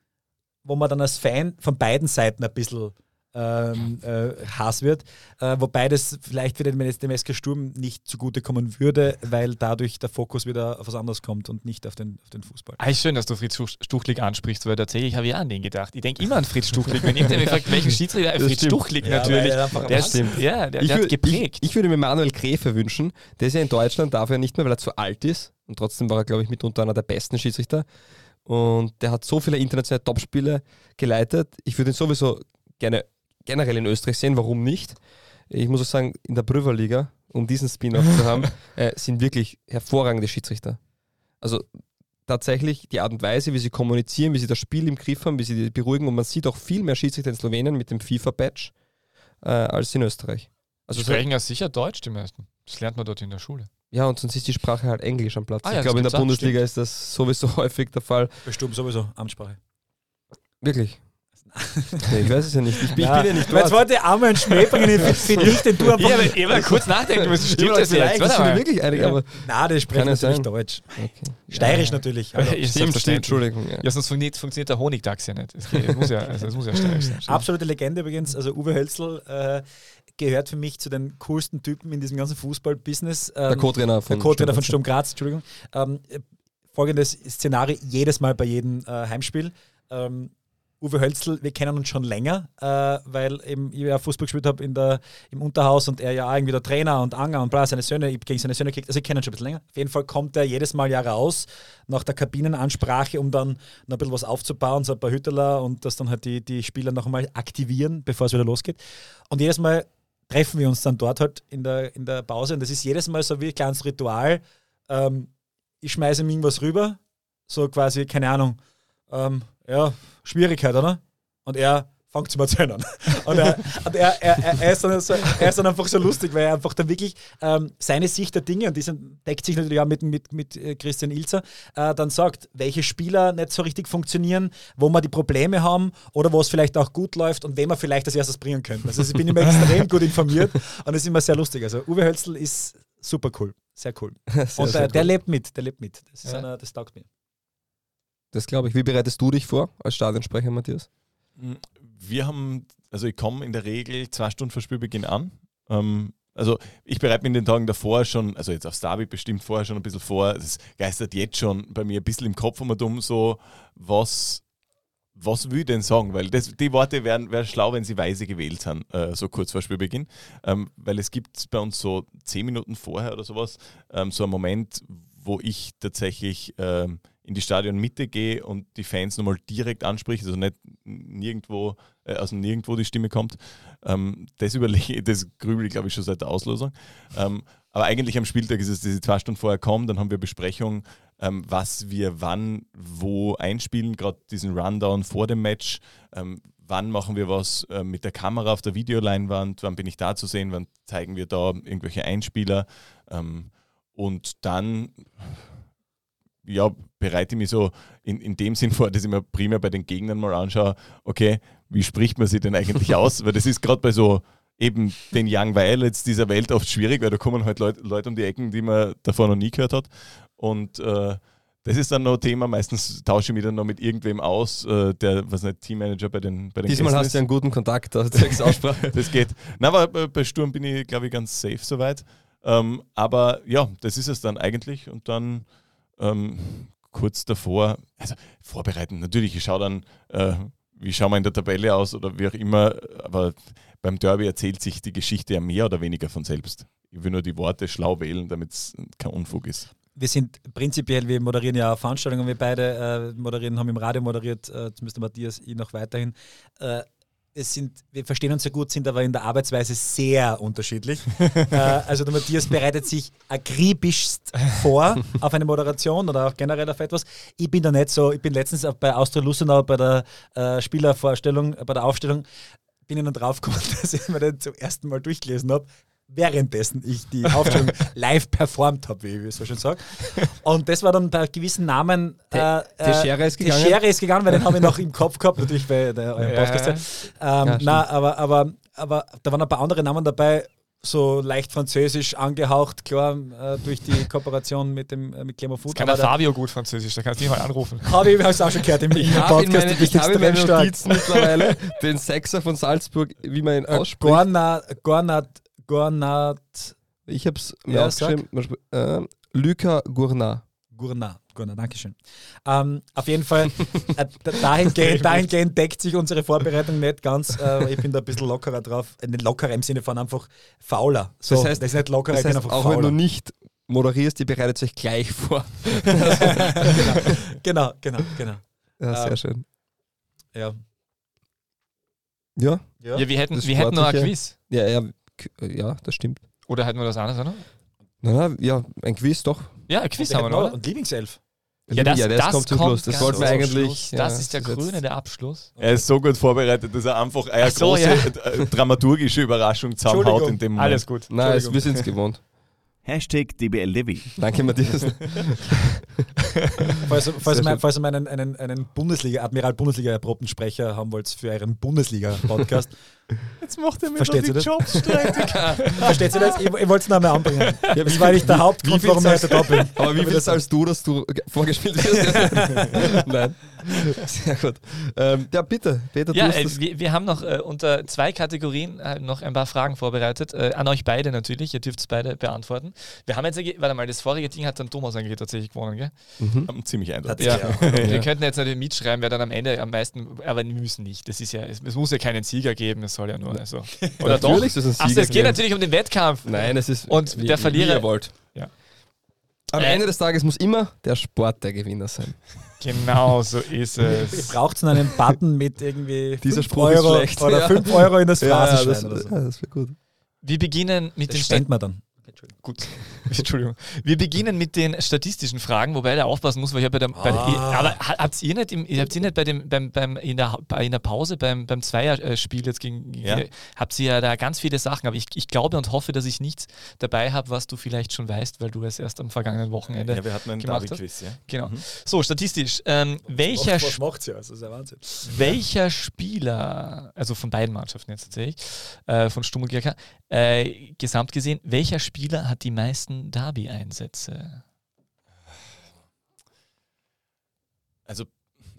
[SPEAKER 3] wo man dann als Fan von beiden Seiten ein bisschen ähm, äh, Hass wird. Äh, wobei das vielleicht dem, dem SK Sturm nicht zugutekommen würde, weil dadurch der Fokus wieder auf was anderes kommt und nicht auf den, auf den Fußball.
[SPEAKER 1] Ah, ist schön, dass du Fritz Stuch- Stuchlig ansprichst, weil tatsächlich habe ich auch an den gedacht. Ich denke immer an Fritz Stuchlig. Wenn irgendwer mich fragt, welchen Schiedsrichter,
[SPEAKER 2] Das
[SPEAKER 1] Fritz
[SPEAKER 2] stimmt.
[SPEAKER 1] Stuchlig
[SPEAKER 3] Ja,
[SPEAKER 1] natürlich.
[SPEAKER 3] er
[SPEAKER 1] Der ist,
[SPEAKER 2] stimmt.
[SPEAKER 1] ja, der,
[SPEAKER 2] Ich,
[SPEAKER 1] der hat
[SPEAKER 2] wür-
[SPEAKER 1] geprägt.
[SPEAKER 2] Ich, ich würde mir Manuel Gräfe wünschen. Der ist ja in Deutschland, darf er nicht mehr, weil er zu alt ist. Und trotzdem war er, glaube ich, mitunter einer der besten Schiedsrichter. Und der hat so viele internationale Topspiele geleitet. Ich würde ihn sowieso gerne generell in Österreich sehen. Warum nicht? Ich muss auch sagen, in der Prüferliga, um diesen Spin-off zu haben, äh, sind wirklich hervorragende Schiedsrichter. Also tatsächlich die Art und Weise, wie sie kommunizieren, wie sie das Spiel im Griff haben, wie sie die beruhigen. Und man sieht auch viel mehr Schiedsrichter in Slowenien mit dem FIFA-Badge äh, als in Österreich.
[SPEAKER 1] Also
[SPEAKER 2] Also
[SPEAKER 1] sprechen ja sicher Deutsch, die meisten. Das lernt man dort in der Schule.
[SPEAKER 2] ja, und sonst ist die Sprache halt Englisch am Platz.
[SPEAKER 1] Ah ja,
[SPEAKER 2] ich glaube, in der Bundesliga ist das sowieso häufig der Fall.
[SPEAKER 3] Bei Sturm sowieso Amtssprache.
[SPEAKER 2] Wirklich. Nee, ich weiß es ja nicht. Ich bin ja, ich bin ja nicht
[SPEAKER 3] Weil Jetzt
[SPEAKER 2] dort.
[SPEAKER 3] wollte ich einmal einen Schmäh bringen für, dich, den du.
[SPEAKER 1] Ich habe ich hab kurz nachdenken müssen, stimmt das
[SPEAKER 2] vielleicht,
[SPEAKER 1] jetzt?
[SPEAKER 2] das sind
[SPEAKER 1] mal.
[SPEAKER 2] wirklich einige, aber
[SPEAKER 3] Nein, das spricht
[SPEAKER 2] es
[SPEAKER 3] natürlich
[SPEAKER 2] sein?
[SPEAKER 3] Deutsch.
[SPEAKER 2] Okay.
[SPEAKER 3] Steirisch natürlich.
[SPEAKER 1] Ja,
[SPEAKER 3] Also,
[SPEAKER 1] ist
[SPEAKER 2] Stimmt,
[SPEAKER 1] selbstverständlich.
[SPEAKER 2] stimmt, Entschuldigung. Ja.
[SPEAKER 1] Ja, sonst funktioniert, funktioniert der Honigdachs ja nicht. Das, muss ja, also muss ja steirisch sein.
[SPEAKER 3] Absolute Legende übrigens. Also Uwe Hölzl äh, gehört für mich zu den coolsten Typen in diesem ganzen Fußball-Business. Ähm,
[SPEAKER 2] Der Co-Trainer von
[SPEAKER 3] der Co-Trainer von
[SPEAKER 2] Sturm
[SPEAKER 3] Graz, Entschuldigung. Ähm, äh, folgendes Szenario jedes Mal bei jedem äh, Heimspiel. Ähm, Uwe Hölzl, wir kennen uns schon länger, äh, weil eben ich ja Fußball gespielt habe im Unterhaus und er ja auch irgendwie der Trainer und Anger und bla, seine Söhne, ich gegen seine Söhne gekriegt, also ich kenne ihn schon ein bisschen länger. Auf jeden Fall kommt er jedes Mal ja raus nach der Kabinenansprache, um dann noch ein bisschen was aufzubauen, so ein paar Hütteler und dass dann halt die, die Spieler noch einmal aktivieren, bevor es wieder losgeht. Und jedes Mal treffen wir uns dann dort halt in der, in der Pause und das ist jedes Mal so wie ein kleines Ritual. Ähm, ich schmeiße ihm irgendwas rüber, so quasi, keine Ahnung, ähm, ja, Schwierigkeit, oder? Und er fängt zum Erzählen an. Und, er, und er, er, er, ist dann so, er ist dann einfach so lustig, weil er einfach dann wirklich ähm, seine Sicht der Dinge, und die sind, deckt sich natürlich auch mit, mit, mit äh, Christian Ilzer, äh, dann sagt, welche Spieler nicht so richtig funktionieren, wo wir die Probleme haben oder wo es vielleicht auch gut läuft und wen wir vielleicht als erstes bringen könnten. Also ich bin immer extrem gut informiert und es ist immer sehr lustig. Also Uwe Hölzl ist super cool, sehr cool.
[SPEAKER 2] Sehr,
[SPEAKER 3] und
[SPEAKER 2] sehr
[SPEAKER 3] äh, der
[SPEAKER 2] cool.
[SPEAKER 3] lebt mit, der lebt mit. Das, ist
[SPEAKER 2] Ja.
[SPEAKER 3] einer, das taugt mir.
[SPEAKER 2] Das glaube ich. Wie bereitest du dich vor als Stadionsprecher, Matthias?
[SPEAKER 4] Wir haben, also ich komme in der Regel zwei Stunden vor Spielbeginn an. Ähm, also ich bereite mich in den Tagen davor schon, also jetzt aufs Derby bestimmt vorher schon ein bisschen vor. Es geistert jetzt schon bei mir ein bisschen im Kopf und um so, was, was will ich denn sagen? Weil das, die Worte wären, wären schlau, wenn sie weise gewählt sind, äh, so kurz vor Spielbeginn. Ähm, weil es gibt bei uns so zehn Minuten vorher oder sowas, ähm, so einen Moment, wo ich tatsächlich ähm, in die Stadionmitte gehe und die Fans nochmal direkt anspricht, also nicht nirgendwo, äh, aus dem Nirgendwo die Stimme kommt. Ähm, das überlege das grübel ich, glaube ich, schon seit der Auslosung. Ähm, aber eigentlich am Spieltag ist es, dass ich zwei Stunden vorher komme, dann haben wir Besprechung, ähm, was wir wann, wo einspielen, gerade diesen Rundown vor dem Match. Ähm, wann machen wir was äh, mit der Kamera auf der Videoleinwand, wann bin ich da zu sehen, wann zeigen wir da irgendwelche Einspieler. Ähm, und dann ja, bereite ich mich so in, in dem Sinn vor, dass ich mir primär bei den Gegnern mal anschaue, okay, wie spricht man sie denn eigentlich aus? Weil das ist gerade bei so eben den Young Violets dieser Welt oft schwierig, weil da kommen halt Leute, Leute um die Ecken, die man davor noch nie gehört hat. Und äh, das ist dann noch Thema. Meistens tausche ich mich dann noch mit irgendwem aus, äh, der, was nicht, Teammanager bei den bei den
[SPEAKER 2] Diesmal
[SPEAKER 4] Gästen
[SPEAKER 2] hast
[SPEAKER 4] ist.
[SPEAKER 2] du einen guten Kontakt, da zwecks Aussprache.
[SPEAKER 4] das geht. Na, aber bei- bei Sturm bin ich, glaube ich, ganz safe soweit. Ähm, aber ja, das ist es dann eigentlich. Und dann ähm, kurz davor, also vorbereiten. Natürlich, ich schaue dann, äh, wie schauen wir in der Tabelle aus oder wie auch immer. Aber beim Derby erzählt sich die Geschichte ja mehr oder weniger von selbst. Ich will nur die Worte schlau wählen, damit es kein Unfug ist.
[SPEAKER 3] Wir sind prinzipiell, wir moderieren ja Veranstaltungen, wir beide äh, moderieren, haben im Radio moderiert, äh, zumindest Matthias, ich noch weiterhin. Äh, es sind, wir verstehen uns sehr gut, sind aber in der Arbeitsweise sehr unterschiedlich. äh, also der Matthias bereitet sich akribischst vor auf eine Moderation oder auch generell auf etwas. Ich bin da nicht so, ich bin letztens bei Austria Lustenau bei der äh, Spielervorstellung, bei der Aufstellung, bin ich dann draufgekommen, dass ich mir den zum ersten Mal durchgelesen habe, währenddessen ich die Aufstellung live performt habe, wie ich so schön sage. Und das war dann bei gewissen Namen.
[SPEAKER 2] Te- Teixeira ist gegangen?
[SPEAKER 3] Teixeira ist gegangen, weil den habe ich noch im Kopf gehabt, natürlich bei der eurem Podcast.
[SPEAKER 1] ja.
[SPEAKER 3] Ähm,
[SPEAKER 2] Ja,
[SPEAKER 3] na, aber, aber, aber da waren ein paar andere Namen dabei, so leicht französisch angehaucht, klar, äh, durch die Kooperation mit dem äh, mit Clermont Food.
[SPEAKER 1] Kann der Fabio gut Französisch, da kannst du ihn mal anrufen.
[SPEAKER 3] Habe ich es auch schon gehört im,
[SPEAKER 2] Ich
[SPEAKER 3] Podcast.
[SPEAKER 2] meine, ich habe in meinen. Notizen mittlerweile den Sechser von Salzburg, wie man ihn
[SPEAKER 3] Äh,
[SPEAKER 2] ausspricht.
[SPEAKER 3] Gornat, Gornat, Gornat,
[SPEAKER 2] Ich habe es mir
[SPEAKER 3] Ja,
[SPEAKER 2] aufgeschrieben. Äh, Luca Gournat.
[SPEAKER 3] Gurna, Gurna, Dankeschön. Ähm, auf jeden Fall, äh, da- dahingehend, dahingehend deckt sich unsere Vorbereitung nicht ganz. Äh, ich bin da ein bisschen lockerer drauf. Äh, Nicht lockerer im Sinne von einfach fauler. So,
[SPEAKER 2] das heißt,
[SPEAKER 3] das ist nicht lockerer,
[SPEAKER 2] das
[SPEAKER 3] ich bin
[SPEAKER 2] heißt
[SPEAKER 3] einfach
[SPEAKER 2] auch wenn
[SPEAKER 3] fauler.
[SPEAKER 2] du nicht moderierst, ihr bereitet euch gleich vor.
[SPEAKER 3] genau, genau, genau.
[SPEAKER 2] Ja, sehr
[SPEAKER 3] Ähm,
[SPEAKER 2] schön.
[SPEAKER 3] Ja.
[SPEAKER 2] Ja,
[SPEAKER 3] Ja.
[SPEAKER 1] Wir hätten,
[SPEAKER 2] Das
[SPEAKER 1] wir hätten noch ein. Quiz.
[SPEAKER 2] ja, ja, ja, das stimmt.
[SPEAKER 1] Oder hätten wir das anderes, oder?
[SPEAKER 2] Na, na, ja, ein Quiz doch.
[SPEAKER 1] Ja, ein Quiz haben wir noch?
[SPEAKER 3] Und Lieblingself.
[SPEAKER 1] Ja, das,
[SPEAKER 2] ja, das,
[SPEAKER 1] das
[SPEAKER 2] kommt zum Schluss. Das wollten wir eigentlich. Ja,
[SPEAKER 1] das ist der
[SPEAKER 2] jetzt-
[SPEAKER 1] krönende Abschluss.
[SPEAKER 4] Er ist so gut vorbereitet, dass er einfach eine
[SPEAKER 1] so,
[SPEAKER 4] große
[SPEAKER 1] ja.
[SPEAKER 4] äh, dramaturgische Überraschung zusammenhaut in dem Moment.
[SPEAKER 1] Alles gut.
[SPEAKER 2] Nein, es, wir sind es gewohnt.
[SPEAKER 19] Hashtag DBLDevi.
[SPEAKER 2] Danke, Matthias.
[SPEAKER 3] Falls, falls,
[SPEAKER 2] schön.
[SPEAKER 3] falls ihr mal einen, einen, einen Bundesliga, Admiral Bundesliga erprobten Sprecher haben wollt für euren Bundesliga-Podcast,
[SPEAKER 4] Jetzt macht er mir
[SPEAKER 3] Versteht
[SPEAKER 4] noch die? Jobs streitig.
[SPEAKER 3] versteht ihr das? Ich, ich wollte es noch einmal anbringen.
[SPEAKER 2] Ja,
[SPEAKER 3] das war nicht der Hauptgrund, warum ich heute da bin.
[SPEAKER 2] Aber wie viel
[SPEAKER 3] das-
[SPEAKER 2] zahlst du, dass du ge- vorgespielt wirst? Nein. Sehr gut. Ähm, ja, bitte, Peter,
[SPEAKER 1] Ja,
[SPEAKER 2] du hast
[SPEAKER 1] äh, wir, wir haben noch äh, unter zwei Kategorien äh, noch ein paar Fragen vorbereitet. Äh, an euch beide natürlich. Ihr dürft es beide beantworten. Wir haben jetzt, äh, warte mal, das vorige Ding hat dann Thomas eigentlich tatsächlich gewonnen, gell?
[SPEAKER 4] Mhm. Ziemlich eindeutig.
[SPEAKER 1] Ja.
[SPEAKER 3] Ja.
[SPEAKER 1] Wir könnten jetzt natürlich mitschreiben, wer dann am Ende am meisten, aber wir müssen nicht. Das ist ja, es, es muss ja keinen Sieger geben, es ja nur. Also. Oder doch?
[SPEAKER 2] Natürlich soll es einen
[SPEAKER 1] Achso,
[SPEAKER 2] Sieger
[SPEAKER 1] es geht natürlich um den Wettkampf.
[SPEAKER 2] Nein, es ist
[SPEAKER 1] Und
[SPEAKER 2] wie,
[SPEAKER 1] der
[SPEAKER 2] Wie
[SPEAKER 1] Verlierer-
[SPEAKER 2] ihr wollt.
[SPEAKER 1] Ja.
[SPEAKER 2] Am
[SPEAKER 1] Äh.
[SPEAKER 2] Ende des Tages muss immer der Sport der Gewinner sein.
[SPEAKER 1] Genau, so ist es.
[SPEAKER 3] Braucht es einen Button mit irgendwie
[SPEAKER 2] Dieser
[SPEAKER 3] 5
[SPEAKER 2] Spruch ist
[SPEAKER 3] Euro
[SPEAKER 2] schlecht.
[SPEAKER 3] oder
[SPEAKER 2] Ja.
[SPEAKER 3] 5 Euro in das
[SPEAKER 2] Ja, das,
[SPEAKER 3] Phrasenschwein oder so.
[SPEAKER 2] ja, das wäre gut.
[SPEAKER 1] Wir beginnen mit
[SPEAKER 3] Das
[SPEAKER 1] den
[SPEAKER 3] spendet man dann.
[SPEAKER 1] Gut. Entschuldigung. Wir beginnen mit den statistischen Fragen, wobei der aufpassen muss, weil ich habe bei der. Bei der
[SPEAKER 3] Ah.
[SPEAKER 1] aber ha- habt ihr nicht, im, habt ihr nicht bei dem, beim, beim, in, der, bei in der Pause beim, beim Zweierspiel jetzt gegen.
[SPEAKER 4] Ja.
[SPEAKER 1] Habt ihr ja da ganz viele Sachen, aber ich, ich glaube und hoffe, dass ich nichts dabei habe, was du vielleicht schon weißt, weil du es erst am vergangenen Wochenende.
[SPEAKER 4] Ja, wir hatten einen
[SPEAKER 1] gemacht hast.
[SPEAKER 4] David-Quiz, ja.
[SPEAKER 1] Genau.
[SPEAKER 4] Mhm.
[SPEAKER 1] So, statistisch. Ähm, welcher,
[SPEAKER 3] was
[SPEAKER 1] Sp-
[SPEAKER 3] macht ja? Das ist ja Wahnsinn.
[SPEAKER 1] welcher Spieler, also von beiden Mannschaften jetzt tatsächlich, äh, von und GRK, äh, gesamt gesehen, welcher Spieler hat die meisten Derby-Einsätze?
[SPEAKER 4] Also,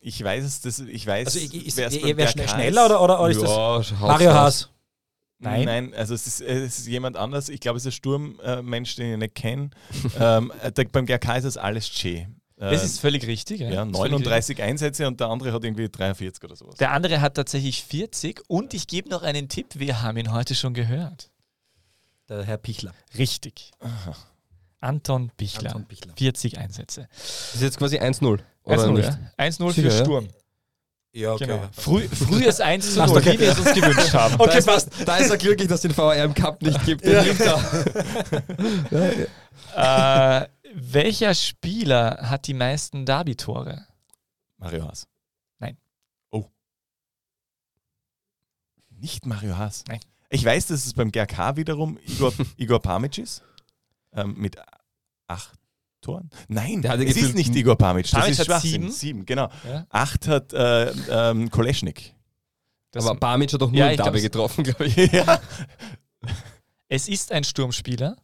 [SPEAKER 4] ich weiß es, das, ich weiß,
[SPEAKER 3] Also, ich- ich-
[SPEAKER 4] wer
[SPEAKER 3] ihr wärt
[SPEAKER 4] GRK
[SPEAKER 3] schnell- schneller oder- oder- oder ist das-
[SPEAKER 2] Ja,
[SPEAKER 3] Mario Haas.
[SPEAKER 1] Nein.
[SPEAKER 4] Nein, also es ist, es ist jemand anders. Ich glaube, es ist ein Sturmmensch, den ich nicht kenne. ähm, äh, der- beim GRK ist das alles Che.
[SPEAKER 1] Das ist völlig richtig. Ja,
[SPEAKER 4] Ja,
[SPEAKER 1] Das ist völlig
[SPEAKER 4] 39 Einsätze und der andere hat irgendwie 43 oder sowas.
[SPEAKER 1] Der andere hat tatsächlich 40 und ich gebe noch einen Tipp, wir haben ihn heute schon gehört.
[SPEAKER 3] Der Herr Pichler.
[SPEAKER 1] Richtig. Anton Bichler.
[SPEAKER 3] Anton Bichler.
[SPEAKER 1] 40 Einsätze.
[SPEAKER 2] Das ist jetzt quasi 1-0. Oder
[SPEAKER 1] 1-0,
[SPEAKER 2] nicht?
[SPEAKER 1] ja. 1-0
[SPEAKER 2] Sicher,
[SPEAKER 1] für? Sturm.
[SPEAKER 3] Ja, okay.
[SPEAKER 1] Genau. Früh, frühes 1 zu
[SPEAKER 3] Passt,
[SPEAKER 1] 0,
[SPEAKER 3] okay.
[SPEAKER 1] wie wir es uns gewünscht haben.
[SPEAKER 2] da, ist er, da ist er glücklich, dass es den VR im Cup nicht gibt. Den ja, ja.
[SPEAKER 1] äh, welcher Spieler hat die meisten Derby-Tore?
[SPEAKER 4] Mario Haas.
[SPEAKER 1] Nein.
[SPEAKER 4] Oh. Nicht Mario Haas.
[SPEAKER 1] Nein.
[SPEAKER 4] Ich weiß, dass es beim GRK wiederum Igor, Igor Pamic ist. Ähm, mit acht Toren. Nein,
[SPEAKER 2] Der
[SPEAKER 4] es ist nicht Igor Pamic. Das
[SPEAKER 1] Pamic
[SPEAKER 4] ist
[SPEAKER 1] hat
[SPEAKER 4] Schwachsinn.
[SPEAKER 1] sieben.
[SPEAKER 4] Sieben, genau.
[SPEAKER 1] Ja.
[SPEAKER 4] Acht hat äh, ähm, Koleschnik.
[SPEAKER 1] Das-
[SPEAKER 2] Aber Bamic hat doch nur
[SPEAKER 1] Ja, es-
[SPEAKER 2] getroffen, glaube ich.
[SPEAKER 4] ja.
[SPEAKER 1] Es ist ein Sturmspieler.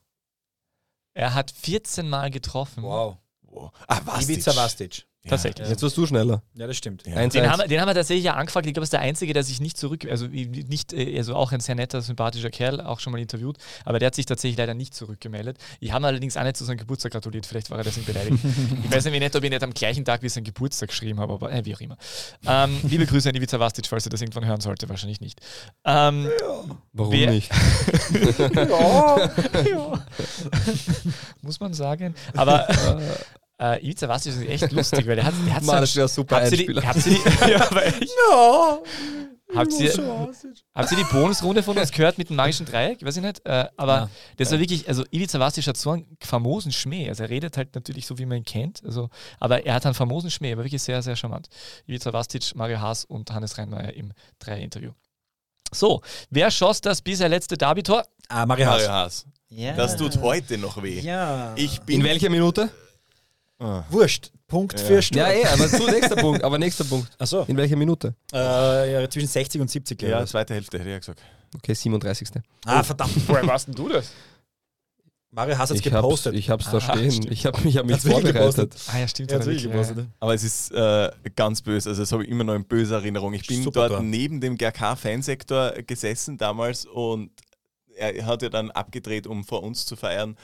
[SPEAKER 1] Er hat 14 Mal getroffen.
[SPEAKER 3] Wow.
[SPEAKER 4] wow. Ah, Vastic.
[SPEAKER 3] Ivica Vastic.
[SPEAKER 1] Tatsächlich.
[SPEAKER 2] Jetzt warst du schneller.
[SPEAKER 3] Ja, das stimmt.
[SPEAKER 2] Ja. Eins,
[SPEAKER 1] Den
[SPEAKER 2] eins.
[SPEAKER 1] haben, wir- den haben wir tatsächlich ja angefragt. Ich glaube, es ist der Einzige, der sich nicht zurück, also nicht, äh, also auch ein sehr netter, sympathischer Kerl, auch schon mal interviewt, aber der hat sich tatsächlich leider nicht zurückgemeldet. Ich habe allerdings auch nicht zu seinem Geburtstag gratuliert, vielleicht war er deswegen beleidigt. ich weiß nämlich nicht, ob ich nicht am gleichen Tag wie sein Geburtstag geschrieben habe, aber äh, wie auch immer. Ähm, liebe Grüße an Ivica Vastic, falls er das irgendwann hören sollte, wahrscheinlich nicht. Ähm,
[SPEAKER 2] Warum
[SPEAKER 1] wer-
[SPEAKER 2] nicht?
[SPEAKER 1] ja, ja. Muss man sagen. Aber äh, Ivica Vastic ist echt lustig, weil der hat, der hat
[SPEAKER 2] Mann,
[SPEAKER 1] so-
[SPEAKER 2] ein super
[SPEAKER 1] Habt
[SPEAKER 2] Einspieler.
[SPEAKER 1] habt ihr die, ja, aber echt.
[SPEAKER 3] Ja.
[SPEAKER 1] Habt ihr, habt ihr die Bonusrunde von uns gehört mit dem magischen Dreieck? Weiß ich nicht. Äh, aber
[SPEAKER 3] Ja.
[SPEAKER 1] das war wirklich, also Ivica Vastic hat so einen famosen Schmäh. Also er redet halt natürlich so, wie man ihn kennt. Also, aber er hat einen famosen Schmäh, aber wirklich sehr, sehr charmant. Ivica Vastic, Mario Haas und Hannes Reinmeier im Dreier-Interview. So, wer schoss das bisher letzte Derby-Tor?
[SPEAKER 3] Ah, Mario Haas.
[SPEAKER 4] Mario Haas.
[SPEAKER 3] Ja.
[SPEAKER 4] Das tut heute noch weh.
[SPEAKER 3] Ja.
[SPEAKER 4] Ich bin
[SPEAKER 2] In welcher Minute?
[SPEAKER 4] Ah.
[SPEAKER 3] Wurscht. Punkt
[SPEAKER 4] Ja.
[SPEAKER 3] für Sturm.
[SPEAKER 2] Ja, eh, aber zu nächster Punkt. Aber nächster Punkt.
[SPEAKER 3] Achso.
[SPEAKER 2] In welcher Minute?
[SPEAKER 3] Äh, ja, zwischen 60 und 70, glaube
[SPEAKER 4] Ja,
[SPEAKER 3] ich.
[SPEAKER 4] zweite Hälfte hätte ich ja gesagt.
[SPEAKER 2] Okay, 37.
[SPEAKER 3] Ah, verdammt.
[SPEAKER 1] Woher warst denn du das?
[SPEAKER 3] Mario Haas hat es
[SPEAKER 2] Ich hab's,
[SPEAKER 3] gepostet.
[SPEAKER 2] ich hab's da
[SPEAKER 1] Ah,
[SPEAKER 2] stehen.
[SPEAKER 1] stimmt.
[SPEAKER 2] Ich habe ich hab mich
[SPEAKER 3] Hat's
[SPEAKER 2] vorbereitet.
[SPEAKER 3] gepostet?
[SPEAKER 1] Ah ja, stimmt.
[SPEAKER 3] Hat's
[SPEAKER 1] hat
[SPEAKER 3] wirklich
[SPEAKER 1] wirklich,
[SPEAKER 3] gepostet.
[SPEAKER 4] Aber es ist äh, ganz böse, also das habe ich immer noch in böser Erinnerung. Ich bin
[SPEAKER 3] Super
[SPEAKER 4] dort
[SPEAKER 3] Tor.
[SPEAKER 4] neben dem GRK-Fansektor gesessen damals und er hat ja dann abgedreht, um vor uns zu feiern.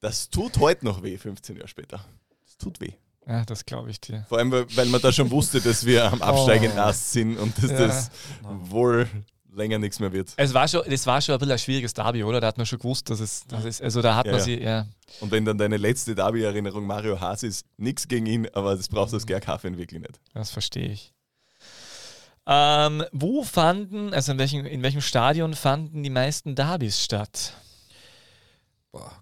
[SPEAKER 4] Das tut heute noch weh, 15 Jahre später. Das tut weh.
[SPEAKER 1] Ja, das glaube ich dir.
[SPEAKER 4] Vor allem, weil man da schon wusste, dass wir am absteigenden Ast sind und dass
[SPEAKER 1] Ja.
[SPEAKER 4] das wohl länger nichts mehr wird.
[SPEAKER 1] Es war schon, das war schon ein bisschen ein schwieriges Derby, oder? Da hat man schon gewusst, dass es, dass es also da hat
[SPEAKER 4] Ja,
[SPEAKER 1] man
[SPEAKER 4] ja.
[SPEAKER 1] sie, ja.
[SPEAKER 4] Und wenn dann deine letzte Derby-Erinnerung Mario Haas ist, nichts gegen ihn, aber das brauchst du
[SPEAKER 1] Mhm.
[SPEAKER 4] als GRK-Fan wirklich nicht.
[SPEAKER 1] Das verstehe ich. Ähm, wo fanden, also in welchem, in welchem Stadion fanden die meisten Derbys statt?
[SPEAKER 3] Boah.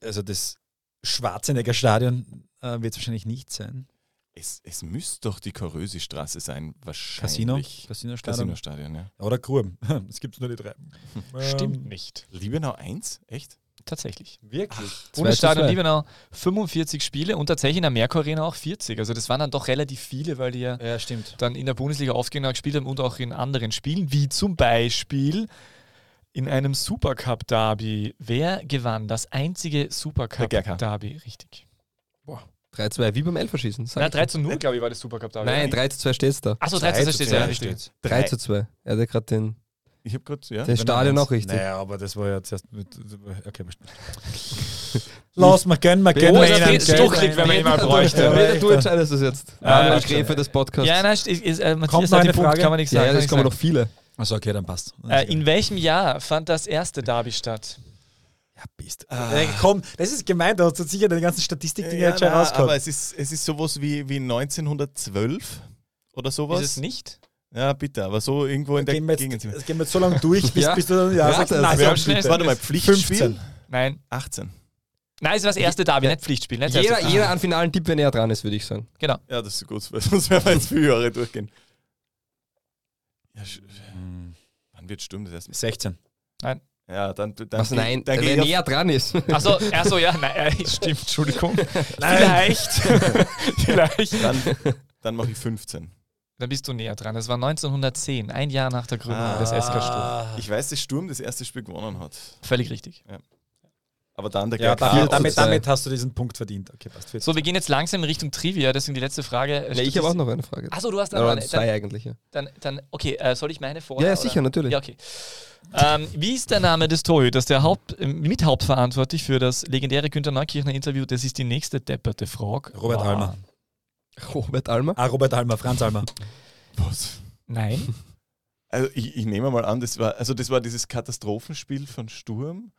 [SPEAKER 3] Also das Schwarzenegger Stadion äh, wird es wahrscheinlich nicht sein.
[SPEAKER 4] Es, es müsste doch die Korösi-Straße sein,
[SPEAKER 3] Casino?
[SPEAKER 4] wahrscheinlich.
[SPEAKER 3] Casino-Stadion?
[SPEAKER 4] Casino-Stadion, ja.
[SPEAKER 3] Oder Gruben. Es gibt nur die drei.
[SPEAKER 1] Stimmt
[SPEAKER 3] Ähm,
[SPEAKER 1] nicht.
[SPEAKER 4] Liebenau 1? Echt?
[SPEAKER 1] Tatsächlich.
[SPEAKER 3] Wirklich?
[SPEAKER 1] Bundesstadion Liebenau 45 Spiele und tatsächlich in der Merkur Arena auch 40. Also das waren dann doch relativ viele, weil die ja,
[SPEAKER 3] Ja, stimmt.
[SPEAKER 1] dann in der Bundesliga aufgegangen gespielt haben und auch in anderen Spielen, wie zum Beispiel in einem Supercup-Derby. Wer gewann das einzige. Supercup-Derby? Richtig.
[SPEAKER 2] 3-2, wie beim Elferschießen. ich.
[SPEAKER 1] 3 zu 0, glaube ich, war das Supercup-Derby.
[SPEAKER 2] Nein, 3 zu 2 steht's da.
[SPEAKER 1] Achso, 3 zu 2 steht ja, richtig.
[SPEAKER 2] 3 zu 2. Er hatte gerade den,
[SPEAKER 4] Ich habe gerade, ja.
[SPEAKER 2] den Stadion auch richtig.
[SPEAKER 3] Naja, aber das war ja zuerst mit. Okay, Lass mal, gönn mal,
[SPEAKER 1] Oh, das
[SPEAKER 3] gell?
[SPEAKER 1] stuchlig, wenn man ihn mal bräuchte.
[SPEAKER 2] Du entscheidest es jetzt.
[SPEAKER 1] Ja,
[SPEAKER 2] der
[SPEAKER 1] stimmt.
[SPEAKER 2] Gräfe des Podcasts.
[SPEAKER 1] Ja, nein, ist, ist, äh, Matthias
[SPEAKER 3] Kommt noch
[SPEAKER 1] hat
[SPEAKER 3] eine
[SPEAKER 1] den Punkt,
[SPEAKER 3] Frage?
[SPEAKER 1] kann man nichts
[SPEAKER 2] ja,
[SPEAKER 1] sagen.
[SPEAKER 2] ja, das
[SPEAKER 1] ich
[SPEAKER 2] kommen noch viele.
[SPEAKER 3] Achso, okay, dann passt.
[SPEAKER 1] Äh, in welchem Jahr fand das erste Derby statt?
[SPEAKER 3] ja, bist. Äh, komm, das ist gemeint, da hast du sicher deine ganzen Statistikdinge
[SPEAKER 4] ja,
[SPEAKER 3] jetzt schon
[SPEAKER 4] na,
[SPEAKER 3] rausgehauen.
[SPEAKER 4] aber es ist, es ist sowas wie, wie 1912 oder sowas.
[SPEAKER 1] Ist es nicht?
[SPEAKER 4] Ja, bitte, aber so irgendwo in der
[SPEAKER 3] gehen wir
[SPEAKER 4] Gegend.
[SPEAKER 3] jetzt, das gehen wir jetzt so lange durch, bis,
[SPEAKER 2] Ja.
[SPEAKER 3] bis du dann ja,
[SPEAKER 2] Ja,
[SPEAKER 3] sagst,
[SPEAKER 2] das
[SPEAKER 3] nein,
[SPEAKER 1] schnellsten.
[SPEAKER 3] bitte.
[SPEAKER 4] Warte mal, Pflichtspiel?
[SPEAKER 3] 15.
[SPEAKER 1] Nein.
[SPEAKER 4] 18.
[SPEAKER 1] Nein, es war das erste Derby, nicht Pflichtspiel. Nicht
[SPEAKER 2] Jeder,
[SPEAKER 1] erste.
[SPEAKER 2] jeder an finalen Tipp, wenn er dran ist, würde ich sagen.
[SPEAKER 1] Genau.
[SPEAKER 4] Ja, das ist gut, weil sonst werden wir jetzt viele Jahre durchgehen. Ja, sch- wann wird Sturm das erste Mal?
[SPEAKER 3] 16.
[SPEAKER 4] Ja, dann, dann,
[SPEAKER 2] Was, nein,
[SPEAKER 4] dann
[SPEAKER 2] er
[SPEAKER 4] ich
[SPEAKER 2] näher dran ist.
[SPEAKER 1] Achso, achso, ja, nein, äh, stimmt, Entschuldigung. Vielleicht. Vielleicht.
[SPEAKER 4] dann, dann mache ich 15.
[SPEAKER 1] Dann bist du näher dran. Es war 1910, ein Jahr nach der Gründung
[SPEAKER 4] Ah.
[SPEAKER 1] des SK Sturm.
[SPEAKER 4] Ich weiß, dass Sturm das erste Spiel gewonnen hat.
[SPEAKER 1] Völlig richtig.
[SPEAKER 4] Aber dann der
[SPEAKER 3] Ja,
[SPEAKER 4] GRK
[SPEAKER 3] damit, damit, hast du diesen Punkt verdient. Okay, passt.
[SPEAKER 1] So, wir gehen jetzt langsam in Richtung Trivia, deswegen die letzte Frage.
[SPEAKER 2] Ja, ich habe auch noch eine Frage.
[SPEAKER 1] Achso, du hast noch eine.
[SPEAKER 2] zwei
[SPEAKER 1] Dann,
[SPEAKER 2] eigentlich, ja.
[SPEAKER 1] dann, dann okay, äh, soll ich meine vorher?
[SPEAKER 2] Ja, ja,
[SPEAKER 1] oder?
[SPEAKER 2] sicher, natürlich.
[SPEAKER 1] Ja, okay. Ähm, wie ist der Name des Torhüters, der Haupt, äh, mithauptverantwortlich für das legendäre Günter Neukirchner Interview? Das ist die nächste depperte Frage.
[SPEAKER 3] Robert
[SPEAKER 1] War-
[SPEAKER 3] Almer.
[SPEAKER 2] Robert Almer.
[SPEAKER 3] Ah, Robert Almer, Franz Almer.
[SPEAKER 4] Was?
[SPEAKER 1] Nein.
[SPEAKER 4] Also ich, ich nehme mal an, das war, also das war dieses Katastrophenspiel von Sturm.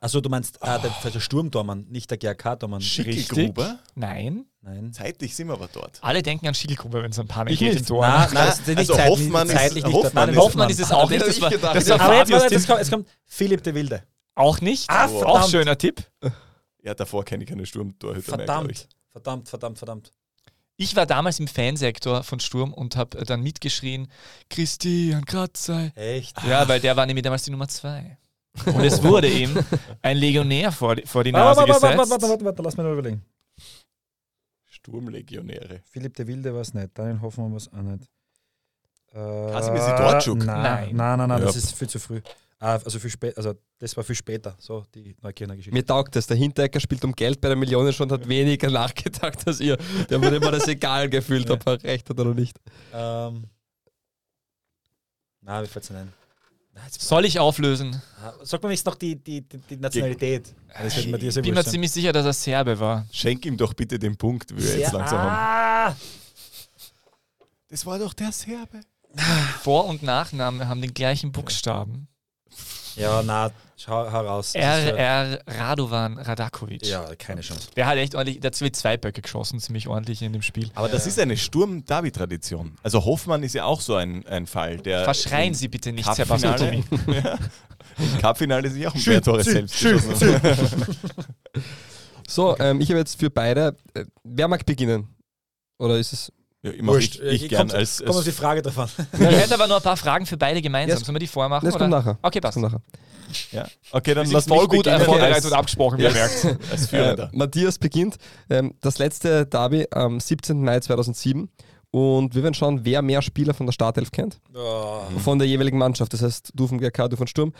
[SPEAKER 3] Achso, du meinst ah, der, der Sturmtormann, nicht der GRK-Tormann.
[SPEAKER 4] Schickelgruber.
[SPEAKER 1] Nein.
[SPEAKER 3] Nein.
[SPEAKER 4] Zeitlich sind wir aber dort.
[SPEAKER 1] Alle denken an Schiegelgruber, wenn es ein Panik
[SPEAKER 2] Ich
[SPEAKER 1] geht
[SPEAKER 2] nicht.
[SPEAKER 1] im Tor.
[SPEAKER 3] Nein, nein, ist nicht
[SPEAKER 4] also
[SPEAKER 3] zeitlich,
[SPEAKER 4] Hoffmann ist-
[SPEAKER 3] zeitlich nicht.
[SPEAKER 4] Hoffmann
[SPEAKER 3] Nein,
[SPEAKER 4] ist-
[SPEAKER 1] Hoffmann ist es auch nicht. Das war, das war
[SPEAKER 3] Aber jetzt,
[SPEAKER 1] Ding.
[SPEAKER 3] kommt, jetzt kommt Philipp de Wilde.
[SPEAKER 1] Auch nicht.
[SPEAKER 3] Ah,
[SPEAKER 1] auch
[SPEAKER 3] verdammt.
[SPEAKER 1] schöner Tipp.
[SPEAKER 4] Ja, davor kenne ich keine Sturmtorhüter mehr,
[SPEAKER 3] Verdammt,
[SPEAKER 4] ich.
[SPEAKER 3] verdammt, verdammt, verdammt.
[SPEAKER 1] Ich war damals im Fansektor von Sturm und habe dann mitgeschrien, Christian Kratzer.
[SPEAKER 3] Echt?
[SPEAKER 1] Ja, weil der war nämlich damals die Nummer zwei. Und es wurde ihm ein Legionär vor, die- vor die Nase
[SPEAKER 3] Warte, warte, warte,
[SPEAKER 1] gesetzt.
[SPEAKER 3] warte, warte, warte, lass mich noch überlegen.
[SPEAKER 4] Sturmlegionäre.
[SPEAKER 3] Philipp de Wilde war es nicht, Daniel Hoffmann war es auch nicht. Äh,
[SPEAKER 4] Kasimir Sidorczuk?
[SPEAKER 3] Nein,
[SPEAKER 1] Nein.
[SPEAKER 3] nein, nein, nein
[SPEAKER 4] Ja.
[SPEAKER 3] das ist viel zu früh. Ah, also, viel spä also das war viel später, so die Neukirchner Geschichte.
[SPEAKER 2] Mir taugt das. Der Hinteregger spielt um Geld bei der Millionen schon und hat weniger nachgedacht als ihr. Der wurde immer das egal gefühlt, ob er recht hat oder nicht.
[SPEAKER 3] Ähm, na, wie fällt's denn ein?
[SPEAKER 1] Soll ich auflösen?
[SPEAKER 3] Ah, Sag mal jetzt noch die, die, die, die Nationalität. Mir
[SPEAKER 1] Ich bin mir ziemlich sicher, dass er Serbe war.
[SPEAKER 4] Schenk ihm doch bitte den Punkt, wie wir jetzt langsam haben.
[SPEAKER 3] ah!
[SPEAKER 4] Das war doch der Serbe.
[SPEAKER 1] Vor- und Nachname haben den gleichen Buchstaben.
[SPEAKER 3] Ja, na, schau, hau raus. Das
[SPEAKER 1] R,
[SPEAKER 3] ist ja-
[SPEAKER 1] R Radovan Radakovic.
[SPEAKER 3] Ja, keine Chance.
[SPEAKER 1] Der hat echt ordentlich, der hat zwei Böcke geschossen, ziemlich ordentlich in dem Spiel.
[SPEAKER 4] Aber das ist eine Sturm-Davi-Tradition. Also Hoffmann ist ja auch so ein, ein Fall, der.
[SPEAKER 1] Verschreien Sie bitte nicht, Herr
[SPEAKER 4] Ja. Im Cup-Finale sich auch ein
[SPEAKER 2] Schön,
[SPEAKER 4] paar Tore
[SPEAKER 2] schön,
[SPEAKER 4] selbst
[SPEAKER 2] schön,
[SPEAKER 4] geschossen. hat.
[SPEAKER 2] So, ähm, ich habe jetzt für beide. Äh, wer mag beginnen? Oder ist es.
[SPEAKER 4] Ja, immer
[SPEAKER 3] Wurscht.
[SPEAKER 4] ich, ich gern
[SPEAKER 3] kommt-
[SPEAKER 4] als,
[SPEAKER 3] kommt auf die
[SPEAKER 4] als
[SPEAKER 3] Frage drauf an.
[SPEAKER 1] Ich hätte aber noch ein paar Fragen für beide gemeinsam.
[SPEAKER 2] Ja,
[SPEAKER 1] Sollen wir die vormachen?
[SPEAKER 2] Das kommt
[SPEAKER 1] oder?
[SPEAKER 2] nachher.
[SPEAKER 1] Okay, passt.
[SPEAKER 2] Nachher.
[SPEAKER 4] ja. Okay, dann lass
[SPEAKER 1] voll gut vorbereitet
[SPEAKER 4] Als-
[SPEAKER 1] und abgesprochen, wie ihr merkt.
[SPEAKER 4] Als Führender.
[SPEAKER 2] Äh, Matthias beginnt. Ähm, das letzte Derby am 17. Mai 2007. Und wir werden schauen, wer mehr Spieler von der Startelf kennt.
[SPEAKER 3] Oh.
[SPEAKER 2] Von der jeweiligen Mannschaft. Das heißt, du vom GRK, du von Sturm.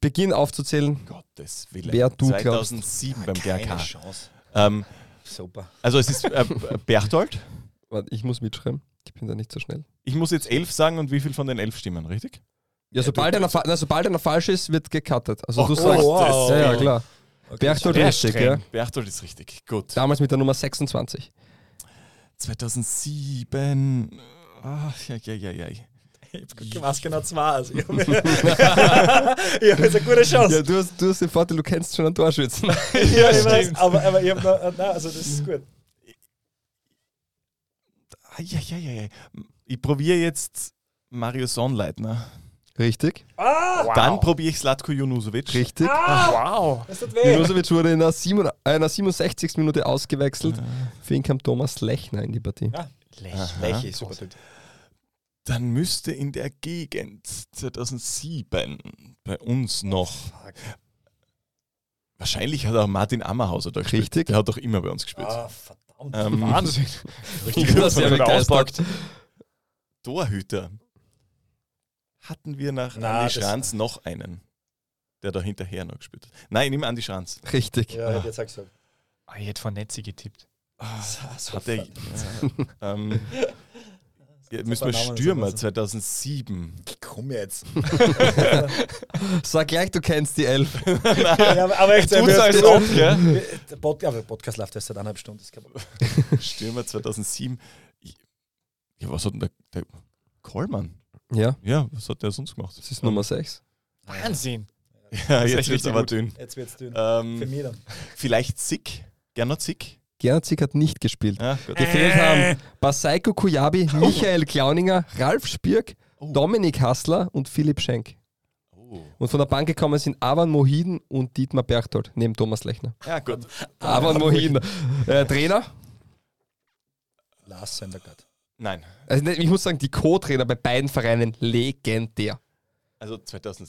[SPEAKER 2] Beginn aufzuzählen.
[SPEAKER 4] Gottes Willen.
[SPEAKER 2] Wer du glaubst.
[SPEAKER 4] 2007 beim
[SPEAKER 3] Keine
[SPEAKER 4] GRK.
[SPEAKER 3] Chance.
[SPEAKER 4] Ähm,
[SPEAKER 3] Super.
[SPEAKER 4] also es ist äh, Berchtold.
[SPEAKER 2] Warte, ich muss mitschreiben. Ich bin da nicht so schnell.
[SPEAKER 4] Ich muss jetzt elf sagen und wie viel von den elf stimmen, richtig?
[SPEAKER 2] Ja, sobald, einer, fa- na, sobald einer falsch ist, wird gecuttet. Also
[SPEAKER 4] Oh,
[SPEAKER 2] du
[SPEAKER 4] oh,
[SPEAKER 2] sagst.
[SPEAKER 3] wow.
[SPEAKER 2] Ja, ja, klar. Berchtold
[SPEAKER 1] Der
[SPEAKER 2] richtig,
[SPEAKER 1] streng.
[SPEAKER 2] ja.
[SPEAKER 4] Berchtold ist richtig. Gut.
[SPEAKER 2] Damals mit der Nummer 26.
[SPEAKER 4] 2007. Ach, ja, ja, ja, ja.
[SPEAKER 3] Ich weiß genau zwei. Also ich habe hab jetzt eine gute Chance.
[SPEAKER 2] Ja, du hast, du hast den Vorteil, du kennst schon einen Torschützen.
[SPEAKER 3] Ja, ich weiß, aber, aber ich habe noch, nein, also das ist gut.
[SPEAKER 4] Ah, ja, ja, ja, ja. Ich probiere jetzt Mario Sonnleitner.
[SPEAKER 2] Richtig.
[SPEAKER 3] Ah!
[SPEAKER 4] Dann probiere ich Slatko Junusovic.
[SPEAKER 2] Richtig.
[SPEAKER 1] Wow.
[SPEAKER 3] Das tut weh.
[SPEAKER 2] Junusovic wurde in der, äh, einer 67. Minute ausgewechselt. Für ihn kam Thomas Lechner in die Partie.
[SPEAKER 3] Ja.
[SPEAKER 4] Aha.
[SPEAKER 3] Lech ist super.
[SPEAKER 4] Dann müsste in der Gegend 2007 bei uns noch. Wahrscheinlich hat auch Martin Ammerhauser da gespielt.
[SPEAKER 2] Richtig.
[SPEAKER 4] Der hat doch immer bei uns gespielt.
[SPEAKER 3] Ah, verdammt.
[SPEAKER 4] Ähm,
[SPEAKER 1] Wahnsinn.
[SPEAKER 2] Ich bin da sehr
[SPEAKER 1] Wenn er auspackt.
[SPEAKER 4] Torhüter. Hatten wir nach
[SPEAKER 3] Na,
[SPEAKER 4] Andi Schranz noch einen, der da hinterher noch gespielt hat? Nein, nehme Andi Schranz.
[SPEAKER 2] Richtig.
[SPEAKER 3] Ja, ich hätte jetzt auch gesagt.
[SPEAKER 1] Ah, ich hätte von Netzi getippt.
[SPEAKER 4] Hat er, ja, ähm, ja, müssen wir Stürmer
[SPEAKER 3] lassen.
[SPEAKER 4] 2007.
[SPEAKER 3] Komm jetzt.
[SPEAKER 2] Sag gleich, du kennst die Elf.
[SPEAKER 3] ja, aber, echt,
[SPEAKER 1] Tut's
[SPEAKER 3] wir-
[SPEAKER 1] als ob, gell?
[SPEAKER 3] Der Pod, ja, Podcast läuft erst seit eineinhalb Stunden.
[SPEAKER 4] Stürmer 2007. Ich- Ja, was hat denn der, der Kollmann?
[SPEAKER 2] Ja,
[SPEAKER 4] Ja, was hat der sonst gemacht?
[SPEAKER 2] das ist Nummer 6.
[SPEAKER 1] Wahnsinn.
[SPEAKER 4] Ja, jetzt es aber dünn.
[SPEAKER 3] Jetzt wird's dünn.
[SPEAKER 4] Ähm,
[SPEAKER 3] Für mich dann.
[SPEAKER 4] vielleicht Sick? Gernot Sick?
[SPEAKER 2] Gernot Zick hat nicht gespielt.
[SPEAKER 4] Ja, gut.
[SPEAKER 2] Gefehlt haben Basaiko Kujabi, Michael Klauninger, Ralf Spirk,
[SPEAKER 4] Oh.
[SPEAKER 2] Dominik Hassler und Philipp Schenk.
[SPEAKER 4] Oh.
[SPEAKER 2] Und von der Bank gekommen sind Avan Mohiden und Dietmar Berchtold, neben Thomas Lechner.
[SPEAKER 4] Ja, gut.
[SPEAKER 2] Avan Mohiden. Äh, Trainer?
[SPEAKER 3] Lars Sendergaard.
[SPEAKER 4] Nein.
[SPEAKER 2] Also ich muss sagen, die Co-Trainer bei beiden Vereinen legendär.
[SPEAKER 4] Also 2000,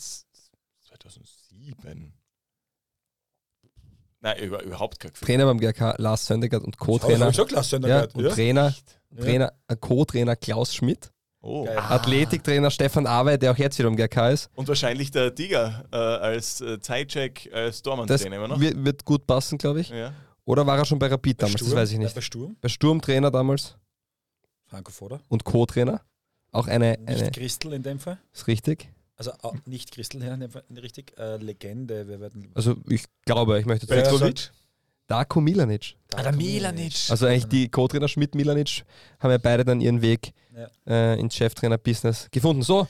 [SPEAKER 4] 2007. Nein, über, überhaupt kein Gefühl.
[SPEAKER 2] Trainer beim GRK Lars Söndergaard und Co-Trainer.
[SPEAKER 3] ich schon Lars
[SPEAKER 2] Ja,
[SPEAKER 3] Sendergaard.
[SPEAKER 2] und
[SPEAKER 3] Ja,
[SPEAKER 2] Trainer,
[SPEAKER 3] Ja.
[SPEAKER 2] Trainer, äh, Co-Trainer Klaus Schmidt.
[SPEAKER 4] Oh.
[SPEAKER 3] Geil.
[SPEAKER 2] Athletiktrainer Stefan Awe, der auch jetzt wieder im GRK ist.
[SPEAKER 4] Und wahrscheinlich der Tiger äh, als äh, Zeitcheck, als
[SPEAKER 2] Das
[SPEAKER 4] Dormann-Trainer immer noch.
[SPEAKER 2] wird, wird gut passen, glaube ich.
[SPEAKER 4] Ja.
[SPEAKER 2] Oder war er schon bei Rapid
[SPEAKER 3] Bei
[SPEAKER 2] damals? Das
[SPEAKER 3] Sturm?
[SPEAKER 2] weiß ich
[SPEAKER 3] Ja,
[SPEAKER 2] nicht.
[SPEAKER 3] Bei Sturm.
[SPEAKER 2] Bei Sturm Trainer damals
[SPEAKER 3] Franco Foda.
[SPEAKER 2] und Co-Trainer. Auch eine,
[SPEAKER 3] Nicht
[SPEAKER 2] eine
[SPEAKER 3] Christel in dem Fall.
[SPEAKER 2] ist richtig.
[SPEAKER 3] Also auch nicht Christel ja, dem Fall richtig. Äh, Legende. Wir werden.
[SPEAKER 2] Also ich glaube, ich möchte jetzt
[SPEAKER 3] Petrovic?
[SPEAKER 2] Darko Milanic.
[SPEAKER 1] Ah, der Milanic.
[SPEAKER 2] Also eigentlich die Co-Trainer Schmidt Milanic haben ja beide dann ihren Weg
[SPEAKER 3] Ja.
[SPEAKER 2] äh, ins Cheftrainer-Business gefunden. So,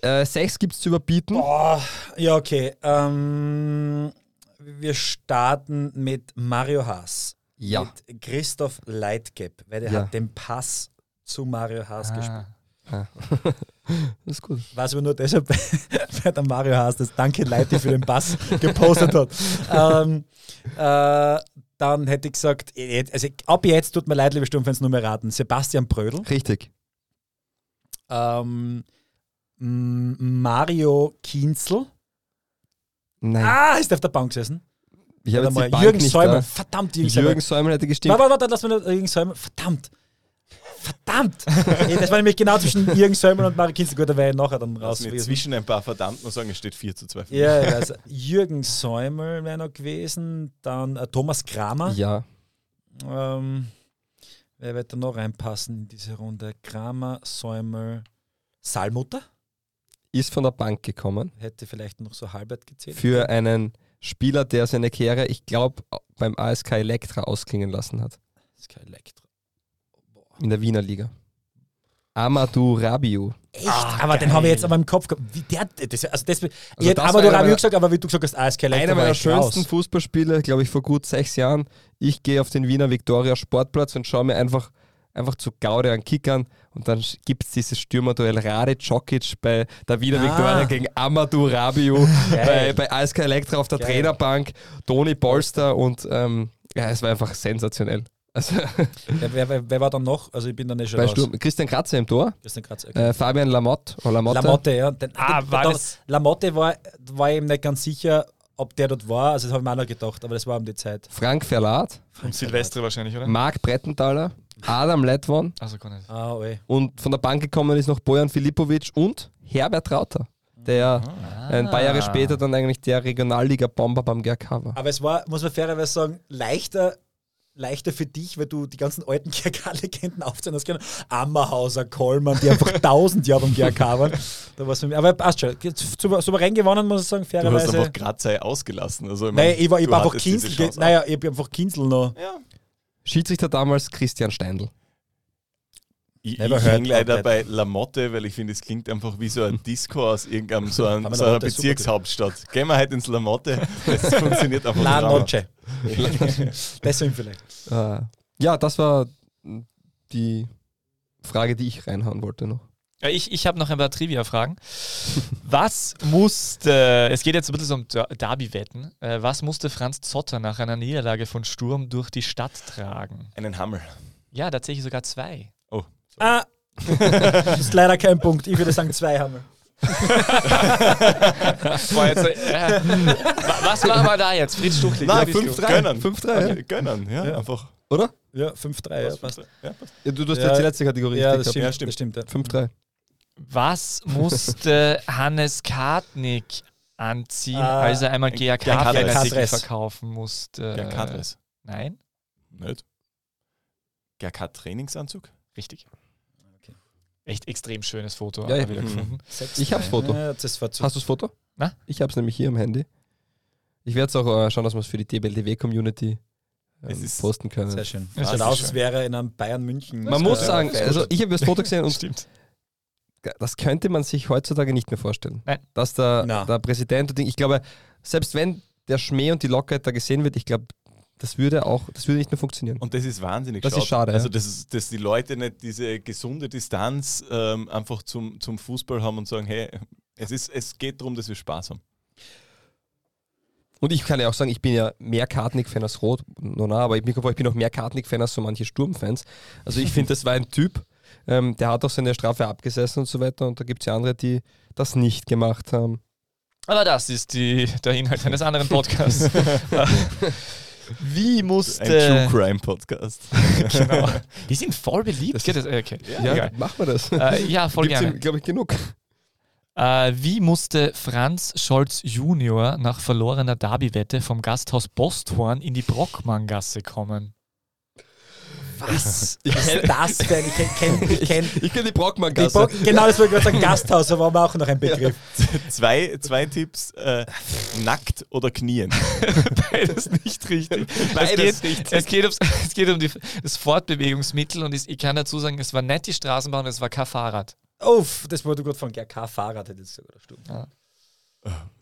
[SPEAKER 2] äh, sechs gibt es zu überbieten.
[SPEAKER 3] Boah, ja, okay. Ähm, wir starten mit Mario Haas.
[SPEAKER 2] Ja.
[SPEAKER 3] Mit Christoph Leitgeb, weil der
[SPEAKER 2] Ja.
[SPEAKER 3] hat den Pass zu Mario Haas gespielt.
[SPEAKER 2] Ah. das ist gut.
[SPEAKER 3] Weiß aber nur deshalb, weil der Mario Haas das Danke Leute für den Pass gepostet hat. ähm, äh, dann hätte ich gesagt, jetzt- also ab jetzt tut mir leid, liebe Sturmfans, nur mehr raten. Sebastian Brödel.
[SPEAKER 2] Richtig.
[SPEAKER 3] Ähm, Mario Kienzel.
[SPEAKER 2] Nein.
[SPEAKER 3] Ah, ist der auf der Bank gesessen?
[SPEAKER 2] ich habe jetzt
[SPEAKER 3] mal,
[SPEAKER 2] die Bank
[SPEAKER 3] Jürgen Säumer.
[SPEAKER 2] da.
[SPEAKER 3] Verdammt, Jürgen Säumer.
[SPEAKER 2] Jürgen Säumer hätte gestimmt.
[SPEAKER 3] Warte, warte, warte, lass noch Jürgen Säumer. Verdammt. Verdammt! Das war nämlich genau zwischen Jürgen Söllmann und Marek Kinzel. Gut, da wäre ich nachher dann raus.
[SPEAKER 4] Mich zwischen ein paar verdammt nur sagen, es steht 4 zu 2. für
[SPEAKER 3] Ja, also Jürgen Säumel wäre noch gewesen, dann äh, Thomas Kramer.
[SPEAKER 2] Ja.
[SPEAKER 3] Ähm, wer wird da noch reinpassen in diese Runde? Kramer, Säumel, Salmutter?
[SPEAKER 2] Ist von der Bank gekommen.
[SPEAKER 3] Hätte vielleicht noch so halbert gezählt.
[SPEAKER 2] Für einen Spieler, der seine Karriere, ich glaube, beim ASK Elektra ausklingen lassen hat.
[SPEAKER 3] ASK Elektra.
[SPEAKER 2] In der Wiener Liga. Amadou Rabiu.
[SPEAKER 3] Echt? aber den habe ich jetzt aber im Kopf gehabt. Wie der, das, also das, ich
[SPEAKER 2] Also
[SPEAKER 3] hätte
[SPEAKER 2] war
[SPEAKER 3] du
[SPEAKER 2] einer
[SPEAKER 3] Rabiu
[SPEAKER 2] meiner-
[SPEAKER 3] gesagt, aber wie du gesagt hast, ASK Elektra
[SPEAKER 2] Einer
[SPEAKER 3] war
[SPEAKER 2] meiner
[SPEAKER 3] ich raus.
[SPEAKER 2] schönsten Fußballspiele, glaube ich, vor gut sechs Jahren. Ich gehe auf den Wiener Viktoria Sportplatz und schaue mir einfach, einfach zu Gaude an Kickern und dann gibt es dieses Stürmerduell Rade Djokic bei der Wiener
[SPEAKER 3] Ah.
[SPEAKER 2] Viktoria gegen Amadou Rabiu, bei,
[SPEAKER 3] Geil.
[SPEAKER 2] bei ASK Elektra auf der
[SPEAKER 3] Geil.
[SPEAKER 2] Trainerbank, Toni Polster und ähm, ja, es war einfach sensationell. Also,
[SPEAKER 3] Wer, wer, wer, wer war dann noch? Also ich bin dann nicht schon
[SPEAKER 2] bei
[SPEAKER 3] raus.
[SPEAKER 2] Sturm, Christian Kratzer im Tor,
[SPEAKER 3] Christian Kratzer, okay.
[SPEAKER 2] äh, Fabian Lamotte, oder Lamotte,
[SPEAKER 3] Lamotte, ja. Den,
[SPEAKER 1] Ah,
[SPEAKER 3] den,
[SPEAKER 1] war
[SPEAKER 3] da-
[SPEAKER 1] das-
[SPEAKER 3] Lamotte war, war eben nicht ganz sicher, ob der dort war. Also das habe ich mir auch noch gedacht, aber das war um die Zeit.
[SPEAKER 2] Frank Verlat,
[SPEAKER 1] Und Silvestre wahrscheinlich, oder?
[SPEAKER 2] Marc Brettenthaler, Adam Letwon
[SPEAKER 1] Also gar nicht.
[SPEAKER 3] Ah, oi.
[SPEAKER 2] Und von der Bank gekommen ist noch Bojan Filipovic und Herbert Rauter, der ein paar Jahre später dann eigentlich der Regionalliga-Bomber beim GRK war.
[SPEAKER 3] Aber es war, muss man fairerweise sagen, leichter, leichter für dich, weil du die ganzen alten GRK-Legenden aufzählen hast können. Ammerhauser, Kollmann, die einfach tausend Jahre beim GRK waren. Da war's mich. Aber passt schon. Souverän gewonnen, muss ich sagen,
[SPEAKER 4] Du hast
[SPEAKER 3] fairerweise.
[SPEAKER 4] einfach Gratzei ausgelassen. Also, ich
[SPEAKER 3] Nein,
[SPEAKER 4] mein,
[SPEAKER 3] ich war, ich war einfach Kinzel.
[SPEAKER 4] Chance
[SPEAKER 3] Naja, ich habe einfach Kinzel noch.
[SPEAKER 2] Schiedsrichter damals Christian Steindl.
[SPEAKER 4] Ich, ich
[SPEAKER 3] Never heard
[SPEAKER 4] hänge leider
[SPEAKER 3] that.
[SPEAKER 4] bei Lamotte, weil ich finde, es klingt einfach wie so ein Disco aus irgendeinem so, ein, so einer. Bezirkshauptstadt. Gehen wir heute ins Lamotte. Das funktioniert einfach
[SPEAKER 3] La. Noche. Deswegen vielleicht.
[SPEAKER 2] Äh, ja, das war die Frage, die ich reinhauen wollte noch.
[SPEAKER 1] Ich ich habe noch ein paar Trivia-Fragen. Was musste, es geht jetzt ein bisschen um Der- Derby-Wetten, äh, was musste Franz Zotter nach einer Niederlage von Sturm durch die Stadt tragen?
[SPEAKER 4] Einen Hammel.
[SPEAKER 1] Ja, tatsächlich sogar zwei.
[SPEAKER 3] Ah, das ist leider kein Punkt. Ich würde sagen, zwei haben wir.
[SPEAKER 1] War jetzt, äh, wa- was machen wir da jetzt? Fritz Stuchli.
[SPEAKER 4] Nein,
[SPEAKER 1] wie bist du?
[SPEAKER 4] 5-3. Gönnen.
[SPEAKER 2] 5-3, ja.
[SPEAKER 4] Okay, Gönnen, ja,
[SPEAKER 3] Ja.
[SPEAKER 4] einfach.
[SPEAKER 2] Oder?
[SPEAKER 3] Ja, 5-3, ja, passt.
[SPEAKER 4] Ja, passt.
[SPEAKER 2] Ja, du, du hast
[SPEAKER 3] Ja,
[SPEAKER 2] jetzt die letzte Kategorie.
[SPEAKER 3] Ja, das stimmt. Das stimmt ja.
[SPEAKER 2] 5-3.
[SPEAKER 1] Was musste Hannes Kartnick anziehen,
[SPEAKER 3] Ah,
[SPEAKER 1] als er einmal
[SPEAKER 3] GAK-Dress.
[SPEAKER 1] verkaufen musste?
[SPEAKER 4] GRK-Dress.
[SPEAKER 1] Nein?
[SPEAKER 4] Nicht? GRK-Trainingsanzug?
[SPEAKER 1] Richtig. Echt extrem schönes Foto.
[SPEAKER 2] Ja,
[SPEAKER 1] wir wieder
[SPEAKER 4] Mhm.
[SPEAKER 1] gefunden.
[SPEAKER 2] Ich hab's Foto.
[SPEAKER 3] Ja, das war zu
[SPEAKER 2] Hast du das Foto?
[SPEAKER 1] Na?
[SPEAKER 2] Ich hab's nämlich hier am Handy. Ich werde es auch äh, schauen, dass wir es für die DBLDW-Community
[SPEAKER 4] Es
[SPEAKER 2] ähm,
[SPEAKER 4] ist
[SPEAKER 2] posten können.
[SPEAKER 3] Sehr schön.
[SPEAKER 1] Ja,
[SPEAKER 3] Schaut
[SPEAKER 1] das
[SPEAKER 3] aus, als wäre in einem Bayern-München.
[SPEAKER 2] Man muss
[SPEAKER 3] Ja,
[SPEAKER 2] sagen, also ich habe das Foto gesehen und
[SPEAKER 1] Stimmt.
[SPEAKER 2] das könnte man sich heutzutage nicht mehr vorstellen.
[SPEAKER 1] Nein.
[SPEAKER 2] Dass der,
[SPEAKER 3] Na.
[SPEAKER 2] der Präsident und Ding, ich glaube, selbst wenn der Schmäh und die Lockerheit da gesehen wird, ich glaube, das würde auch, das würde nicht mehr funktionieren.
[SPEAKER 4] Und das ist wahnsinnig
[SPEAKER 2] Das ist schade,
[SPEAKER 4] Also,
[SPEAKER 2] ja.
[SPEAKER 4] dass, dass die Leute nicht diese gesunde Distanz ähm, einfach zum, zum Fußball haben und sagen, hey, es, ist, es geht darum, dass wir Spaß haben.
[SPEAKER 2] Und ich kann ja auch sagen, ich bin ja mehr Kartnick-Fan als Rot, no, na, aber ich bin, ich bin auch mehr Kartnick-Fan als so manche Sturm-Fans. Also ich finde, das war ein Typ, ähm, der hat auch seine Strafe abgesessen und so weiter und da gibt es ja andere, die das nicht gemacht haben.
[SPEAKER 1] Aber das ist die, der Inhalt eines anderen Podcasts. Wie
[SPEAKER 4] Ein
[SPEAKER 1] musste.
[SPEAKER 4] True Crime Podcast.
[SPEAKER 1] genau. Die sind voll beliebt.
[SPEAKER 2] Das?
[SPEAKER 1] Das, okay.
[SPEAKER 2] Ja,
[SPEAKER 1] Egal.
[SPEAKER 2] machen wir das.
[SPEAKER 1] Äh, ja, voll
[SPEAKER 2] Gibt's
[SPEAKER 1] gerne.
[SPEAKER 2] glaube ich, genug.
[SPEAKER 1] Äh, wie musste Franz Scholz Junior nach verlorener Derby-Wette vom Gasthaus Bosthorn in die Brockmanngasse kommen?
[SPEAKER 3] Was ist das denn? Ich kenne kenn, ich kenn,
[SPEAKER 2] Ich kenne die
[SPEAKER 3] die
[SPEAKER 2] Brockmann-Gasse.
[SPEAKER 3] Bo Genau, das wollte ich gerade sagen. Gasthaus, da war mir auch noch ein Begriff.
[SPEAKER 4] zwei, zwei Tipps: äh, nackt oder knien.
[SPEAKER 1] Beides nicht richtig.
[SPEAKER 2] Beides
[SPEAKER 1] es geht,
[SPEAKER 2] richtig.
[SPEAKER 1] Es geht, ums, es geht um die, das Fortbewegungsmittel und ich, ich kann dazu sagen, es war nicht die Straßenbahn, es war kein Fahrrad.
[SPEAKER 3] Uff, das wurde gut von GRK-Fahrrad, hätte ich sogar stimmt.
[SPEAKER 1] Ja.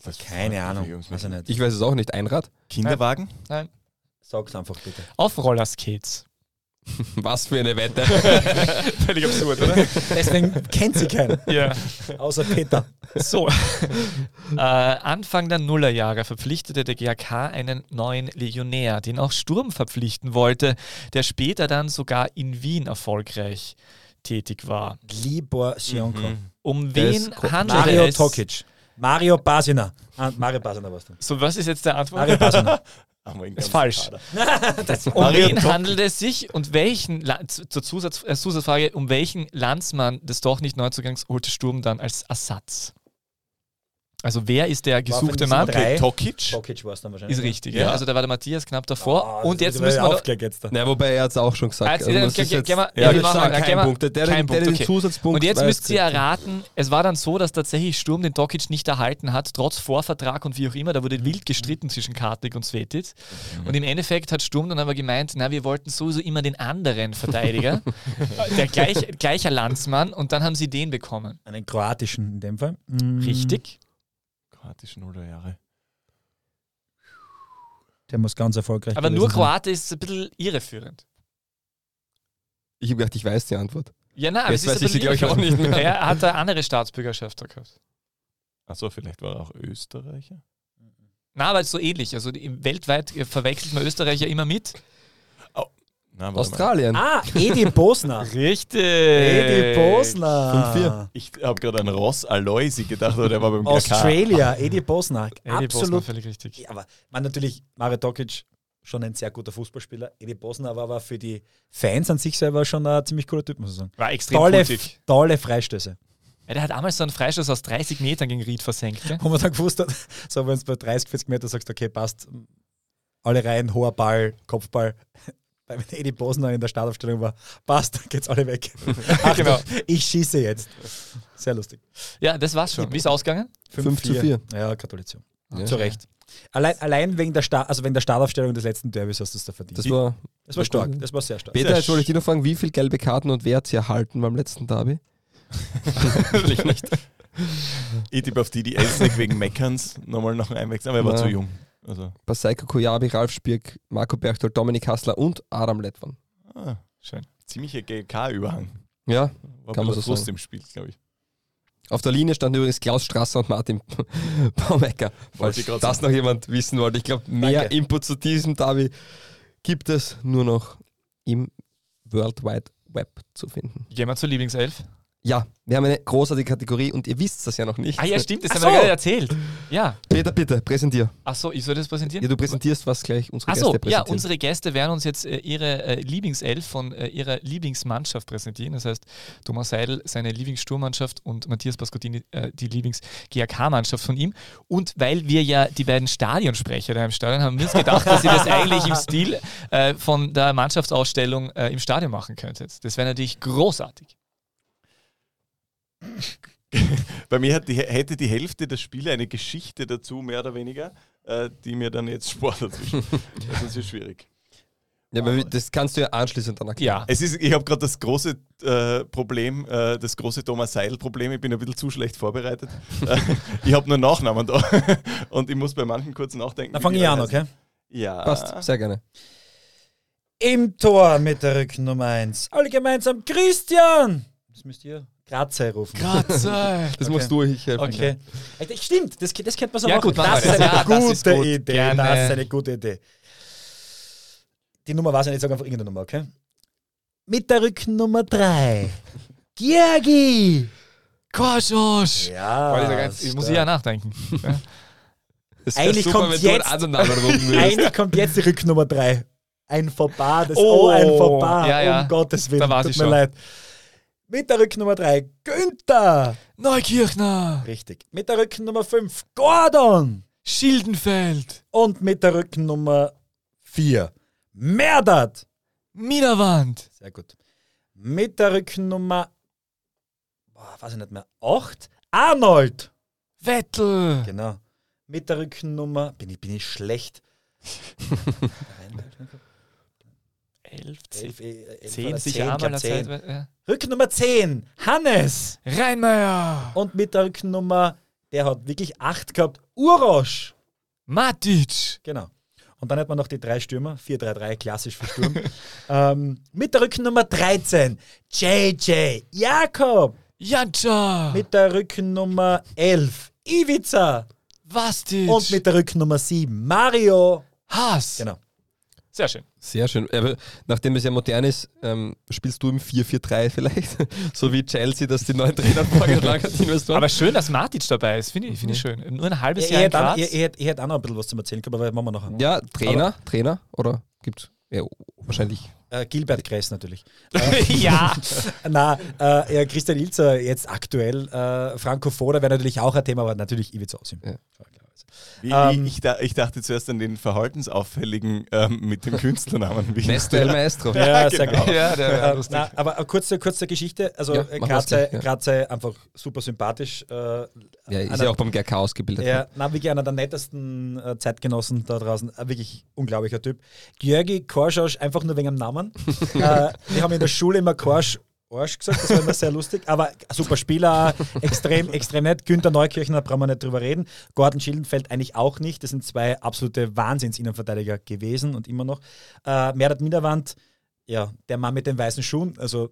[SPEAKER 4] Was
[SPEAKER 3] Keine Ahnung. Ich
[SPEAKER 2] weiß es auch nicht. Einrad?
[SPEAKER 4] Kinderwagen?
[SPEAKER 1] Nein.
[SPEAKER 3] Sag's einfach bitte.
[SPEAKER 1] Auf Rollerskates.
[SPEAKER 2] Was für eine Wette.
[SPEAKER 1] Völlig absurd, oder?
[SPEAKER 3] Deswegen kennt sie keinen.
[SPEAKER 1] ja.
[SPEAKER 3] Außer Peter.
[SPEAKER 1] So. äh, Anfang der Nullerjahre verpflichtete der GAK einen neuen Legionär, den auch Sturm verpflichten wollte, der später dann sogar in Wien erfolgreich tätig war.
[SPEAKER 3] Libor Sionko.
[SPEAKER 1] Um
[SPEAKER 2] Der
[SPEAKER 1] wen handelt
[SPEAKER 3] Mario
[SPEAKER 1] es?
[SPEAKER 3] Tokic. Mario Basina. Ah, Mario Basina warst du.
[SPEAKER 1] So, was ist jetzt der Antwort?
[SPEAKER 3] Mario Basina.
[SPEAKER 1] Ist falsch. Um wen handelt es sich und welchen, zur Zusatz, äh, Zusatzfrage, um welchen Landsmann des doch nicht Neuzugangs holte Sturm dann als Ersatz? Also wer ist der gesuchte Mann?
[SPEAKER 3] Drei.
[SPEAKER 4] Tokic?
[SPEAKER 3] Tokic war es dann wahrscheinlich.
[SPEAKER 1] Ist richtig, ja.
[SPEAKER 4] Ja.
[SPEAKER 1] Also da war der Matthias knapp davor.
[SPEAKER 3] Ah,
[SPEAKER 1] und jetzt müssen wir
[SPEAKER 3] aufgelegt jetzt da.
[SPEAKER 2] Ja, wobei er hat es auch schon gesagt.
[SPEAKER 1] Also,
[SPEAKER 2] Also, das ist jetzt, ja,
[SPEAKER 1] ja, wir machen-
[SPEAKER 2] kein
[SPEAKER 1] wir-
[SPEAKER 2] Punkt. Der, der,
[SPEAKER 1] kein
[SPEAKER 2] der,
[SPEAKER 1] Punkt,
[SPEAKER 2] den
[SPEAKER 1] okay.
[SPEAKER 2] Zusatzpunkt
[SPEAKER 1] Und jetzt müsst ihr erraten, es war dann so, dass tatsächlich Sturm den Tokic nicht erhalten hat, trotz Vorvertrag und wie auch immer. Da wurde wild gestritten zwischen Kartik und Svetic. Und im Endeffekt hat Sturm dann aber gemeint, na, wir wollten sowieso immer den anderen Verteidiger, der gleich, gleicher Landsmann, und dann haben sie den bekommen.
[SPEAKER 3] Einen kroatischen in dem Fall. Mm,
[SPEAKER 1] Richtig?
[SPEAKER 4] Kroatischen Nullerjahre.
[SPEAKER 3] Der muss ganz erfolgreich
[SPEAKER 1] Aber nur. Kroate ist ein bisschen irreführend.
[SPEAKER 2] Ich habe gedacht, ich weiß die Antwort.
[SPEAKER 1] Ja, nein, aber
[SPEAKER 2] Jetzt
[SPEAKER 1] es ist
[SPEAKER 2] weiß
[SPEAKER 1] ein
[SPEAKER 2] ich sie, auch nicht mehr.
[SPEAKER 1] Er hat eine andere Staatsbürgerschaft da gehabt.
[SPEAKER 4] Achso, vielleicht war er auch Österreicher.
[SPEAKER 1] Na, aber es ist so ähnlich. Also die, weltweit verwechselt man Österreicher immer mit.
[SPEAKER 4] Na.
[SPEAKER 2] Australien.
[SPEAKER 3] Ah, Edi Bosner.
[SPEAKER 1] Richtig.
[SPEAKER 3] Edi Bosner.
[SPEAKER 4] Ich habe gerade an Ross Aloisi gedacht, aber der war beim GK.
[SPEAKER 3] Australia, Edi Bosner.
[SPEAKER 1] Edi Bosner,
[SPEAKER 3] Absolut.
[SPEAKER 1] völlig richtig.
[SPEAKER 3] Ja, aber man natürlich, Mario Tokic, schon ein sehr guter Fußballspieler. Edi Bosner war aber für die Fans an sich selber schon ein ziemlich cooler Typ, muss ich sagen.
[SPEAKER 1] War extrem
[SPEAKER 3] tolle, tolle Freistöße.
[SPEAKER 1] Ja, der hat damals so einen Freistoß aus 30 Metern gegen Ried versenkt.
[SPEAKER 3] Wo man dann gewusst hat, so wenn es bei 30, 40 Meter sagst, okay, passt, alle rein, hoher Ball, Kopfball. Weil Wenn Edi Bosner in der Startaufstellung war, passt, geht's alle weg. Achtung,
[SPEAKER 1] Genau.
[SPEAKER 3] Ich schieße jetzt. Sehr lustig.
[SPEAKER 1] Ja, das war's schon. Wie ist ausgegangen?
[SPEAKER 2] 5 zu 4.
[SPEAKER 3] Ja, Gratulation.
[SPEAKER 2] Ja.
[SPEAKER 3] Zu Recht. Allein, allein wegen der Start, also wegen der Startaufstellung des letzten Derbys hast du es da verdient.
[SPEAKER 2] Das war,
[SPEAKER 3] das war stark. Das war sehr stark.
[SPEAKER 2] Peter, jetzt wollte ich dich noch fragen, wie viele gelbe Karten und wer hat sie erhalten beim letzten Derby?
[SPEAKER 1] Natürlich nicht.
[SPEAKER 4] Ich tippe auf die, die Elsnick wegen Meckerns nochmal noch einwechseln, aber er war zu jung. Also,
[SPEAKER 2] Paseiko Koyabi, Ralf Spierk, Marco Berchtold, Dominik Hassler und Adam Lettmann.
[SPEAKER 4] ah,
[SPEAKER 1] Schön.
[SPEAKER 4] ziemlicher GK-Überhang.
[SPEAKER 2] Ja,
[SPEAKER 4] War
[SPEAKER 2] kann man so sagen.
[SPEAKER 4] im Spiel, glaube ich.
[SPEAKER 2] Auf der Linie standen übrigens Klaus Strasser und Martin Baumecker. Falls das
[SPEAKER 4] sagen.
[SPEAKER 2] noch jemand wissen wollte. Ich glaube, mehr
[SPEAKER 3] Danke.
[SPEAKER 2] Input zu diesem Derby gibt es nur noch im World Wide Web zu finden.
[SPEAKER 1] Gehen wir zur Lieblingself.
[SPEAKER 2] Ja, wir haben eine großartige Kategorie und ihr wisst das ja noch nicht.
[SPEAKER 1] Ah ja, stimmt, das
[SPEAKER 3] Ach
[SPEAKER 1] haben wir
[SPEAKER 3] so.
[SPEAKER 1] gerade erzählt. Ja.
[SPEAKER 2] Peter, bitte, präsentier.
[SPEAKER 1] Achso, ich soll das präsentieren?
[SPEAKER 2] Ja, du präsentierst, was gleich unsere
[SPEAKER 1] Achso,
[SPEAKER 2] Gäste
[SPEAKER 1] ja,
[SPEAKER 2] präsentieren.
[SPEAKER 1] unsere Gäste werden uns jetzt äh, ihre äh, Lieblingself von äh, ihrer Lieblingsmannschaft präsentieren. Das heißt, Thomas Seidel seine Lieblingssturmmannschaft und Matthias Pascottini äh, die Lieblings-GAK-Mannschaft von ihm. Und weil wir ja die beiden Stadionsprecher da im Stadion haben, haben wir uns gedacht, dass ihr das eigentlich im Stil äh, von der Mannschaftsausstellung äh, im Stadion machen könntet. Das wäre natürlich großartig.
[SPEAKER 4] Bei mir hat die, hätte die Hälfte der Spiele eine Geschichte dazu, mehr oder weniger, äh, die mir dann jetzt Sport dazwischen. Das ist ja schwierig.
[SPEAKER 2] Ja, aber das kannst du ja anschließend dann erklären.
[SPEAKER 1] Ja.
[SPEAKER 4] Es ist, ich habe gerade das große äh, Problem, äh, das große Thomas Seidel-Problem. Ich bin ein bisschen zu schlecht vorbereitet. äh, ich habe nur Nachnamen da und ich muss bei manchen kurz nachdenken.
[SPEAKER 3] Dann fange ich an, okay?
[SPEAKER 4] Ja.
[SPEAKER 2] Passt, sehr gerne.
[SPEAKER 3] Im Tor mit der Rückennummer 1. Alle gemeinsam Christian! Das müsst ihr Graze rufen.
[SPEAKER 1] Grazie!
[SPEAKER 2] Das musst du, ich helfe.
[SPEAKER 3] Okay. Ey, Stimmt, das, das könnte man so
[SPEAKER 1] Ja,
[SPEAKER 3] machen.
[SPEAKER 1] gut,
[SPEAKER 3] das, ist
[SPEAKER 1] das.
[SPEAKER 3] eine
[SPEAKER 1] Ja, das
[SPEAKER 3] gute
[SPEAKER 1] ist gut.
[SPEAKER 3] Idee.
[SPEAKER 1] Gerne.
[SPEAKER 3] Das ist eine gute Idee. Die Nummer war es ja nicht, sag einfach irgendeine Nummer, okay? Mit der Rückennummer 3. Georgi!
[SPEAKER 1] Korschorsch!
[SPEAKER 3] Ja,
[SPEAKER 1] ich, muss ja nachdenken. Ja.
[SPEAKER 2] Das
[SPEAKER 3] Eigentlich
[SPEAKER 2] super,
[SPEAKER 3] kommt jetzt-. Eigentlich kommt jetzt die Rückennummer 3. Ein Fauxpas, das
[SPEAKER 1] Oh.
[SPEAKER 3] oh, ein Fauxpas,
[SPEAKER 1] Ja, ja.
[SPEAKER 3] um Gottes Willen,
[SPEAKER 1] Da
[SPEAKER 3] tut
[SPEAKER 1] ich
[SPEAKER 3] mir
[SPEAKER 1] schon.
[SPEAKER 3] leid. Mit der Rückennummer 3, Günther.
[SPEAKER 1] Neukirchner!
[SPEAKER 3] Richtig. Mit der Rückennummer 5, Gordon.
[SPEAKER 1] Schildenfeld!
[SPEAKER 3] Und mit der Rückennummer 4, Merdat.
[SPEAKER 1] Miederwand!
[SPEAKER 3] Sehr gut. Mit der Rückennummer, boah, weiß ich nicht mehr, 8, Arnold.
[SPEAKER 1] Vettel!
[SPEAKER 3] Genau. Mit der Rückennummer, bin ich, bin ich schlecht.
[SPEAKER 1] 11,
[SPEAKER 3] Elf, äh,
[SPEAKER 1] 10
[SPEAKER 3] oder
[SPEAKER 1] sicher
[SPEAKER 3] zehn,
[SPEAKER 1] einmal
[SPEAKER 3] zehn.
[SPEAKER 1] Ja.
[SPEAKER 3] Rückennummer 10, Hannes.
[SPEAKER 1] Reinmeier!
[SPEAKER 3] Und mit der Rückennummer, der hat wirklich 8 gehabt, Urosch.
[SPEAKER 1] Matic!
[SPEAKER 3] Genau. Und dann hat man noch die drei Stürmer, 4-3-3, klassisch für Sturm. ähm, mit der Rückennummer 13, JJ Jakob.
[SPEAKER 1] Janca!
[SPEAKER 3] Mit der Rückennummer 11, Ivica.
[SPEAKER 1] Vastic!
[SPEAKER 3] Und mit der Rückennummer 7, Mario.
[SPEAKER 1] Haas!
[SPEAKER 3] Genau.
[SPEAKER 1] Sehr schön.
[SPEAKER 2] Sehr schön. Aber nachdem es ja modern ist, ähm, spielst du im 4-4-3 vielleicht? so wie Chelsea, dass die neuen Trainer vorgeschlagen hat. Investoren.
[SPEAKER 1] Aber schön, dass Matic dabei ist. Finde ich, find ich schön. Nur ein halbes
[SPEAKER 3] Ich,
[SPEAKER 1] Jahr in
[SPEAKER 3] auch-
[SPEAKER 1] Graz.
[SPEAKER 3] ich, hätte- auch noch ein bisschen was zum Erzählen gehabt, aber machen wir nachher.
[SPEAKER 2] ja, Trainer, Trainer oder gibt's ja, wahrscheinlich.
[SPEAKER 3] Äh, Gilbert Kress natürlich.
[SPEAKER 1] Ja.
[SPEAKER 3] Na, äh, ja, Christian Ilzer jetzt aktuell. Äh, Franco Foda wäre natürlich auch ein Thema, aber natürlich Ivica Osim.
[SPEAKER 4] Wie,
[SPEAKER 3] Ähm,
[SPEAKER 4] ich, da, ich dachte zuerst an den verhaltensauffälligen ähm, mit dem Künstlernamen.
[SPEAKER 2] Nesto El Maestro.
[SPEAKER 3] Ja, sehr
[SPEAKER 4] genau.
[SPEAKER 3] gut.
[SPEAKER 1] Ja, der
[SPEAKER 3] Äh, na, aber eine kurze, kurze Geschichte. Also
[SPEAKER 2] Ja,
[SPEAKER 3] äh, Graze,
[SPEAKER 2] ja.
[SPEAKER 3] Graze einfach super sympathisch. Äh,
[SPEAKER 2] Ja, ist
[SPEAKER 3] einer-
[SPEAKER 2] ja auch beim GRK ausgebildet.
[SPEAKER 3] Ja, na, wirklich einer der nettesten äh, Zeitgenossen da draußen. Ein wirklich unglaublicher Typ. Georgi Korschausch, einfach nur wegen dem Namen. äh, wir haben in der Schule immer Korsch Arsch gesagt, das war immer sehr lustig, aber super Spieler, extrem, extrem nett. Günther Neukirchner brauchen wir nicht drüber reden. Gordon Schildenfeld eigentlich auch nicht. Das sind zwei absolute Wahnsinns-Innenverteidiger gewesen und immer noch. Äh, Merdat Minderwand, ja, der Mann mit den weißen Schuhen, also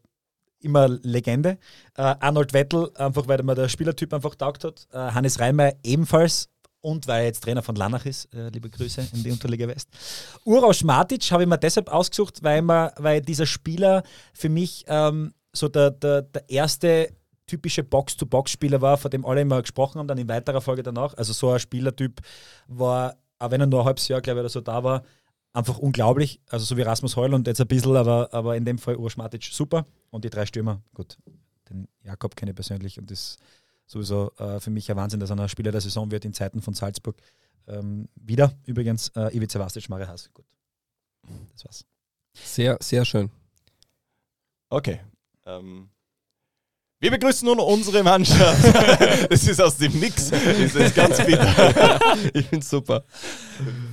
[SPEAKER 3] immer Legende. Äh, Arnold Wettel, einfach weil mir der Spielertyp einfach taugt hat. Äh, Hannes Reimer ebenfalls. Und weil er jetzt Trainer von Lanach ist, äh, liebe Grüße in die Unterliga West. Uroš Matic habe ich mir deshalb ausgesucht, weil, man, weil dieser Spieler für mich ähm, so der, der, der erste typische Box-to-Box-Spieler war, von dem alle immer gesprochen haben, dann in weiterer Folge danach. Also so ein Spielertyp war, auch wenn er nur ein halbes Jahr, glaube ich, oder so da war, einfach unglaublich. Also so wie Rasmus Heul und jetzt ein bisschen, aber, aber in dem Fall Uroš Matic super. Und die drei Stürmer, gut, den Jakob kenne ich persönlich und ist sowieso äh, für mich ein Wahnsinn, dass er ein Spieler der Saison wird in Zeiten von Salzburg. Ähm, wieder übrigens äh, Ivica Vastic, Mare Haas. Gut, das war's.
[SPEAKER 2] Sehr, sehr schön.
[SPEAKER 4] Okay. Ähm, wir begrüßen nun unsere Mannschaft. das ist aus dem Nix. Das ist ganz bitter.
[SPEAKER 2] ich finde super.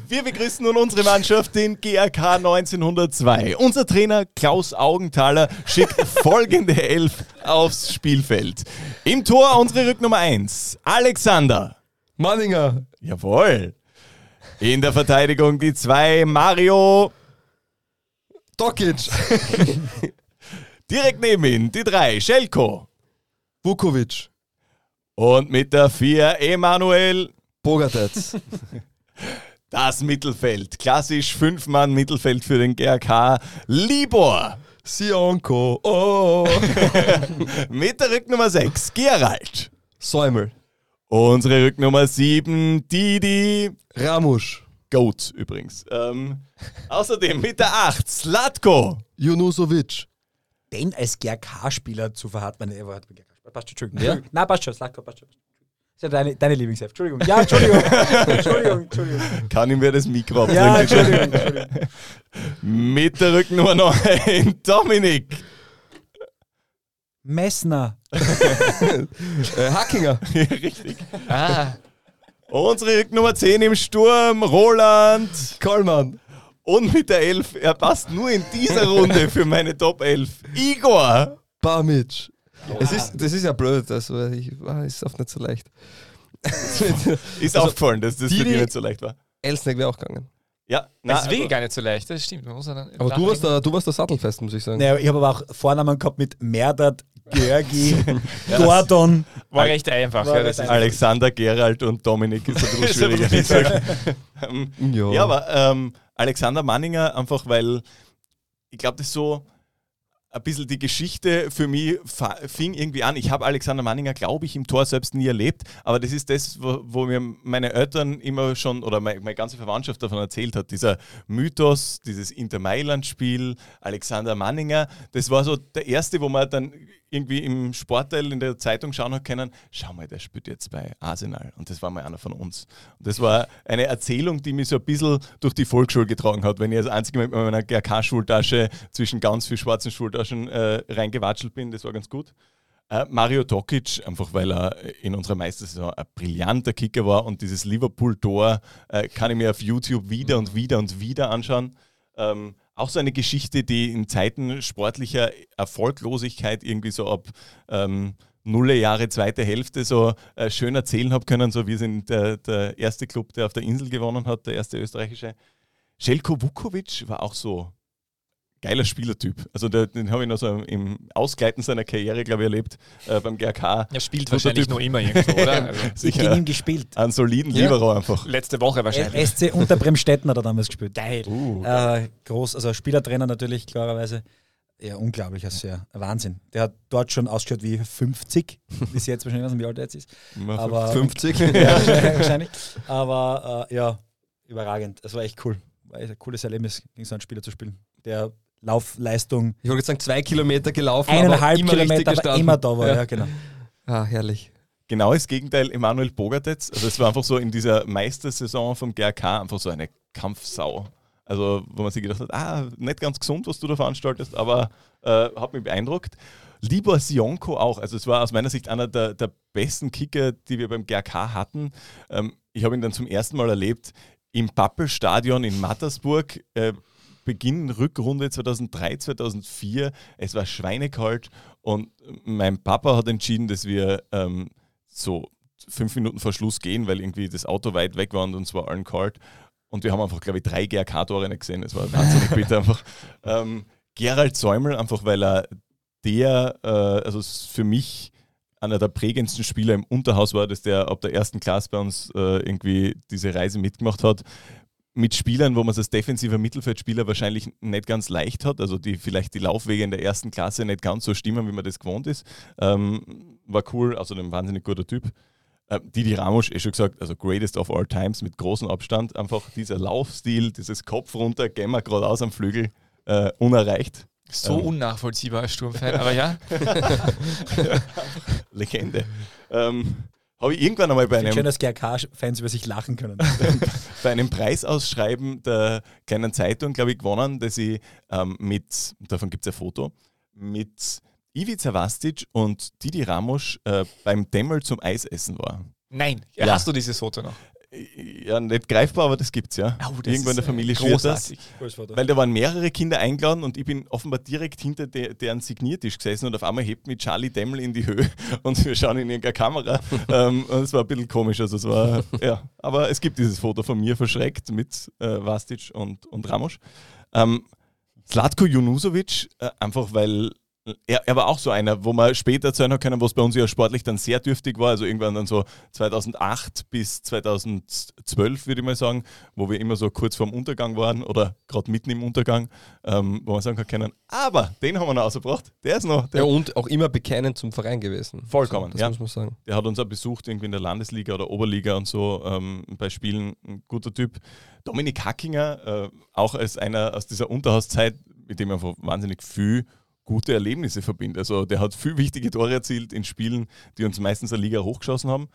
[SPEAKER 4] Wir begrüßen nun unsere Mannschaft, den GRK 1902. Unser Trainer Klaus Augenthaler schickt folgende Elf aufs Spielfeld. Im Tor unsere Rücknummer 1, Alexander.
[SPEAKER 2] Manninger.
[SPEAKER 4] Jawohl. In der Verteidigung die zwei, Mario.
[SPEAKER 2] Dokic.
[SPEAKER 4] Direkt neben ihm die drei, Schelko.
[SPEAKER 2] Vukovic.
[SPEAKER 4] Und mit der vier, Emanuel.
[SPEAKER 2] Bogatets.
[SPEAKER 4] Das Mittelfeld. Klassisch Fünf-Mann Mittelfeld für den GRK. Libor.
[SPEAKER 2] Sionko. Oh.
[SPEAKER 4] Mit der Rücknummer 6, Gerald.
[SPEAKER 2] Säumel.
[SPEAKER 4] Unsere Rücknummer 7, Didi.
[SPEAKER 2] Ramusch.
[SPEAKER 4] Goat übrigens. Ähm, außerdem mit der 8, Slatko.
[SPEAKER 2] Junusovic.
[SPEAKER 3] Den als GRK-Spieler zu verharten, meine, er war passt schon, Entschuldigung.
[SPEAKER 2] Ja?
[SPEAKER 3] Nein, passt schon, Slatko, passt schon. Das ist ja deine, deine Lieblingsheft. Entschuldigung. Ja, Entschuldigung. Entschuldigung, Entschuldigung.
[SPEAKER 4] Kann ihm wer das Mikro abdrücken?
[SPEAKER 3] Ja, Entschuldigung, Entschuldigung.
[SPEAKER 4] Mit der Rücknummer 9, Dominik.
[SPEAKER 3] Messner.
[SPEAKER 2] äh, Hackinger.
[SPEAKER 4] Richtig.
[SPEAKER 1] Ah.
[SPEAKER 4] Unsere Rücknummer 10 im Sturm, Roland.
[SPEAKER 2] Kollmann.
[SPEAKER 4] Und mit der 11, er passt nur in dieser Runde für meine Top 11, Igor.
[SPEAKER 2] Bamic. Es ist, das ist ja blöd, also ich, ist oft nicht so leicht.
[SPEAKER 4] Ist
[SPEAKER 2] Also,
[SPEAKER 4] aufgefallen, dass das für
[SPEAKER 2] Didi-
[SPEAKER 4] dich nicht so leicht war.
[SPEAKER 2] Elsneck wäre auch gegangen.
[SPEAKER 4] Ja,
[SPEAKER 1] Das ist wirklich
[SPEAKER 4] aber-
[SPEAKER 1] gar nicht so leicht, das stimmt. Man muss
[SPEAKER 2] Aber du warst, da, du warst da sattelfest, muss ich sagen.
[SPEAKER 3] Naja, ich habe aber auch Vornamen gehabt mit Merdat, Georgi,
[SPEAKER 4] Ja,
[SPEAKER 3] Gordon.
[SPEAKER 1] War recht einfach.
[SPEAKER 3] War
[SPEAKER 1] ja,
[SPEAKER 3] recht
[SPEAKER 4] Alexander, Gerald und Dominik ist ein bisschen schwieriger.
[SPEAKER 1] bisschen
[SPEAKER 4] wie gesagt.
[SPEAKER 2] Ja.
[SPEAKER 4] ja, aber ähm, Alexander Manninger einfach, weil ich glaube, das ist so ein bisschen die Geschichte für mich fing irgendwie an. Ich habe Alexander Manninger, glaube ich, im Tor selbst nie erlebt, aber das ist das, wo, wo mir meine Eltern immer schon oder meine, meine ganze Verwandtschaft davon erzählt hat. Dieser Mythos, dieses Inter Mailand-Spiel, Alexander Manninger, das war so der erste, wo man dann irgendwie im Sportteil in der Zeitung schauen hat können, schau mal, der spielt jetzt bei Arsenal und das war mal einer von uns. Und das war eine Erzählung, die mich so ein bisschen durch die Volksschule getragen hat, wenn ich als einziger mit meiner GRK-Schultasche zwischen ganz viel schwarzen Schultaschen äh, reingewatschelt bin, das war ganz gut. Äh, Mario Dokic, einfach weil er in unserer Meistersaison ein brillanter Kicker war und dieses Liverpool-Tor äh, kann ich mir auf YouTube wieder und wieder und wieder anschauen. Ähm, auch so eine Geschichte, die in Zeiten sportlicher Erfolglosigkeit irgendwie so ab ähm, Nulle Jahre, zweite Hälfte so äh, schön erzählen habe können. So wir sind der, der erste Club, der auf der Insel gewonnen hat, der erste österreichische. Željko Vukovic war auch so geiler Spielertyp. Also der, den habe ich noch so im Ausgleiten seiner Karriere, glaube ich, erlebt äh, beim GRK.
[SPEAKER 1] Er spielt wahrscheinlich
[SPEAKER 4] Typ.
[SPEAKER 1] noch immer irgendwo, oder? Also,
[SPEAKER 4] Sicher.
[SPEAKER 3] gegen ihn gespielt.
[SPEAKER 4] Einen soliden
[SPEAKER 3] Ja.
[SPEAKER 4] Libero einfach.
[SPEAKER 1] letzte Woche wahrscheinlich.
[SPEAKER 3] SC unter Bremstetten hat er damals gespielt.
[SPEAKER 1] Geil.
[SPEAKER 3] Äh, groß, also Spielertrainer natürlich klarerweise. Ja, unglaublich, also ja, Wahnsinn. Der hat dort schon ausgeschaut wie 50, bis jetzt wahrscheinlich, ich weiß nicht, wie alt er jetzt ist. Aber,
[SPEAKER 2] 50?
[SPEAKER 3] ja, wahrscheinlich. Aber äh, ja, überragend. Das war echt cool. War echt ein cooles Erlebnis, gegen so einen Spieler zu spielen. Der Laufleistung
[SPEAKER 2] Ich wollte jetzt sagen, zwei Kilometer gelaufen,
[SPEAKER 3] eineinhalb
[SPEAKER 2] aber immer richtig
[SPEAKER 3] Kilometer, aber immer da war. Ja, genau.
[SPEAKER 2] Ah, herrlich.
[SPEAKER 4] Genau das Gegenteil, Emanuel Bogartetz. Also es war einfach so in dieser Meistersaison vom GRK einfach so eine Kampfsau. Also wo man sich gedacht hat, ah, nicht ganz gesund, was du da veranstaltest, aber äh, hat mich beeindruckt. Libor Sionko auch. Also es war aus meiner Sicht einer der, der besten Kicker, die wir beim GRK hatten. Ähm, ich habe ihn dann zum ersten Mal erlebt im Pappelstadion in Mattersburg. Äh, Beginn Rückrunde 2003, 2004. Es war schweinekalt und mein Papa hat entschieden, dass wir ähm, so fünf Minuten vor Schluss gehen, weil irgendwie das Auto weit weg war und uns war allen kalt. Und wir haben einfach, glaube ich, drei GRK-Tore nicht gesehen. Es war wahnsinnig bitter einfach. Ähm, Gerald Säumel, einfach weil er der, äh, also für mich einer der prägendsten Spieler im Unterhaus war, dass der ab der ersten Klasse bei uns äh, irgendwie diese Reise mitgemacht hat. Mit Spielern, wo man es als defensiver Mittelfeldspieler wahrscheinlich nicht ganz leicht hat, also die vielleicht die Laufwege in der ersten Klasse nicht ganz so stimmen, wie man das gewohnt ist. Ähm, war cool, außerdem ein wahnsinnig guter Typ. Äh, Didi Ramos, eh schon gesagt, also greatest of all times mit großem Abstand. Einfach dieser Laufstil, dieses Kopf runter, gehen wir geradeaus am Flügel, äh, unerreicht.
[SPEAKER 1] So
[SPEAKER 4] Ähm,
[SPEAKER 1] unnachvollziehbar als Sturmfan, aber ja.
[SPEAKER 4] Legende. Ähm, Habe ich irgendwann einmal bei einem,
[SPEAKER 3] schön, dass GRK-Fans über sich lachen können.
[SPEAKER 4] bei einem Preisausschreiben der kleinen Zeitung, glaube ich, gewonnen, dass ich ähm, mit, davon gibt es ein Foto, mit Ivica Vastic und Didi Ramos äh, beim Demmel zum Eisessen war.
[SPEAKER 1] Nein,
[SPEAKER 4] Ja.
[SPEAKER 1] hast du dieses Foto noch?
[SPEAKER 4] Ja, nicht greifbar, aber das gibt's ja.
[SPEAKER 1] Oh, das
[SPEAKER 4] Irgendwo in der
[SPEAKER 1] äh,
[SPEAKER 4] Familie schwirrt das. Weil da waren mehrere Kinder eingeladen und ich bin offenbar direkt hinter de, deren Signiertisch gesessen und auf einmal hebt mich Charlie Demmel in die Höhe und wir schauen in irgendeine Kamera. ähm, und es war ein bisschen komisch. Also es war, ja. Aber es gibt dieses Foto von mir verschreckt mit äh, Vastic und, und Ramos. Ähm, Zlatko Junusovic, äh, einfach weil er, er war auch so einer, wo man später erzählen hat können, was bei uns ja sportlich dann sehr dürftig war, also irgendwann dann so 2008 bis 2012, würde ich mal sagen, wo wir immer so kurz vorm Untergang waren oder gerade mitten im Untergang, ähm, wo man sagen kann können, aber den haben wir noch rausgebracht, der ist noch, der
[SPEAKER 2] Ja, und auch immer bekennend zum Verein gewesen.
[SPEAKER 4] Vollkommen,
[SPEAKER 2] Das
[SPEAKER 4] ja.
[SPEAKER 2] muss man sagen.
[SPEAKER 4] Der hat uns auch besucht, irgendwie in der Landesliga oder Oberliga und so, ähm, bei Spielen, ein guter Typ. Dominik Hackinger, äh, auch als einer aus dieser Unterhauszeit, mit dem ich einfach wahnsinnig viel gute Erlebnisse verbinde. Also der hat viel wichtige Tore erzielt in Spielen, die uns meistens eine Liga hochgeschossen haben.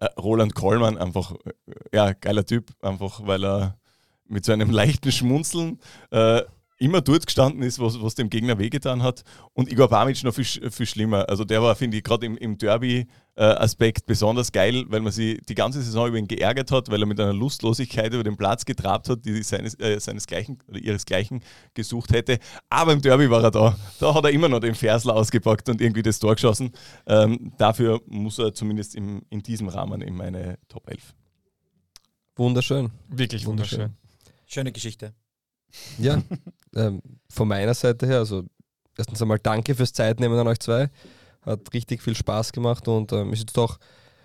[SPEAKER 4] Äh, Roland Kollmann, einfach, äh, ja, geiler Typ, einfach weil er mit so einem leichten Schmunzeln äh, immer dort gestanden ist, was, was dem Gegner wehgetan hat. Und Igor Bamic noch viel, viel schlimmer. Also der war, finde ich, gerade im, im Derby-Aspekt besonders geil, weil man sich die ganze Saison über ihn geärgert hat, weil er mit einer Lustlosigkeit über den Platz getrabt hat, die seines, äh, seinesgleichen oder ihresgleichen gesucht hätte. Aber im Derby war er da. Da hat er immer noch den Versler ausgepackt und irgendwie das Tor geschossen. Ähm, dafür muss er zumindest im, in diesem Rahmen in meine Top 11.
[SPEAKER 2] Wunderschön.
[SPEAKER 1] Wirklich wunderschön.
[SPEAKER 3] Schöne Geschichte.
[SPEAKER 2] Ja, ähm, von meiner Seite her, also erstens einmal danke fürs Zeitnehmen an euch zwei. Hat richtig viel Spaß gemacht und ähm, ist jetzt doch,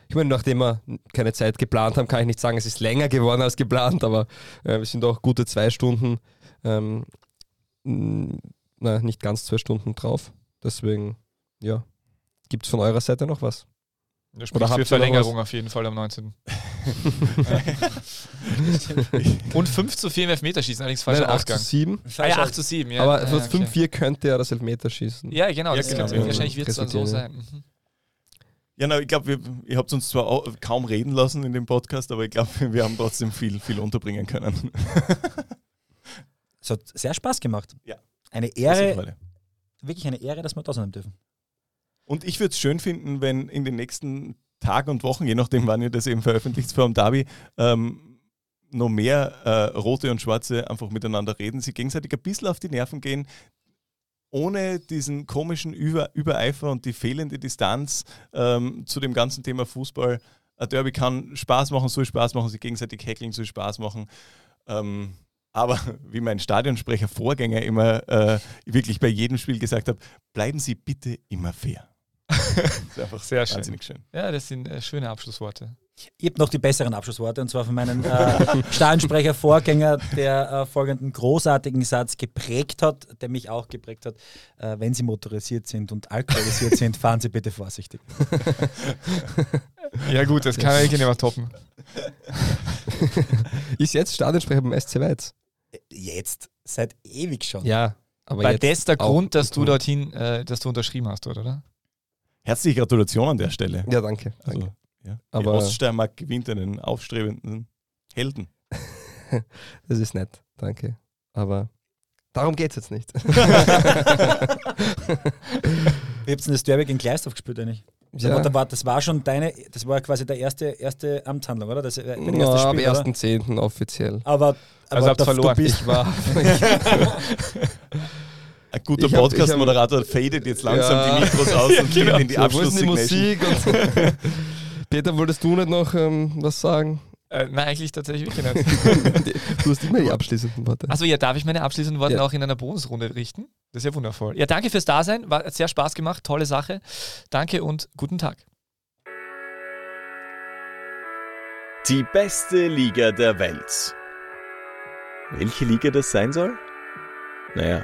[SPEAKER 2] ich meine, nachdem wir keine Zeit geplant haben, kann ich nicht sagen, es ist länger geworden als geplant, aber äh, wir sind doch gute zwei Stunden, ähm, na, nicht ganz zwei Stunden drauf. Deswegen, ja, gibt es von eurer Seite noch was?
[SPEAKER 1] Spricht für
[SPEAKER 2] ihr
[SPEAKER 1] Verlängerung auf jeden Fall am 19. Und 5 zu 4 im Elfmeterschießen, allerdings falscher
[SPEAKER 2] Nein, 8
[SPEAKER 1] Ausgang.
[SPEAKER 2] zu 7.
[SPEAKER 1] Ah, ja, 8 zu 7, ja.
[SPEAKER 2] Aber
[SPEAKER 1] ja,
[SPEAKER 2] für
[SPEAKER 1] ja, okay.
[SPEAKER 2] 5-4 könnte ja das Elfmeterschießen.
[SPEAKER 1] Ja, genau, das
[SPEAKER 4] genau, ja.
[SPEAKER 1] wahrscheinlich wird es dann so sein. Mhm.
[SPEAKER 4] Ja, na, ich glaube, ihr habt uns zwar auch kaum reden lassen in dem Podcast, aber ich glaube, wir haben trotzdem viel, viel unterbringen können.
[SPEAKER 3] Es hat sehr Spaß gemacht.
[SPEAKER 4] Ja.
[SPEAKER 3] Eine Ehre, wirklich eine Ehre, dass wir da sein dürfen.
[SPEAKER 4] Und ich würde es schön finden, wenn in den nächsten Tagen und Wochen, je nachdem, wann ihr das eben veröffentlicht vor dem Derby, ähm, noch mehr äh, Rote und Schwarze einfach miteinander reden, sie gegenseitig ein bisschen auf die Nerven gehen, ohne diesen komischen Über Übereifer und die fehlende Distanz ähm, zu dem ganzen Thema Fußball. Ein Derby kann Spaß machen, soll Spaß machen, sich gegenseitig hackeln, soll Spaß machen. Ähm, Aber wie mein Stadionsprecher Vorgänger immer äh, wirklich bei jedem Spiel gesagt hat, bleiben Sie bitte immer fair. Das ist einfach
[SPEAKER 1] Sehr schön.
[SPEAKER 4] wahnsinnig schön.
[SPEAKER 1] Ja, das sind äh, schöne Abschlussworte.
[SPEAKER 3] Ich habe noch die besseren Abschlussworte und zwar von meinem äh, Stadionsprecher Vorgänger, der äh, folgenden großartigen Satz geprägt hat, der mich auch geprägt hat. Äh, wenn Sie motorisiert sind und alkoholisiert sind, fahren Sie bitte vorsichtig.
[SPEAKER 1] Ja gut, das kann ja irgendjemand toppen.
[SPEAKER 2] Ist jetzt Stadionsprecher beim SC Weiz.
[SPEAKER 3] Jetzt, seit ewig schon.
[SPEAKER 2] Ja, aber
[SPEAKER 1] Weil
[SPEAKER 2] jetzt
[SPEAKER 1] das der Grund, dass du dorthin, äh, dass du unterschrieben hast, oder?
[SPEAKER 4] Herzliche Gratulation an der Stelle.
[SPEAKER 2] Ja, danke. danke.
[SPEAKER 4] Also, ja.
[SPEAKER 2] Aber-
[SPEAKER 4] Oststeiermark gewinnt einen aufstrebenden Helden.
[SPEAKER 2] Das ist nett, danke. Aber darum geht es jetzt nicht.
[SPEAKER 3] Wie habt ihr denn das Derby gegen Gleisdorf gespielt eigentlich?
[SPEAKER 2] Ja.
[SPEAKER 3] Ja. Das, war, das war schon deine, das war quasi der erste, erste Amtshandlung, oder? Das, äh, erstes
[SPEAKER 2] am
[SPEAKER 3] Spiel, oder?
[SPEAKER 2] 1.10. offiziell.
[SPEAKER 3] Aber, aber
[SPEAKER 1] Also habt
[SPEAKER 3] da-
[SPEAKER 1] verloren.
[SPEAKER 3] Du bist,
[SPEAKER 2] Ich war.
[SPEAKER 4] Ein guter Podcast-Moderator fadet jetzt langsam
[SPEAKER 2] Ja.
[SPEAKER 4] die Mikros aus und geht in die
[SPEAKER 2] So, wo ist denn die
[SPEAKER 4] Abschlusssignation.
[SPEAKER 2] Musik? Und Peter, wolltest du nicht noch ähm, was sagen?
[SPEAKER 1] Äh, nein, eigentlich tatsächlich wirklich nicht.
[SPEAKER 2] Du hast immer die abschließenden Worte.
[SPEAKER 1] Also ja, darf ich meine abschließenden Worte
[SPEAKER 2] Ja.
[SPEAKER 1] auch in einer Bonusrunde richten? Das ist ja wundervoll. Ja, danke fürs Dasein. War, hat sehr Spaß gemacht. Tolle Sache. Danke und guten Tag.
[SPEAKER 19] Die beste Liga der Welt. Welche Liga das sein soll? Naja,